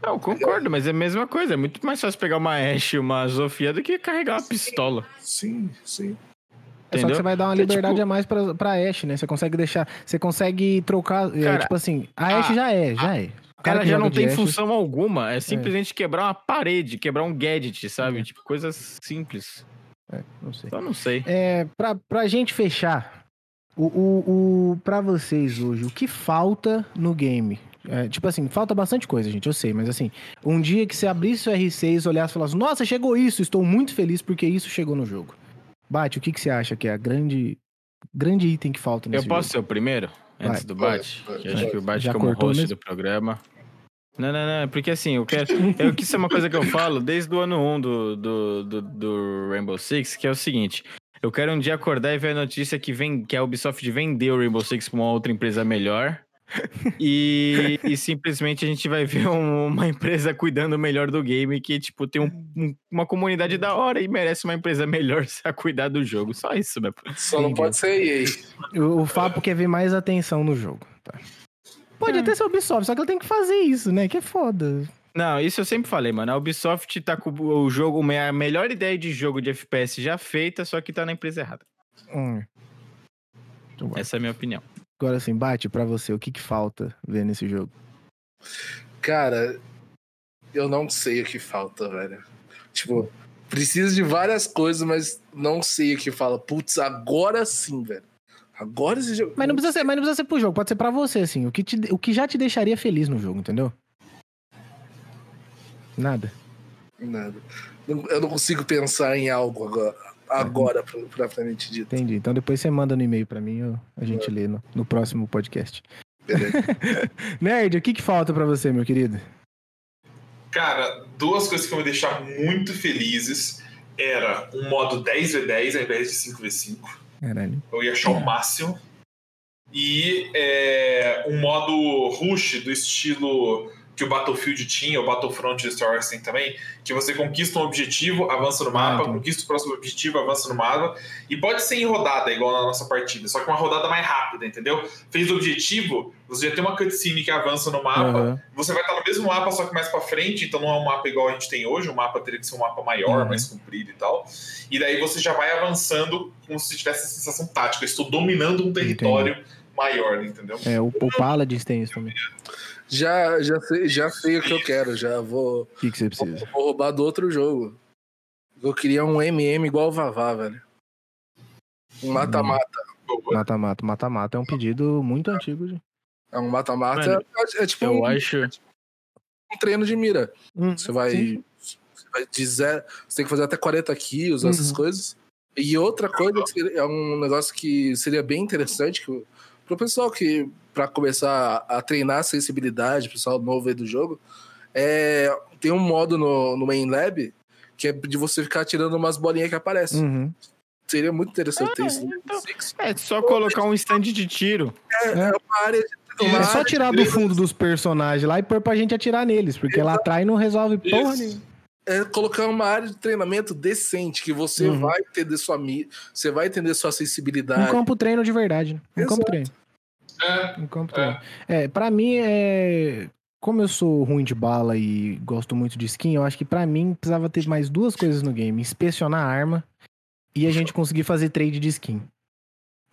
S4: eu concordo, mas é a mesma coisa. É muito mais fácil pegar uma Ashe, uma Zofia do que carregar uma pistola.
S3: Sim, sim.
S2: É só que
S4: Entendeu?
S2: você vai dar uma
S4: É,
S2: liberdade
S4: tipo-
S2: a mais pra, pra Ashe, né? Você consegue deixar. Você consegue trocar. é,
S4: Cara,
S2: tipo assim, a Ashe
S4: a-
S2: já é, já é. O
S4: Ela
S2: que
S4: já não tem
S2: Ashe-
S4: função alguma. É simplesmente quebrar uma parede, quebrar um gadget, sabe? Tipo, coisas simples.
S2: É, não sei.
S4: Então, não sei.
S2: É, pra, pra gente fechar, o, o, o, pra vocês hoje, o que falta no game? É, tipo assim, falta bastante coisa, gente, eu sei, mas assim, um dia que você abrisse o R6, olhasse e falasse, nossa, chegou isso, estou muito feliz porque isso chegou no jogo. Bate, o que, que você acha que é a grande, grande item que falta nesse
S4: Eu posso
S2: jogo?
S4: ser o primeiro? Antes
S2: Vai.
S4: do Bate?
S3: Vai, vai.
S4: acho que o Bate
S2: Já
S4: como host
S2: mesmo?
S4: do programa. Não, não, não. Porque assim, eu quero. Eu, que isso é uma coisa que eu falo desde o ano 1 do, do, do, do Rainbow Six, que é o seguinte. Eu quero um dia acordar e ver a notícia que, vem, que a Ubisoft vendeu o Rainbow Six pra uma outra empresa melhor. E, e simplesmente a gente vai ver um- uma empresa cuidando melhor do game que, tipo, tem um- um- uma comunidade da hora e merece uma empresa melhor a cuidar do jogo. Só isso, meu.
S3: Só não pode ser EA.
S2: O, o Fapo quer ver mais atenção no jogo. tá? Pode até ser Ubisoft, só que ela tem que fazer isso, né? Que é foda.
S4: Não, isso eu sempre falei, mano. A Ubisoft tá com o jogo, a melhor ideia de jogo de FPS já feita, só que tá na empresa errada.
S2: Hum.
S4: Essa é a minha opinião.
S2: Agora assim, bate pra você, o que, que falta ver nesse jogo?
S3: Cara, eu não sei o que falta, velho. Tipo, precisa de várias coisas, mas não sei o que fala. Putz, agora sim, velho. Agora esse jogo.
S2: Mas não precisa ser, mas não precisa ser pro jogo, pode ser pra você, assim. O que, te- o que já te deixaria feliz no jogo, entendeu? Nada.
S3: Nada. Eu não consigo pensar em algo agora, agora pro- propriamente dito.
S2: Entendi. Então depois você manda no e-mail pra mim, eu- a gente lê no, no próximo podcast.
S3: Beleza.
S2: Nerd, o que, que falta pra você, meu querido?
S1: Cara, duas coisas que vão me deixar muito felizes era um modo 10v10 ao invés de 5v5.
S2: Caralho.
S1: Eu ia achar o máximo. E é, um modo rush do estilo que o Battlefield tinha, o Battlefront e Star Wars tem também, que você conquista um objetivo, avança no mapa,
S2: entendi.
S1: conquista o próximo objetivo, avança no mapa, e pode ser em rodada, igual na nossa partida, só que uma rodada mais rápida, entendeu? Fez o objetivo, você já tem uma cutscene que avança no mapa,
S2: Aham.
S1: você vai estar no mesmo mapa, só que mais pra frente, então não é um mapa igual a gente tem hoje, o mapa teria que ser um mapa maior,
S2: Uhum.
S1: mais comprido e tal. E daí você já vai avançando como se tivesse a sensação tática. Estou dominando um território maior, entendeu?
S2: É, o, o Paladins tem isso também.
S3: Já, já, sei, já sei o que eu quero, já vou,
S2: O que, que você precisa?
S3: vou roubar do outro jogo. Eu queria um MM igual o Vavá, velho. Um mata-mata.
S2: Mata-mata. Mata-mata é um pedido muito antigo.
S3: É um mata-mata. É, é tipo
S4: Eu
S3: um,
S4: acho.
S3: um treino de mira. Você vai,
S2: Sim.
S3: você vai de zero, você tem que fazer até 40 kills, essas
S2: Uhum.
S3: coisas. E outra coisa que seria- é um negócio que seria bem interessante que, pro pessoal que para começar a treinar a sensibilidade, pessoal novo aí do jogo, é tem um modo no, no main lab que é de você ficar tirando umas bolinhas que aparecem.
S2: Uhum.
S3: Seria muito interessante ter
S4: Ah,
S3: isso. no
S4: então. É só colocar um stand de tiro.
S3: É, é uma área de uma
S2: É só tirar do fundo dos personagens lá e pôr pra gente atirar neles, porque lá atrás não resolve porra nenhuma.
S3: é colocar uma área de treinamento decente, que você
S2: Uhum.
S3: vai entender sua você vai entender sua
S2: Um
S3: sensibilidade.
S2: campo treino de verdade, né? Um campo
S3: Exato.
S2: treino.
S1: É,
S2: campo treino. É, pra mim é. Como eu sou ruim de bala e gosto muito de skin, eu acho que pra mim precisava ter mais duas coisas no game: inspecionar a arma e a gente conseguir fazer trade de skin.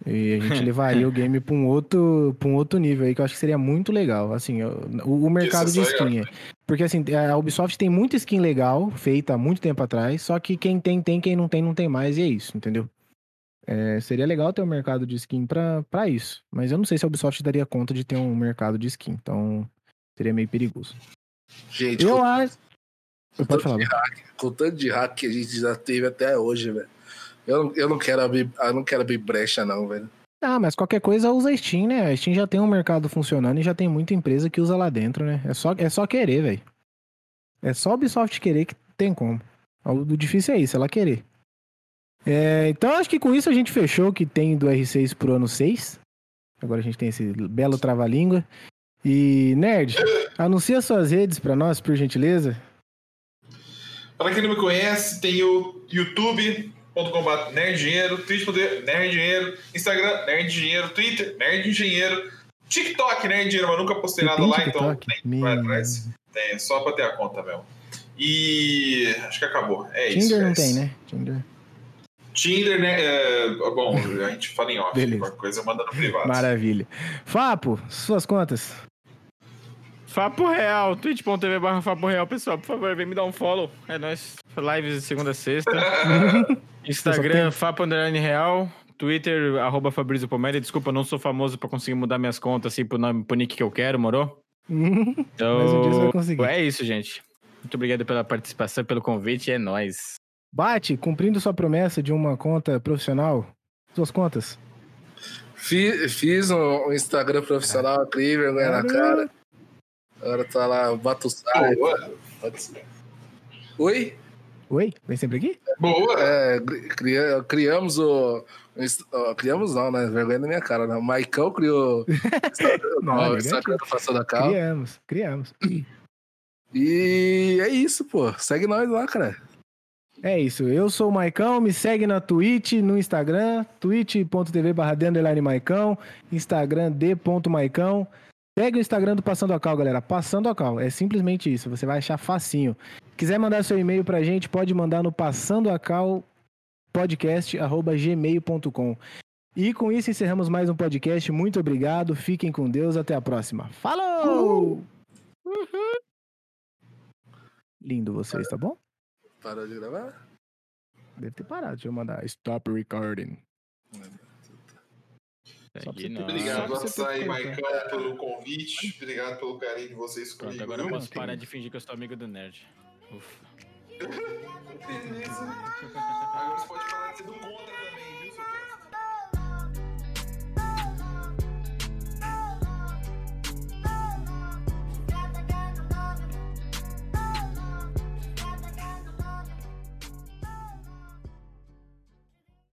S2: E a gente levaria o game pra um outro, pra um outro nível aí, que eu acho que seria muito legal. Assim, o, o mercado de
S1: é
S2: skin. é. Porque assim, a Ubisoft tem muita skin legal, feita há muito tempo atrás, só que quem tem, tem, quem não tem, não tem mais, e é isso, entendeu? É, seria legal ter um mercado de skin pra, pra isso. Mas eu não sei se a Ubisoft daria conta de ter um mercado de skin. Então, seria meio perigoso.
S3: Gente,
S2: Eu
S3: com,
S2: acho. Pode falar. Bruno.
S3: com o tanto de hack que a gente já teve até hoje, velho. Eu, não- eu não quero abrir, eu não quero abrir brecha, não, velho.
S2: Ah, mas qualquer coisa usa a Steam, né? A Steam já tem um mercado funcionando e já tem muita empresa que usa lá dentro, né? É só, é só querer, velho. É só a Ubisoft querer que tem como. O difícil é isso, ela querer. É, então acho que com isso a gente fechou o que tem do R6 pro ano 6. Agora a gente tem esse belo trava-língua. E, Nerd, anuncia suas redes pra nós, por gentileza.
S1: Para quem não me conhece, tem o youtube.com.br nerddinheiro, twitch.tv nerddinheiro, Instagram nerddinheiro, Twitter nerddinheiro, TikTok nerddinheiro, mas nunca postei nada lá,
S2: TikTok?
S1: então nem vai atrás. Tem, só pra ter a conta mesmo. E acho que acabou. É isso.
S2: Tinder não
S1: guys.
S2: tem, né? Tinder.
S1: Tinder, né? é, bom, a gente fala em off.
S2: Beleza.
S1: Qualquer coisa manda no privado.
S2: Maravilha. Fapo, suas contas.
S4: Fapo Real, twitch.tv barra Fapo Real, pessoal, por favor, vem me dar um follow. É nóis. Lives de segunda a sexta. Instagram, Fapo Underline Real. Twitter, arroba Fabrício Palmeiras. Desculpa, eu não sou famoso pra conseguir mudar minhas contas assim pro, nome, pro nick que eu quero, morou? Então,
S2: Mas um dia você vai conseguir.
S4: É isso, gente. Muito obrigado pela participação, pelo convite, é nóis.
S2: Bate, cumprindo sua promessa de uma conta profissional. Suas contas.
S3: Fiz, fiz um, Instagram profissional, criei vergonha na cara. Agora tá lá.
S1: Boa.
S3: Oi?
S2: Oi? Vem sempre aqui?
S1: Boa.
S3: É, cria- criamos o. criamos não, né? Vergonha na minha cara, né? O Maicão criou
S2: Não,
S3: o
S2: vergonha
S3: Instagram do Fação da Cal.
S2: Criamos, criamos.
S3: E é isso, pô. Segue nós lá, cara.
S2: É isso, eu sou o Maicão, me segue na Twitch, no Instagram, twitch.tv barra Maicão, Instagram d.maicão. Segue o Instagram do Passando a Cal, galera, Passando a Cal, é simplesmente isso, você vai achar facinho. Quiser mandar seu e-mail pra gente, pode mandar no passandoacalpodcast.gmail.com E com isso encerramos mais um podcast, muito obrigado, fiquem com Deus, até a próxima. Falou! Lindo vocês, tá bom?
S3: Parou de gravar?
S2: Deve ter parado, deixa eu mandar. Stop recording. Não,
S1: Obrigado, Açaí Maicana, pelo convite. Obrigado pelo carinho de vocês comigo.
S4: Pronto, agora eu posso parar de fingir que eu sou amigo do Nerd. Ufa.
S1: Beleza. Agora você pode parar de ser do contra também.